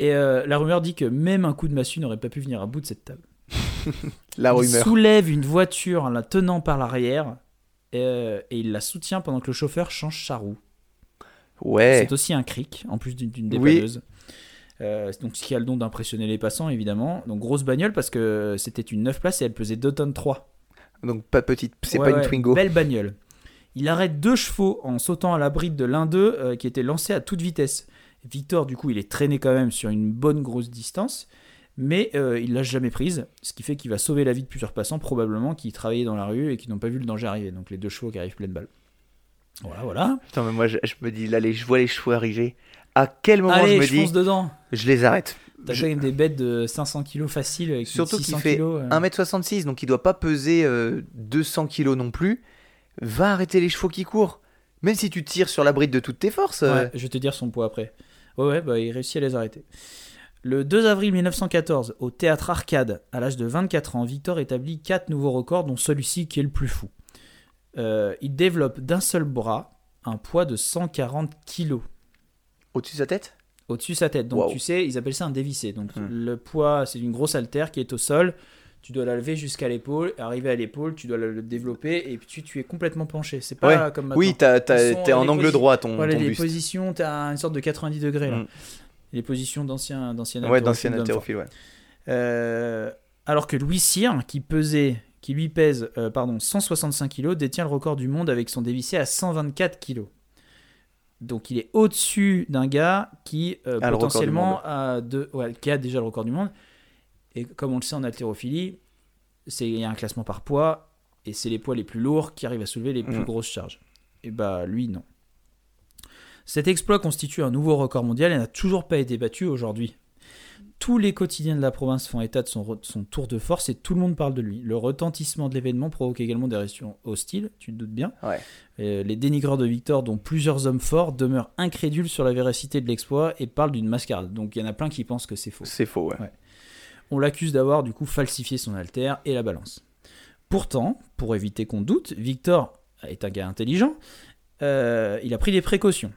Et euh, la rumeur dit que même un coup de massue n'aurait pas pu venir à bout de cette table. La il rumeur. soulève une voiture en la tenant par l'arrière euh, et il la soutient pendant que le chauffeur change sa roue. Ouais. C'est aussi un cric, en plus d'une Oui. dépanneuse. Euh, donc ce qui a le don d'impressionner les passants, évidemment. Donc grosse bagnole parce que c'était une 9 places et elle pesait 2 tonnes 3. Donc pas petite. C'est Ouais, pas une Twingo. Belle bagnole. Il arrête deux chevaux en sautant à la bride de l'un d'eux euh, qui était lancé à toute vitesse. Victor, du coup, il est traîné quand même sur une bonne grosse distance, mais euh, il l'a jamais prise, ce qui fait qu'il va sauver la vie de plusieurs passants, probablement qui travaillaient dans la rue et qui n'ont pas vu le danger arriver. Donc les deux chevaux qui arrivent pleine balle. Voilà, voilà. Putain, mais moi je, je me dis là, les, je vois les chevaux arriver. À quel moment Allez, je me je dis, dedans. je les arrête. T'as Je- quand même des bêtes de 500 kg facile avec Surtout 600 qu'il fait kilos, euh. 1m66, donc il doit pas peser euh, 200 kg non plus. Va arrêter les chevaux qui courent. Même si tu tires sur la bride de toutes tes forces. euh, Ouais, je vais te dire son poids après. Ouais, ouais, bah, il réussit à les arrêter. Le 2 avril 1914, au théâtre Arcade, à l'âge de 24 ans, Victor établit 4 nouveaux records, dont celui-ci qui est le plus fou. Euh, il développe d'un seul bras un poids de 140 kilos Au-dessus de sa tête? Au-dessus de sa tête. Donc Wow. tu sais, ils appellent ça un dévissé. Donc Hmm. le poids, c'est une grosse haltère qui est au sol. Tu dois la lever jusqu'à l'épaule, arriver à l'épaule, tu dois le développer et puis tu, tu es complètement penché. C'est pas comme maintenant. Oui, t'as- t'as- t'es en angle droit ton, Voilà, ton les buste. positions, tu as une sorte de 90 degrés là. Mm. Les positions d'anciens d'anciens Ouais, d'ancien d'hommes haltérophile, ouais. euh, alors que Louis Cyr, qui pesait, qui lui pèse, euh, pardon, 165 kg, détient le record du monde avec son dévissé à 124 kg. Donc il est au-dessus d'un gars qui euh, A le record du potentiellement a de, ouais, qui a déjà le record du monde. Et comme on le sait en haltérophilie, c'est il y a un classement par poids et c'est les poids les plus lourds qui arrivent à soulever les plus Mm. grosses charges. Et bah lui non. Cet exploit constitue un nouveau record mondial et n'a toujours pas été battu aujourd'hui. Tous les quotidiens de la province font état de son, son tour de force et tout le monde parle de lui. Le retentissement de l'événement provoque également des réactions hostiles, tu te doutes bien. Ouais. Euh, les dénigreurs de Victor, dont plusieurs hommes forts, demeurent incrédules sur la véracité de l'exploit et parlent d'une mascarade. Donc il y en a plein qui pensent que c'est faux. C'est faux, ouais. On l'accuse d'avoir du coup falsifié son alter et la balance. Pourtant, pour éviter qu'on doute, Victor est un gars intelligent. euh, il a pris des précautions.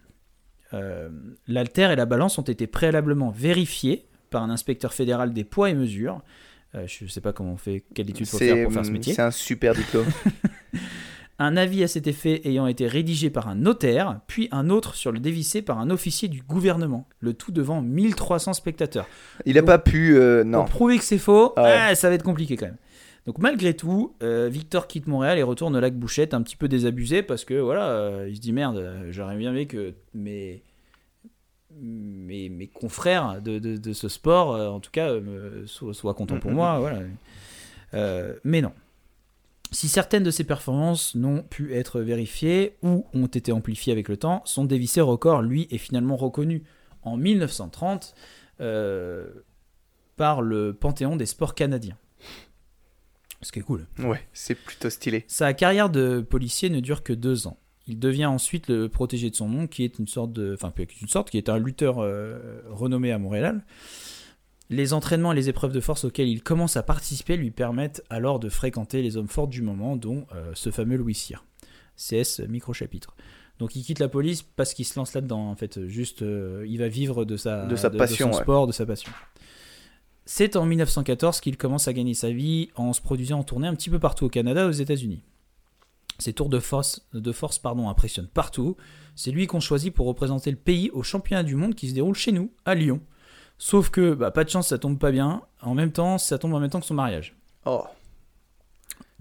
Euh, L'alter et la balance ont été préalablement vérifiés par un inspecteur fédéral des poids et mesures. Euh, je ne sais pas comment on fait, quelle étude faut faire pour faire ce métier. c'est un super diplôme. Un avis à cet effet ayant été rédigé par un notaire, puis un autre sur le dévissé par un officier du gouvernement. Le tout devant 1300 spectateurs. Il a Donc- pas pu. euh, non. Pour prouver que c'est faux, Ah ouais. ah, ça va être compliqué quand même. Donc malgré tout, euh, Victor quitte Montréal et retourne au lac Bouchette un petit peu désabusé parce que voilà, euh, il se dit merde, j'aurais bien aimé que mes, mes, mes confrères de, de- de ce sport, en tout cas, me- soient, soient contents pour Mhm. moi. Voilà. Euh, mais non. Si certaines de ses performances n'ont pu être vérifiées ou ont été amplifiées avec le temps, son dévissé record, lui, est finalement reconnu en 1930 euh, par le Panthéon des sports canadiens. Ce qui est cool. Ouais, c'est plutôt stylé. Sa carrière de policier ne dure que deux ans. Il devient ensuite le protégé de son nom, qui est une sorte de, enfin une sorte, qui est un lutteur euh, renommé à Montréal. Les entraînements et les épreuves de force auxquelles il commence à participer lui permettent alors de fréquenter les hommes forts du moment, dont euh, ce fameux Louis Cyr. CS micro-chapitre. Donc il quitte la police parce qu'il se lance là-dedans, en fait. Juste, euh, il va vivre de sa, De sa passion, son ouais. sport, de sa passion. C'est en 1914 qu'il commence à gagner sa vie en se produisant en tournée un petit peu partout au Canada aux États-Unis. Ses tours de force, de force pardon, impressionnent partout. C'est lui qu'on choisit pour représenter le pays au championnat du monde qui se déroule chez nous, à Lyon. Sauf que, bah, pas de chance, ça tombe pas bien. En même temps, ça tombe en même temps que son mariage. Oh.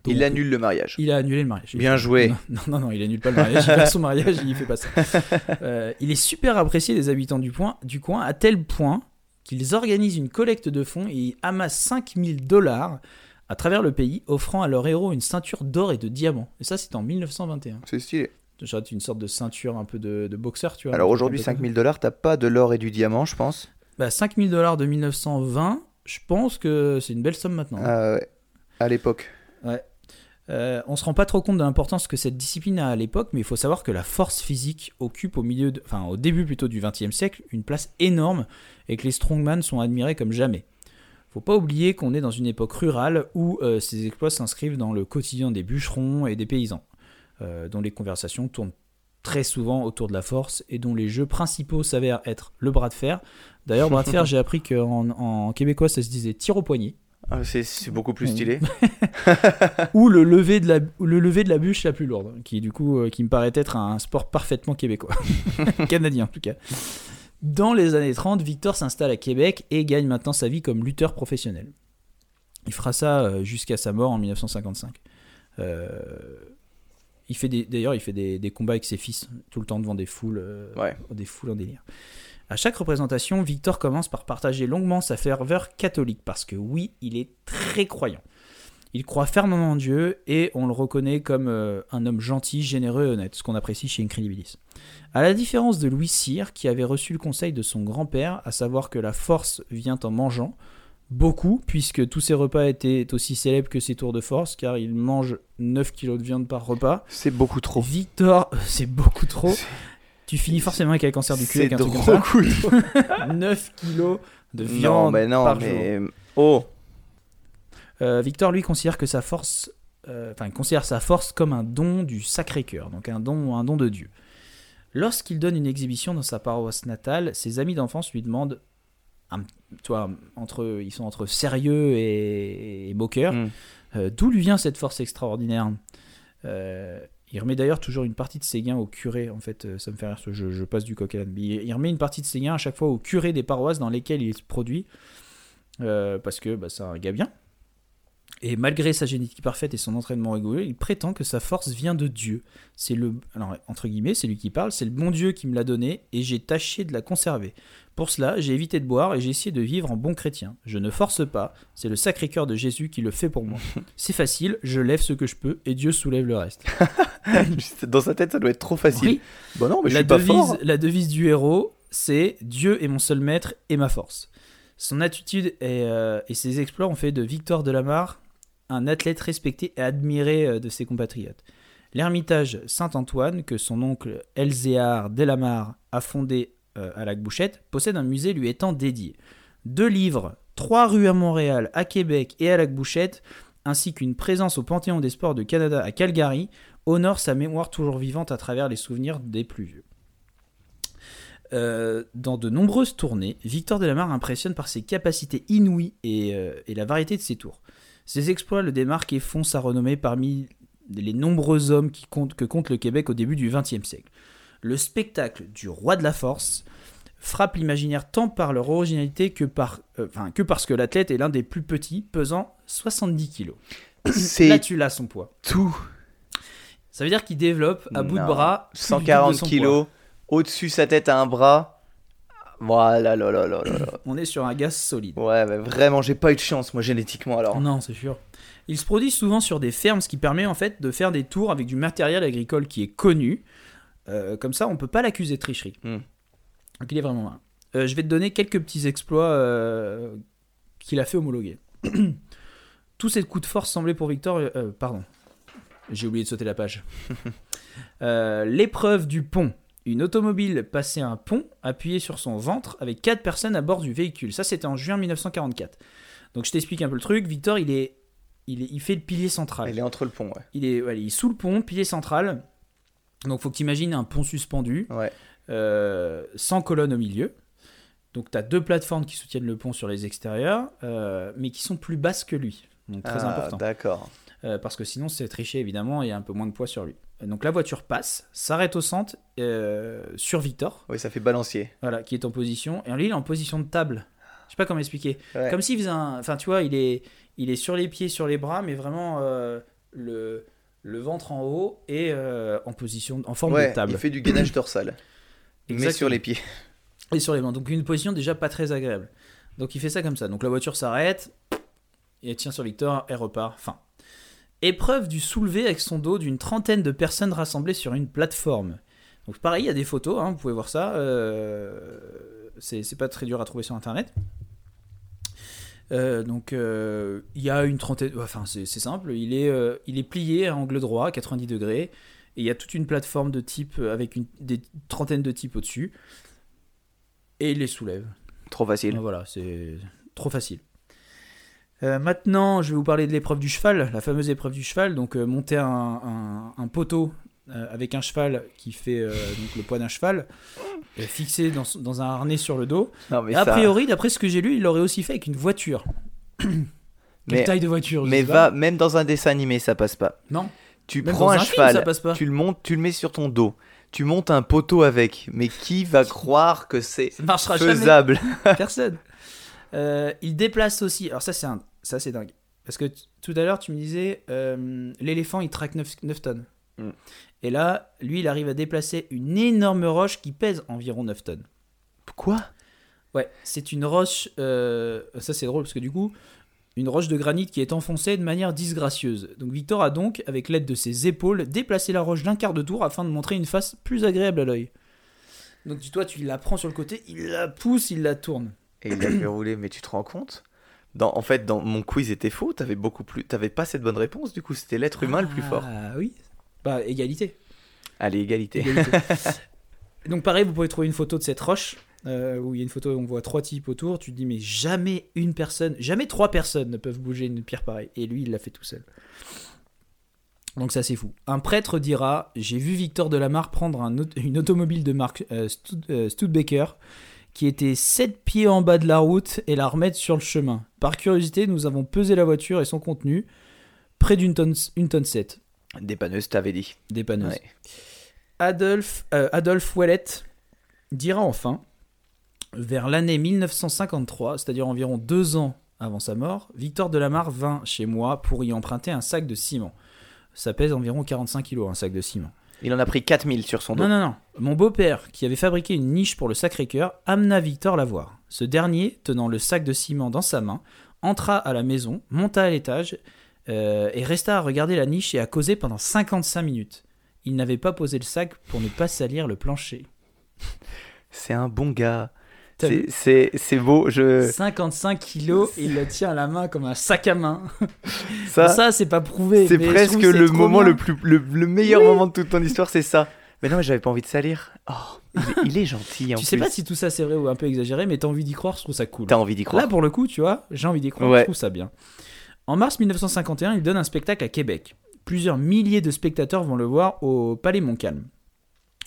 Donc, il annule le mariage. Il a annulé le mariage. Bien joué. Non, non, non, non, il annule pas le mariage. Il fait son mariage, il fait pas ça. Euh, il est super apprécié des habitants du, point, du coin, à tel point qu'ils organisent une collecte de fonds et amassent 5000 dollars à travers le pays, offrant à leur héros une ceinture d'or et de diamants. Et ça, c'était en 1921. C'est stylé. Genre une sorte de ceinture un peu de, de boxeur, tu vois. Alors aujourd'hui, un peu comme 5000 dollars, t'as pas de l'or et du diamant, je pense? Bah, 5000 dollars de 1920, je pense que c'est une belle somme maintenant. Ah ouais. À l'époque. Euh, on se rend pas trop compte de l'importance que cette discipline a à l'époque, mais il faut savoir que la force physique occupe au milieu, de- enfin au début plutôt du XXe siècle, une place énorme et que les strongman sont admirés comme jamais. Faut pas oublier qu'on est dans une époque rurale où euh, ces exploits s'inscrivent dans le quotidien des bûcherons et des paysans, euh, dont les conversations tournent très souvent autour de la force et dont les jeux principaux s'avèrent être le bras de fer. D'ailleurs, bras de fer, j'ai appris qu'en en québécois ça se disait tir au poignet. Ah, c'est- beaucoup plus stylé. ou le lever de la le lever de la bûche la plus lourde qui du coup euh, qui me paraît être un sport parfaitement québécois canadien en tout cas dans les années 30 Victor s'installe à Québec et gagne maintenant sa vie comme lutteur professionnel il fera ça euh, jusqu'à sa mort en 1955 Euh, il fait d'ailleurs il fait des, des combats avec ses fils tout le temps devant des foules euh, Ouais. des foules en délire à chaque représentation, Victor commence par partager longuement sa ferveur catholique, parce que oui, il est très croyant. Il croit fermement en Dieu et on le reconnaît comme euh, un homme gentil, généreux et honnête, ce qu'on apprécie chez Incredibilis. À la différence de Louis Cyr, qui avait reçu le conseil de son grand-père, à savoir que la force vient en mangeant, beaucoup, puisque tous ses repas étaient aussi célèbres que ses tours de force, car il mange 9 kilos de viande par repas. C'est beaucoup trop. Victor, c'est beaucoup trop. Tu finis forcément avec un cancer du cul C'est avec un truc trop cool. ça. 9 kilos de viande non, mais non, par jour. mais. Oh. Euh, Victor, lui, considère que sa force, euh, enfin, considère sa force comme un don du Sacré-Cœur, donc un don, un don de Dieu. Lorsqu'il donne une exhibition dans sa paroisse natale, ses amis d'enfance lui demandent un- tu vois, entre, ils sont entre sérieux et, et moqueur. Mm. Euh, D'où lui vient cette force extraordinaire? Euh, Il remet d'ailleurs toujours une partie de ses gains au curé. En fait, euh, ça me fait rire. Je, je passe du coq à l'âne. Il, il remet une partie de ses gains à chaque fois au curé des paroisses dans lesquelles il se produit. parce que bah, c'est un gars bien. Et malgré sa génétique parfaite et son entraînement rigoureux, il prétend que sa force vient de Dieu. C'est le, alors entre guillemets, c'est lui qui parle, c'est le bon Dieu qui me l'a donné et j'ai tâché de la conserver. Pour cela, j'ai évité de boire et j'ai essayé de vivre en bon chrétien. Je ne force pas, c'est le Sacré-Cœur de Jésus qui le fait pour moi. C'est facile, je lève ce que je peux et Dieu soulève le reste. Dans sa tête, ça doit être trop facile. Oui, Bon, non, mais je la, pas devise, fort. la devise du héros, c'est Dieu est mon seul maître et ma force. Son attitude et, euh, et ses exploits ont fait de Victor Delamarre un athlète respecté et admiré euh, de ses compatriotes. L'ermitage Saint-Antoine, que son oncle Elzéar Delamarre a fondé euh, à la Bouchette, possède un musée lui étant dédié. Deux livres, trois rues à Montréal, à Québec et à la Bouchette, ainsi qu'une présence au Panthéon des Sports de Canada à Calgary, honorent sa mémoire toujours vivante à travers les souvenirs des plus vieux. Euh, dans de nombreuses tournées, Victor Delamarre impressionne par ses capacités inouïes et, euh, et la variété de ses tours. Ses exploits le démarquent et font sa renommée parmi les nombreux hommes que compte le Québec au début du XXe siècle. Le spectacle du roi de la force frappe l'imaginaire tant par leur originalité que, par, euh, enfin, que parce que l'athlète est l'un des plus petits, pesant 70 kilos. Là, C'est tu l'as son poids. tout. Ça veut dire qu'il développe à bout de bras plus du double de 140 son kilos, au-dessus sa tête à un bras. Voilà, là, là, là. On est sur un gaz solide. Ouais, mais vraiment, j'ai pas eu de chance, moi, génétiquement, alors. Non, c'est sûr. Il se produit souvent sur des fermes, ce qui permet en fait de faire des tours avec du matériel agricole qui est connu. Euh, comme ça, on peut pas l'accuser de tricherie. Hmm. Donc il est vraiment malin. Euh, je vais te donner quelques petits exploits euh, qu'il a fait homologuer. Tous ces coups de force semblaient pour Victor. pardon, j'ai oublié de sauter la page. L'épreuve du pont. Une automobile passait un pont appuyé sur son ventre avec quatre personnes à bord du véhicule. Ça, c'était en juin 1944. Donc je t'explique un peu le truc. Victor, il est, il, est- il fait le pilier central. Il est entre le pont, ouais. Il est, ouais, il est sous le pont, pilier central. Donc faut que tu imagines un pont suspendu, Ouais. euh, sans colonne au milieu. Donc tu as deux plateformes qui soutiennent le pont sur les extérieurs, euh, mais qui sont plus basses que lui. Donc très Ah, important. D'accord. Euh, parce que sinon c'est triché évidemment et il y a un peu moins de poids sur lui. Donc la voiture passe, s'arrête au centre sur Victor, Oui, ça fait balancier. voilà, qui est en position. Et lui il est en position de table. Je sais pas comment expliquer. Ouais. Comme s'il faisait un. Enfin, tu vois, il est, il est sur les pieds, sur les bras, mais vraiment le, le ventre en haut et euh, en position, en forme Ouais, de table. il fait du gainage dorsal. Mais sur les pieds. Et sur les mains. Donc une position déjà pas très agréable. Donc il fait ça comme ça. Donc la voiture s'arrête, et elle tient sur Victor, elle repart. Fin. Épreuve du soulevé avec son dos d'une trentaine de personnes rassemblées sur une plateforme. Donc pareil, il y a des photos, hein, vous pouvez voir ça. euh, c'est pas très dur à trouver sur internet. Euh, donc euh, il y a une trentaine, enfin c'est simple, il est, euh, il est plié à angle droit, à 90 degrés, et il y a toute une plateforme de type avec une, des trentaines de types au-dessus, et il les soulève. Trop facile. Voilà, c'est trop facile. Maintenant, je vais vous parler de l'épreuve du cheval, la fameuse épreuve du cheval. Donc, monter un, un- un poteau euh, avec un cheval qui fait euh, donc le poids d'un cheval, euh, fixé dans, un harnais sur le dos. Non, mais Et a ça- priori, d'après ce que j'ai lu, il l'aurait aussi fait avec une voiture. Quelle Mais- taille de voiture Mais va, même dans un dessin animé, ça passe pas. Non, Tu même prends un, un film, cheval, ça passe pas. tu le montes, tu le mets sur ton dos. Tu montes un poteau avec. Mais qui va croire que c'est faisable? Personne. Il déplace aussi. Alors, ça, c'est un... ça, c'est dingue. Parce que tout à l'heure, tu me disais, l'éléphant, il traque 9, 9 tonnes. Mm. Et là, lui, il arrive à déplacer une énorme roche qui pèse environ 9 tonnes. Quoi? Ouais, c'est une roche. euh, ça, c'est drôle parce que du coup, une roche de granit qui est enfoncée de manière disgracieuse. Donc, Victor a donc, avec l'aide de ses épaules, déplacé la roche d'un quart de tour afin de montrer une face plus agréable à l'œil. Donc, toi, tu la prends sur le côté, il la pousse, il la tourne. Et il a fait rouler, mais tu te rends compte? Dans, En fait, dans mon quiz était faux, t'avais beaucoup plus. T'avais pas cette bonne réponse, du coup, c'était l'être humain le plus fort. Ah oui. Bah, égalité. Allez, égalité. Égalité. Donc pareil, vous pouvez trouver une photo de cette roche, euh, où il y a une photo où on voit trois types autour, tu te dis mais jamais une personne, jamais trois personnes ne peuvent bouger une pierre pareille. Et lui, il l'a fait tout seul. Donc ça c'est fou. Un prêtre dira, j'ai vu Victor Delamarre prendre un une automobile de marque euh, Stud- euh, Studebaker qui était 7 pieds en bas de la route et la remettre sur le chemin. Par curiosité, nous avons pesé la voiture et son contenu, près d'une tonne, une tonne 7. Dépanneuse, t'avais dit. Dépanneuse. Ouais. Adolphe, euh, Adolphe Ouellet dira enfin, vers l'année 1953, c'est-à-dire environ deux ans avant sa mort, Victor Delamarre vint chez moi pour y emprunter un sac de ciment. Ça pèse environ 45 kilos, un sac de ciment. Il en a pris 4000 sur son dos. Non, non, non. Mon beau-père, qui avait fabriqué une niche pour le Sacré-Cœur, amena Victor la voir. Ce dernier, tenant le sac de ciment dans sa main, entra à la maison, monta à l'étage euh, et resta à regarder la niche et à causer pendant 55 minutes. Il n'avait pas posé le sac pour ne pas salir le plancher. C'est un bon gars. C'est- beau. Je... 55 kilos, il le tient à la main comme un sac à main. Ça, Ça, c'est pas prouvé. c'est presque le moment le, plus, le, le meilleur Oui. moment de toute ton histoire, c'est ça. Mais non, mais j'avais pas envie de salir. Oh, il, est, il est gentil en Tu sais plus. pas si tout ça c'est vrai ou un peu exagéré, mais t'as envie d'y croire, je trouve ça cool. T'as envie d'y croire. Là, pour le coup, tu vois, j'ai envie d'y croire, Ouais. je trouve ça bien. En mars 1951, il donne un spectacle à Québec. Plusieurs milliers de spectateurs vont le voir au Palais Montcalm.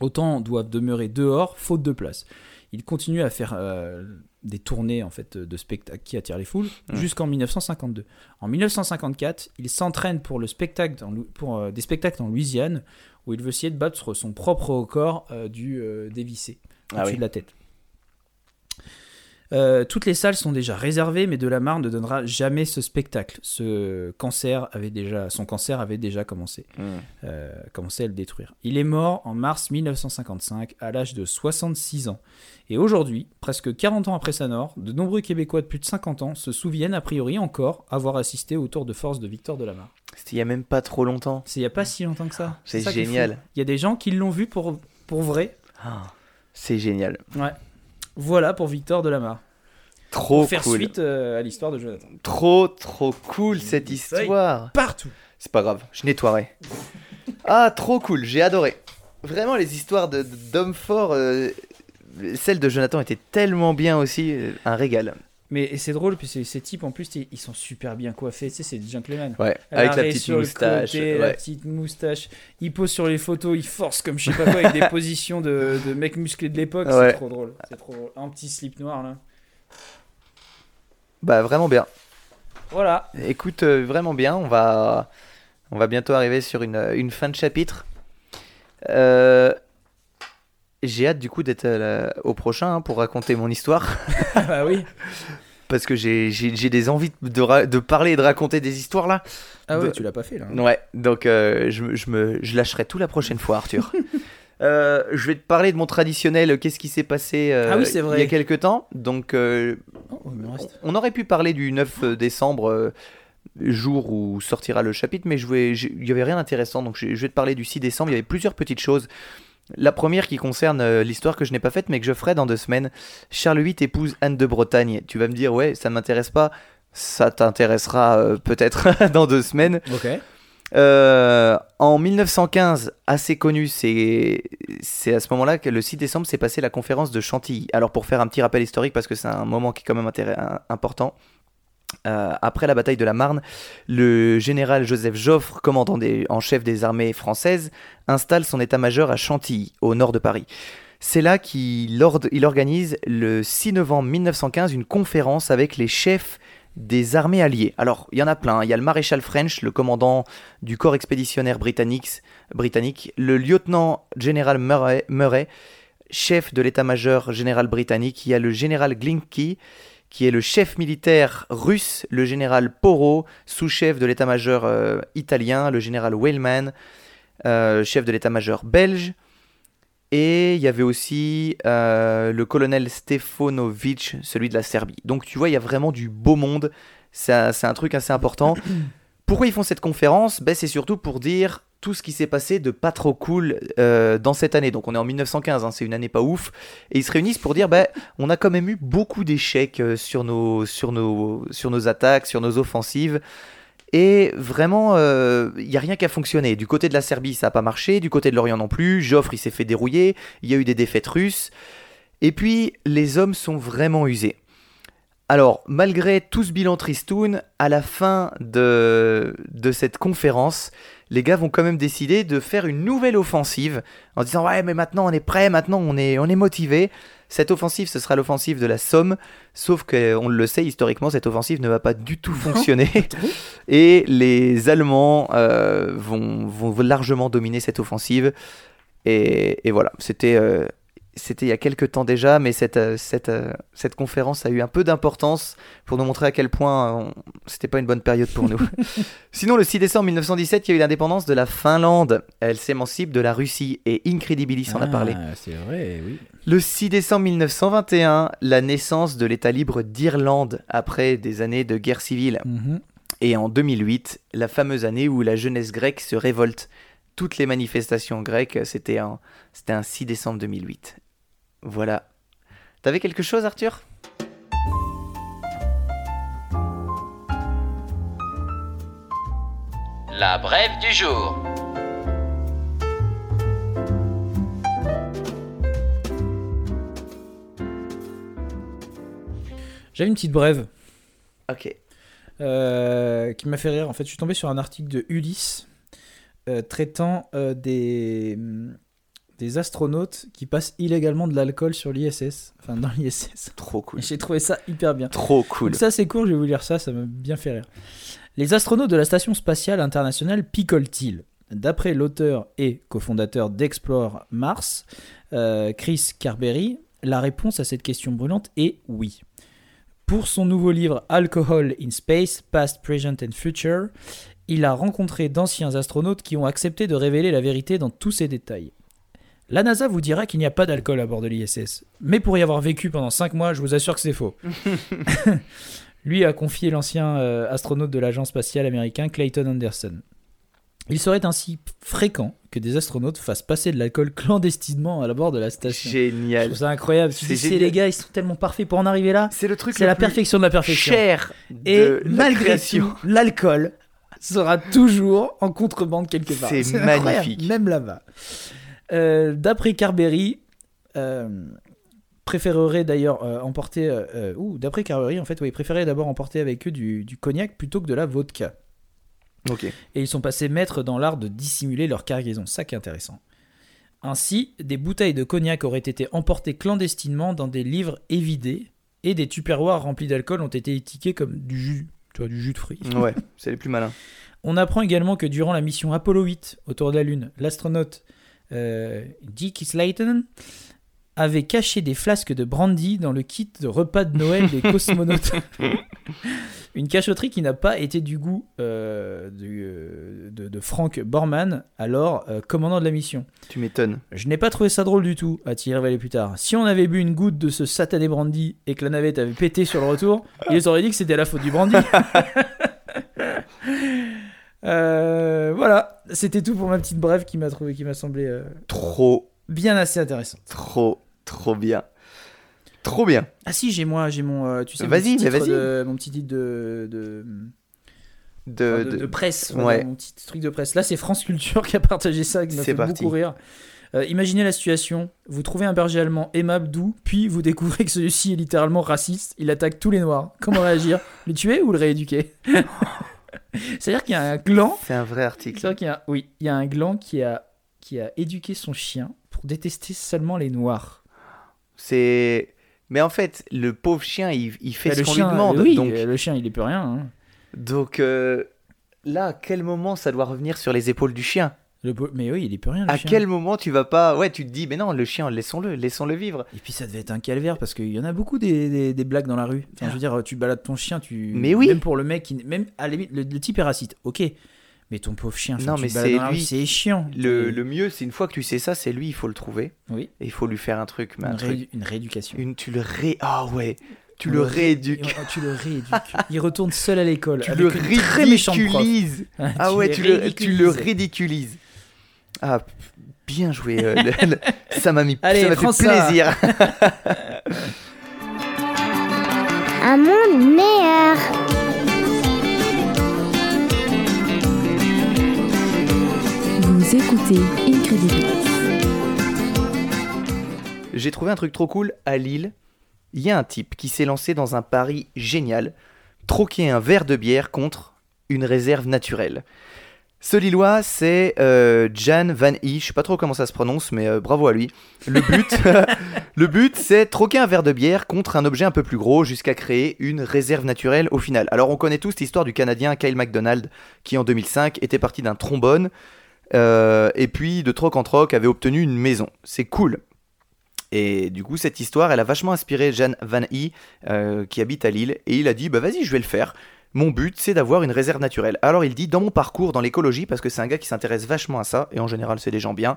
Autant doivent demeurer dehors, faute de place. Il continue à faire euh, des tournées en fait de spectacles qui attirent les foules jusqu'en 1952. En 1954, il s'entraîne pour le spectacle dans pour euh, des spectacles en Louisiane où il veut essayer de battre son propre record euh, du dévissé Ah au-dessus oui. de la tête. Euh, toutes les salles sont déjà réservées, mais Delamarre ne donnera jamais ce spectacle. Ce cancer avait déjà, son cancer avait déjà commencé, Mm. euh, commencé à le détruire. Il est mort en mars 1955 à l'âge de 66 ans. Et aujourd'hui, presque 40 ans après sa mort, de nombreux Québécois de plus de 50 ans se souviennent a priori encore avoir assisté au tour de force de Victor Delamarre. C'était il y a même pas trop longtemps. C'est il n'y a pas si longtemps que ça. C'est génial. Il y a des gens qui l'ont vu pour, pour vrai. Ah, c'est génial. Ouais. Voilà pour Victor Delamarre. Trop pour faire cool. suite euh, à l'histoire de Jonathan. Trop, trop cool cette histoire. Partout. C'est pas grave, je nettoierai. Ah, trop cool, j'ai adoré. Vraiment, les histoires d'hommes forts, euh, celle de Jonathan était tellement bien aussi, euh, un régal. Mais c'est drôle, puis ces, types en plus, ils sont super bien coiffés. Tu sais, c'est des gentlemen. Ouais, À avec la petite moustache. côté, La ouais. petite moustache. Ils posent sur les photos, ils forcent comme je sais pas quoi, avec des positions de, de mecs musclés de l'époque. Ouais. C'est trop drôle. C'est trop drôle. Un petit slip noir là. Bah, vraiment bien. Voilà. Écoute, euh, vraiment bien. On va, on va bientôt arriver sur une, une fin de chapitre. Euh, J'ai hâte du coup d'être au prochain hein, pour raconter mon histoire. Ah bah oui. Parce que j'ai des envies de, ra- de parler et de raconter des histoires là. Ah ouais, De- tu l'as pas fait là. Ouais, donc euh, je, je, me, je lâcherai tout la prochaine fois, Arthur. Euh, je vais te parler de mon traditionnel euh, qu'est-ce qui s'est passé euh, Ah oui, il y a quelques temps. Donc, Oh, on aurait pu parler du 9 décembre, jour où sortira le chapitre, mais il n'y avait rien d'intéressant. Donc, je, je vais te parler du 6 décembre. Il y avait plusieurs petites choses. La première qui concerne euh, l'histoire que je n'ai pas faite, mais que je ferai dans deux semaines. Charles VIII épouse Anne de Bretagne. Tu vas me dire, ouais, ça m'intéresse pas. Ça t'intéressera euh, peut-être dans deux semaines. Ok. Euh, en 1915, assez connu, c'est à ce moment-là que le 6 décembre s'est passé la conférence de Chantilly. Alors pour faire un petit rappel historique, parce que c'est un moment qui est quand même important, euh, après la bataille de la Marne, le général Joseph Joffre, commandant en chef des armées françaises, installe son état-major à Chantilly, au nord de Paris. C'est là qu'il organise le 6 novembre 1915 une conférence avec les chefs des armées alliées. Alors, il y en a plein. Il y a le maréchal French, le commandant du corps expéditionnaire britannique, britannique le lieutenant général Murray, chef de l'état-major général britannique. Il y a le général Glinky, qui est le chef militaire russe, le général Poro, sous-chef de l'état-major euh, italien, le général Wellman, euh, chef de l'état-major belge. Et il y avait aussi euh, le colonel Stefanovic, celui de la Serbie. Donc tu vois, il y a vraiment du beau monde. C'est un, truc assez important. Pourquoi ils font cette conférence? Ben, C'est surtout pour dire tout ce qui s'est passé de pas trop cool euh, dans cette année. Donc on est en 1915, hein, c'est une année pas ouf. Et ils se réunissent pour dire ben, on a quand même eu beaucoup d'échecs euh, sur, nos, sur, nos, sur nos attaques, sur nos offensives. Et vraiment, il n'y a rien qui a fonctionné. Du côté de la Serbie, ça n'a pas marché. Du côté de l'Orient non plus. Joffre, il s'est fait dérouiller. Il y a eu des défaites russes. Et puis, les hommes sont vraiment usés. Alors, malgré tout ce bilan tristoun, à la fin de, de cette conférence, les gars vont quand même décider de faire une nouvelle offensive en disant ouais mais maintenant on est prêt, maintenant on est, on est motivé. Cette offensive, ce sera l'offensive de la Somme, sauf qu'on le sait historiquement, cette offensive ne va pas du tout fonctionner. Et les Allemands euh, vont, vont largement dominer cette offensive. Et, et voilà, c'était euh, c'était il y a quelques temps déjà, mais cette, euh, cette, euh, cette conférence a eu un peu d'importance pour nous montrer à quel point on- c'était pas une bonne période pour nous. Sinon, le 6 décembre 1917, il y a eu l'indépendance de la Finlande. Elle s'émancipe de la Russie et Incredibilis en a parlé. Ah, C'est vrai, oui. Le 6 décembre 1921, la naissance de l'État libre d'Irlande après des années de guerre civile. Mhm. Et en 2008, la fameuse année où la jeunesse grecque se révolte. Toutes les manifestations grecques, c'était un, c'était un 6 décembre 2008. Voilà. T'avais quelque chose, Arthur? La brève du jour. J'avais une petite brève Ok. euh, qui m'a fait rire. En fait, je suis tombé sur un article de Ulysse euh, traitant euh, des, des astronautes qui passent illégalement de l'alcool sur l'ISS. Enfin, dans l'ISS. Trop cool. J'ai trouvé ça hyper bien. Trop cool. Donc ça c'est court, je vais vous lire ça, ça m'a bien fait rire. Les astronautes de la station spatiale internationale picolent-ils D'après l'auteur et cofondateur d'Explore Mars, euh, Chris Carberry, la réponse à cette question brûlante est oui. Pour son nouveau livre Alcohol in Space, Past, Present and Future, il a rencontré d'anciens astronautes qui ont accepté de révéler la vérité dans tous ses détails. La NASA vous dira qu'il n'y a pas d'alcool à bord de l'ISS, mais pour y avoir vécu pendant 5 mois, je vous assure que c'est faux. Lui a confié l'ancien euh, astronaute de l'agence spatiale américain Clayton Anderson. Il serait ainsi fréquent que des astronautes fassent passer de l'alcool clandestinement à la bord de la station. Je Génial. trouve ça incroyable. C'est c'est les gars, ils sont tellement parfaits pour en arriver là. C'est le truc C'est la perfection de la perfection. cher Et de malgré tout, l'alcool sera toujours en contrebande quelque part. C'est magnifique. Même là-bas. Euh, D'après Carberry, euh, préférerait d'ailleurs euh, emporter. euh, ouh, d'après Carberry, en fait, oui, préférait d'abord emporter avec eux du, du cognac plutôt que de la vodka. Ok. Et ils sont passés maîtres dans l'art de dissimuler leur cargaison. Ça qui est intéressant. Ainsi, des bouteilles de cognac auraient été emportées clandestinement dans des livres évidés et des tupperwares remplis d'alcool ont été étiquetés comme du jus, tu vois, du jus de fruits. Ouais, c'est les plus malins. On apprend également que durant la mission Apollo 8 autour de la Lune, l'astronaute Dick Slayton avait caché des flasques de brandy dans le kit de repas de Noël des cosmonautes. Une cachotterie qui n'a pas été du goût euh, du, euh, de, de Frank Borman, alors euh, commandant de la mission. Tu m'étonnes. Je n'ai pas trouvé ça drôle du tout, a-t-il révélé plus tard. Si on avait bu une goutte de ce satané brandy et que la navette avait pété sur le retour, ils auraient dit que c'était la faute du brandy. Euh, voilà, c'était tout pour ma petite brève qui m'a trouvé, qui m'a semblé euh, Trop, bien assez intéressante. trop, trop bien. Trop bien. Ah si, j'ai moi, j'ai mon, euh, tu sais, Vas-y, vas-y. de- mon petit titre de, de, De, enfin, de- de- de presse, ouais. voilà, mon petit truc de presse. Là, c'est France Culture qui a partagé ça, qui m'a C'est fait parti. beaucoup rire. Imaginez la situation, vous trouvez un berger allemand aimable, doux, puis vous découvrez que celui-ci est littéralement raciste, il attaque tous les noirs. Comment réagir? Le tuer ou le rééduquer? C'est-à-dire qu'il y a un gland, C'est un vrai article. vrai qu'il y a, oui, il y a un gland qui a, qui a éduqué son chien pour détester seulement les noirs. C'est. Mais en fait, le pauvre chien, il, il fait Bah, ce qu'on lui demande. oui, donc, le chien, il est plus rien. hein. donc euh, là, à quel moment ça doit revenir sur les épaules du chien? Le mais oui, il est plus rien. Le À chien. quel moment tu vas pas. Ouais, tu te dis, mais non, le chien, laissons-le, laissons-le vivre. Et puis ça devait être un calvaire parce qu'il y en a beaucoup des, des, des blagues dans la rue. Enfin, je veux dire, tu balades ton chien, tu. Mais oui. Même pour le mec, qui... même à la limite, le, le type est raciste, ok. Mais ton pauvre chien, Non, mais c'est lui. c'est chiant. Le, mieux, c'est une fois que tu sais ça, c'est lui, il faut le trouver. Oui. Et il faut lui faire un truc. Mais un Une, truc. ré- une rééducation. Une, tu le ré. Ah ouais. Tu le ré- rééduques. Tu le rééduques. Il retourne seul à l'école. Tu avec le ridiculises. Ah ouais, tu le, tu le ridiculises. Ah, bien joué. euh, le- le- ça m'a mis, Allez, ça m'a fait plaisir. Un monde meilleur. Vous écoutez Incredibilis. J'ai trouvé un truc trop cool à Lille. il y a un type qui s'est lancé dans un pari génial, troquer un verre de bière contre une réserve naturelle. Ce Lillois, c'est euh, Jan Van I. Je sais pas trop comment ça se prononce, mais euh, bravo à lui. Le but, le but, c'est troquer un verre de bière contre un objet un peu plus gros jusqu'à créer une réserve naturelle au final. Alors, on connaît tous l'histoire du Canadien Kyle MacDonald qui, en 2005, était parti d'un trombone euh, et puis de troc en troc avait obtenu une maison. C'est cool. Et du coup, cette histoire, elle a vachement inspiré Jan Van I, qui habite à Lille, et il a dit, bah vas-y, je vais le faire. Mon but, c'est d'avoir une réserve naturelle. Alors il dit, dans mon parcours dans l'écologie, parce que c'est un gars qui s'intéresse vachement à ça, et en général, c'est des gens bien,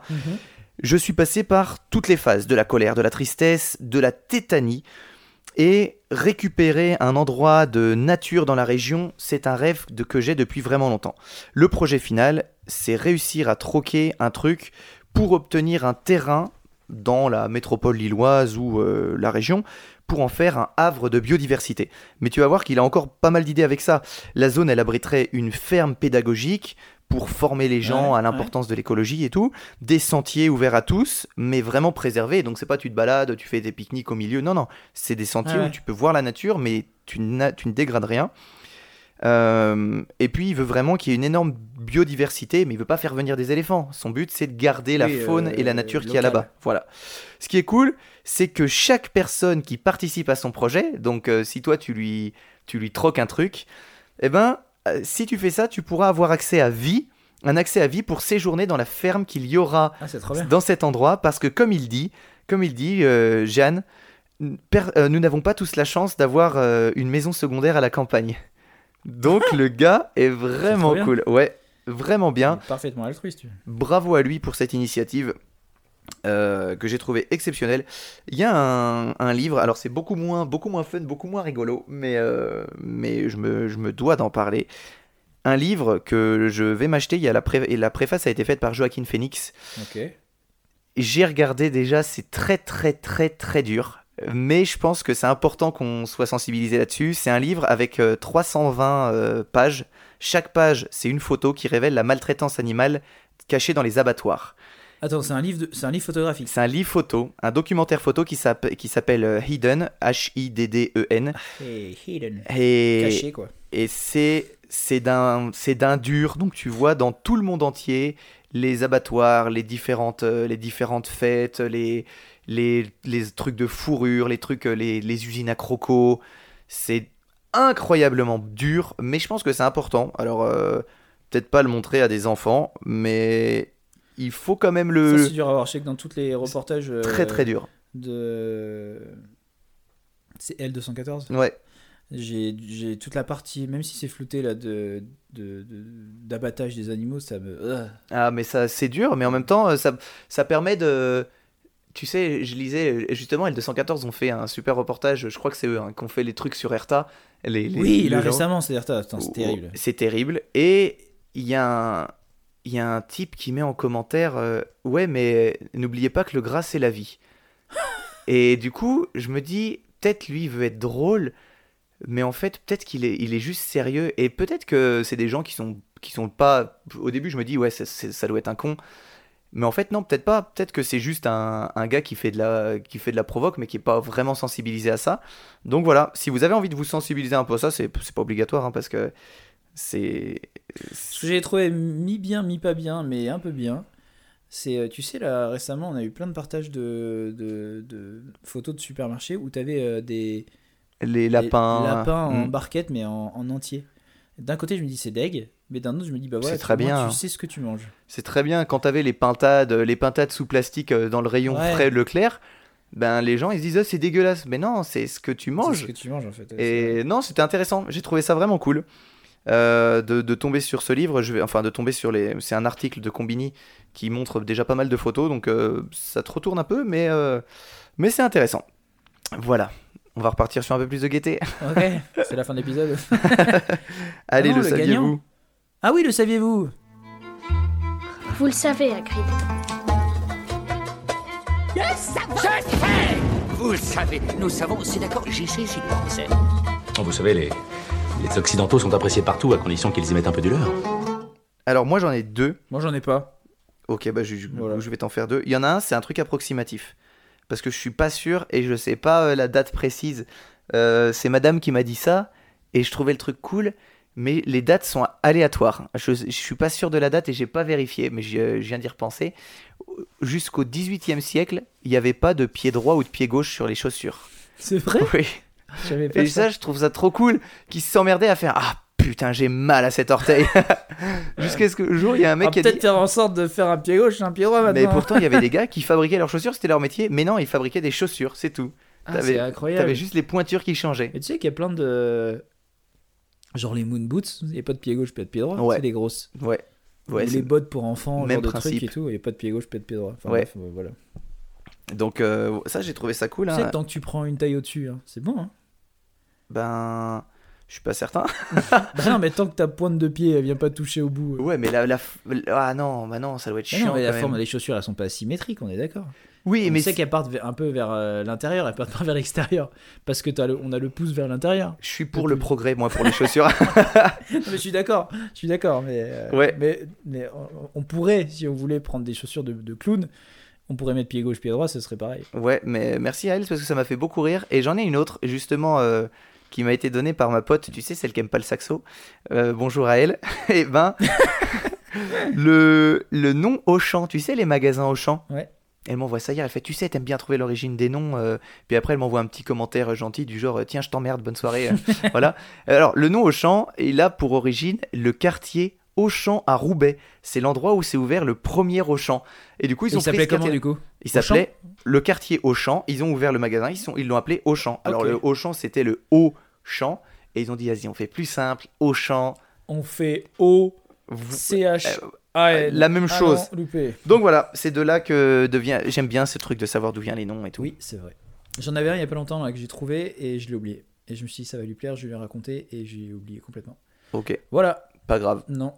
je suis passé par toutes les phases, de la colère, de la tristesse, de la tétanie, et récupérer un endroit de nature dans la région, c'est un rêve de, que j'ai depuis vraiment longtemps. Le projet final, c'est réussir à troquer un truc pour obtenir un terrain dans la métropole lilloise ou euh, la région pour en faire un havre de biodiversité. Mais tu vas voir qu'il a encore pas mal d'idées avec ça. La zone, elle abriterait une ferme pédagogique pour former les gens Ouais, à l'importance de l'écologie et tout, des sentiers ouverts à tous, mais vraiment préservés. Donc c'est pas tu te balades, tu fais des pique-niques au milieu. Non, non, c'est des sentiers Ouais. où tu peux voir la nature, mais tu, tu ne dégrades rien. Euh, et puis il veut vraiment qu'il y ait une énorme biodiversité, mais il veut pas faire venir des éléphants. Son but c'est de garder la faune euh, et la nature qu'il y a là-bas. Voilà. Ce qui est cool, c'est que chaque personne qui participe à son projet, donc euh, si toi tu lui, tu lui troques un truc, eh ben euh, si tu fais ça, tu pourras avoir accès à vie, un accès à vie pour séjourner dans la ferme qu'il y aura Ah, dans cet endroit, parce que comme il dit, comme il dit, euh, Jeanne, nous n'avons pas tous la chance d'avoir une maison secondaire à la campagne. Donc le gars est vraiment cool. Ouais, vraiment bien. Il est Parfaitement altruiste. Bravo à lui pour cette initiative euh, que j'ai trouvé exceptionnelle. Il y a un, un livre, alors c'est beaucoup moins, beaucoup moins fun, beaucoup moins rigolo, mais, euh, mais je, me, je me dois d'en parler. Un livre que je vais m'acheter, il y a la, pré- et la préface a été faite par Joaquin Phoenix. Ok. J'ai regardé déjà, c'est très très très très dur. Mais je pense que c'est important qu'on soit sensibilisé là-dessus. C'est un livre avec euh, 320 euh, pages. Chaque page, c'est une photo qui révèle la maltraitance animale cachée dans les abattoirs. Attends, c'est un livre, de... c'est un livre photographique. C'est un livre photo, un documentaire photo qui s'appelle qui s'appelle, euh, Hidden, H-I-D-D-E-N. Hidden. Et, Caché quoi. et c'est c'est d'un c'est d'un dur donc tu vois dans tout le monde entier les abattoirs les différentes euh, les différentes fêtes les les, les trucs de fourrure les trucs euh, les, les usines à crocos c'est incroyablement dur mais je pense que c'est important alors euh, peut-être pas le montrer à des enfants mais il faut quand même le Ça, c'est dur à voir. Je sais que dans tous les reportages. euh, très très dur De. C'est L214 ouais J'ai toute la partie, même si c'est flouté là, de de- de- d'abattage des animaux, ça me. Ah, mais ça, c'est dur, mais en même temps, euh, ça, ça permet de. Tu sais, je lisais, justement, L214 ont fait un super reportage, je crois que c'est eux, hein, qui ont fait les trucs sur Erta. Les, les- Oui, les là gens- récemment, c'est Erta. C'est terrible. C'est terrible. Et il y, a un- il y a un type qui met en commentaire euh, Ouais, mais n'oubliez pas que le gras, c'est la vie. Et du coup, je me dis Peut-être lui il veut être drôle, mais en fait, peut-être qu'il est, il est juste sérieux. Et peut-être que c'est des gens qui sont, qui sont pas. Au début, je me dis Ouais, ça, c'est- ça doit être un con. Mais en fait, non, peut-être pas. Peut-être que c'est juste un, un gars qui fait, de la, qui fait de la provoque, mais qui est pas vraiment sensibilisé à ça. Donc voilà, si vous avez envie de vous sensibiliser un peu à ça, c'est c'est pas obligatoire, hein, parce que c'est. Ce que j'ai trouvé mi-bien, mi-pas bien, mais un peu bien, c'est, euh, tu sais, là récemment, on a eu plein de partages de, de, de photos de supermarchés où tu avais des Les des lapins. lapins en hmm. barquette, mais en, en entier. D'un côté, je me dis c'est deg, mais d'un autre, je me dis bah ouais, C'est très bien. Tu sais ce que tu manges. C'est très bien quand t'avais les pintades, les pintades sous plastique euh, dans le rayon Ouais. frais Leclerc. Ben les gens ils se disent oh, c'est dégueulasse, mais non c'est ce que tu C'est manges. ce que tu manges en fait. Et non c'était intéressant, j'ai trouvé ça vraiment cool euh, de, de tomber sur ce livre. Je vais enfin de tomber sur les, c'est un article de Combini qui montre déjà pas mal de photos, donc euh, ça te retourne un peu, mais euh, mais c'est intéressant. Voilà, on va repartir sur un peu plus de gaieté. Ok, c'est la fin de l'épisode. Allez non, le le saviez-vous ah oui, le saviez-vous Vous le savez, Hagrid. Vous le savez, nous savons, c'est d'accord, j'y sais, j'y pensais. Vous savez, les, les Occidentaux sont appréciés partout à condition qu'ils y mettent un peu du leur. Alors moi j'en ai deux. Moi j'en ai pas. Ok, bah je, je- Voilà. je vais t'en faire deux. Il y en a un, c'est un truc approximatif. parce que je suis pas sûr et je sais pas euh, la date précise. Euh, c'est madame qui m'a dit ça et je trouvais le truc cool, mais les dates sont aléatoires. Je, je suis pas sûr de la date et j'ai pas vérifié, mais je, je viens d'y repenser. Jusqu'au 18e siècle, il n'y avait pas de pied droit ou de pied gauche sur les chaussures. C'est vrai? Oui. Et ça. ça, je trouve ça trop cool qu'ils s'emmerdaient à faire Ah putain, j'ai mal à cet orteil. Jusqu'à ce que le jour, il y a un mec On qui va a peut-être dit. faire en sorte de faire un pied gauche et un pied droit maintenant. Mais pourtant, il y avait des gars qui fabriquaient leurs chaussures, c'était leur métier. Mais non, ils fabriquaient des chaussures, c'est tout. Ah, t'avais- c'est incroyable. T'avais juste les pointures qui changeaient. Mais tu sais qu'il y a plein de. Genre les moon boots, il n'y a pas de pied gauche, pas de pied droit. Ouais. C'est les grosses. Ouais. Ouais, les bottes pour enfants, même genre de principe. trucs et tout, il n'y a pas de pied gauche, pas de pied droit. Enfin, Ouais. bref, euh, voilà. Donc, euh, ça, j'ai trouvé ça cool. Tu hein. sais que tant que tu prends une taille au-dessus, hein, c'est bon. Hein Ben. Je suis pas certain. bah non, mais tant que ta pointe de pied elle vient pas toucher au bout. euh. Ouais, mais la. la Ah non, bah non, ça doit être Mais chiant. non, mais la forme des chaussures, elles sont pas symétriques, on est d'accord. Oui, on mais c'est- qu'elles partent un peu vers euh, l'intérieur, elles partent pas vers l'extérieur. Parce que t'as le, on a le pouce vers l'intérieur. je suis pour le progrès, moi, pour les chaussures. Non, mais je suis d'accord, je suis d'accord. Mais, euh, Ouais. mais, mais on, on pourrait, si on voulait prendre des chaussures de, de clown, on pourrait mettre pied gauche, pied droit, ce serait pareil. Ouais, mais merci à elle parce que ça m'a fait beaucoup rire. Et j'en ai une autre, justement, euh, qui m'a été donnée par ma pote, tu sais, celle qui aime pas le saxo. Euh, bonjour à elle. Et ben, le, le nom Auchan, tu sais, les magasins Auchan? Ouais. Elle m'envoie ça hier, elle fait, tu sais, t'aimes bien trouver l'origine des noms. euh, Puis après, elle m'envoie un petit commentaire gentil du genre, tiens, je t'emmerde, bonne soirée. euh, voilà. Alors, le nom Auchan, il a pour origine le quartier Auchan à Roubaix. C'est l'endroit où s'est ouvert le premier Auchan. Et du coup, ils Il ont pris s'appelait ce comment quartier- du coup il s'appelait le quartier Auchan. Ils ont ouvert le magasin, ils sont, ils l'ont appelé Auchan. Alors le Auchan, c'était le Haut-Champ. Et ils ont dit, vas-y, on fait plus simple, Auchan. On fait O, Vous- CH, euh, la même Ah chose. non. Donc voilà, c'est de là que devient. J'aime bien ce truc de savoir d'où viennent les noms et tout. Oui, c'est vrai. J'en avais un il y a pas longtemps là, que j'ai trouvé et je l'ai oublié. Et je me suis dit, ça va lui plaire, je vais lui raconter et j'ai oublié complètement. Ok, Voilà, pas grave. non.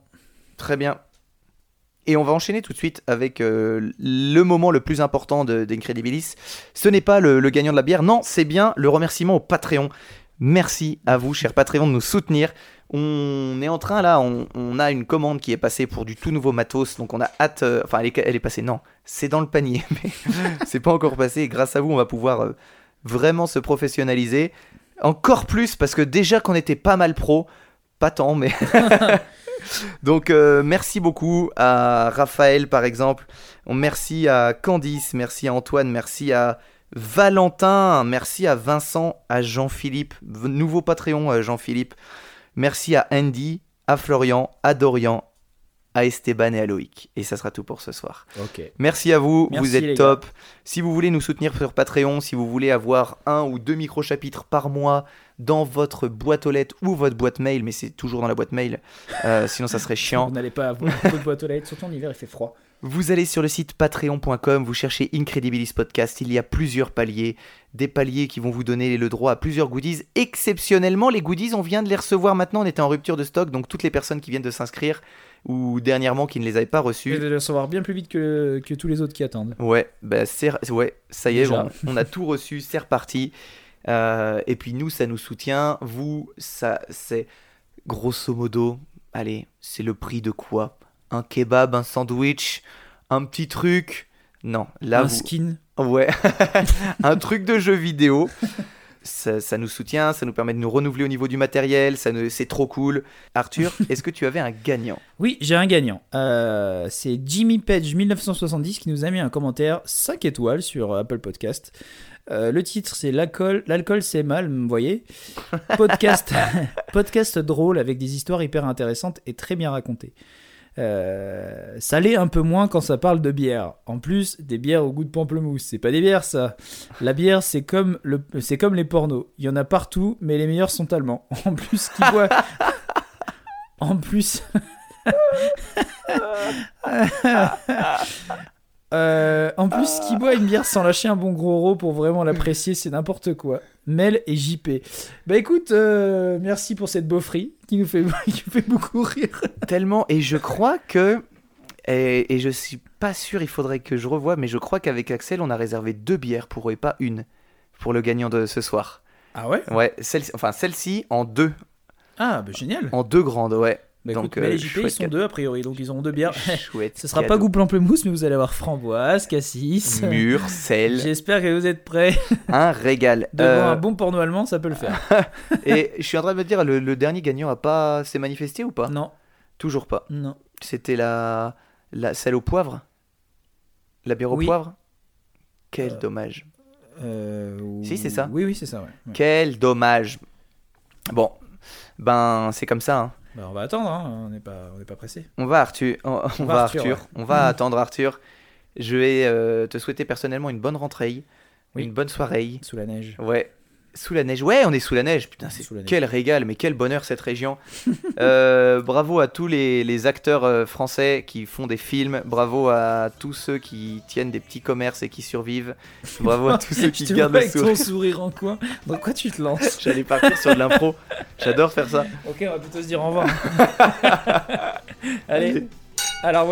Très bien. Et on va enchaîner tout de suite avec euh, le moment le plus important d'Incredibilis. Ce n'est pas le, le gagnant de la bière, non, c'est bien le remerciement au Patreon. Merci à vous, cher Patreon, de nous soutenir. On est en train là, on, on a une commande qui est passée pour du tout nouveau matos, donc on a hâte. euh, enfin, elle est, elle est passée, non, c'est dans le panier, mais c'est pas encore passé. Et grâce à vous, on va pouvoir euh, vraiment se professionnaliser. Encore plus, parce que déjà qu'on était pas mal pro, pas tant, mais. Donc euh, merci beaucoup à Raphaël par exemple, On- merci à Candice, merci à Antoine, merci à Valentin, merci à Vincent, à Jean-Philippe, nouveau Patreon euh, Jean-Philippe, merci à Andy, à Florian, à Dorian, à Esteban et à Loïc. Et ça sera tout pour ce soir. Merci à vous, Merci, vous êtes top. Si vous voulez nous soutenir sur Patreon, si vous voulez avoir un ou deux micro-chapitres par mois dans votre boîte aux lettres ou votre boîte mail, mais c'est toujours dans la boîte mail, euh, sinon ça serait chiant. Vous n'allez pas avoir de boîte aux lettres, surtout en hiver, il fait froid. Vous allez sur le site patreon.com, vous cherchez Incredibilis Podcast, il y a plusieurs paliers, des paliers qui vont vous donner le droit à plusieurs goodies. Exceptionnellement, les goodies, on vient de les recevoir maintenant, on était en rupture de stock, donc toutes les personnes qui viennent de s'inscrire ou dernièrement qui ne les avaient pas Et reçues. de le recevoir bien plus vite que, que tous les autres qui attendent. Ouais, bah ouais, ça y est, on a tout reçu, c'est reparti. Euh, et puis nous, ça nous soutient. Vous, ça, c'est grosso modo, allez, c'est le prix de quoi? Un kebab, un sandwich, un petit truc? Non, là, un vous... skin? Ouais, un truc de jeu vidéo. Ça, ça nous soutient, ça nous permet de nous renouveler au niveau du matériel, ça c'est trop cool. Arthur, est-ce que tu avais un gagnant? Oui, j'ai un gagnant. Euh, c'est Jimmy Page 1970 qui nous a mis un commentaire 5 étoiles sur Apple Podcast. Euh, le titre c'est l'alcool, l'alcool c'est mal, vous voyez. Podcast, podcast drôle avec des histoires hyper intéressantes et très bien racontées. Euh, ça l'est un peu moins quand ça parle de bière. En plus, des bières au goût de pamplemousse, c'est pas des bières ça. La bière, c'est comme le, c'est comme les pornos. Il y en a partout, mais les meilleurs sont allemands. En plus, qui boit. en plus. Euh, en plus, qui boit une bière sans lâcher un bon gros rot pour vraiment l'apprécier, c'est n'importe quoi. Mel et JP. Bah écoute, euh, merci pour cette beaufrie qui nous fait, qui fait beaucoup rire. Tellement, et je crois que, et, et je suis pas sûr, il faudrait que je revoie, mais je crois qu'avec Axel, on a réservé deux bières pour eux et pas une pour le gagnant de ce soir. Ah ouais? Ouais, celle, enfin celle-ci en deux, Ah bah génial. en deux grandes, ouais. Bah, Donc, écoute, mais euh, les JP, ils sont deux a priori, donc ils auront deux bières. Chouette. Ce sera pas cadeau. goût pamplemousse, mais vous allez avoir framboise, cassis. Mûr, sel, J'espère que vous êtes prêts. un régal. Devant Euh, un bon porno allemand, ça peut le faire. Et je suis en train de me dire, le, le dernier gagnant a pas s'est manifesté ou pas? Non, Toujours pas. non. C'était la, la celle au poivre? La bière au poivre? Quel Euh, dommage. Euh, Si, c'est ça. Oui, oui, c'est ça, ouais. Ouais. Quel dommage. Bon, ben c'est comme ça. hein. Bah, on va attendre, hein, on n'est pas, on n'est pas pressé. On va Arthur, on, on va va Arthur, Arthur, ouais. on va attendre Arthur. Je vais euh, te souhaiter personnellement une bonne rentrée, Oui. une bonne soirée. Sous la neige. Ouais. Sous la neige. Ouais, on est sous la neige. Putain, c'est Sous la neige. quel régal, mais quel bonheur cette région. Euh, bravo à tous les, les acteurs euh, français qui font des films. Bravo à tous ceux qui tiennent des petits commerces et qui survivent. Bravo à tous ceux qui Je te gardent vois le avec sourire. ton sourire en coin. Dans quoi tu te lances? J'allais partir sur de l'impro. J'adore faire ça. Ok, on va plutôt se dire au revoir. Allez, à la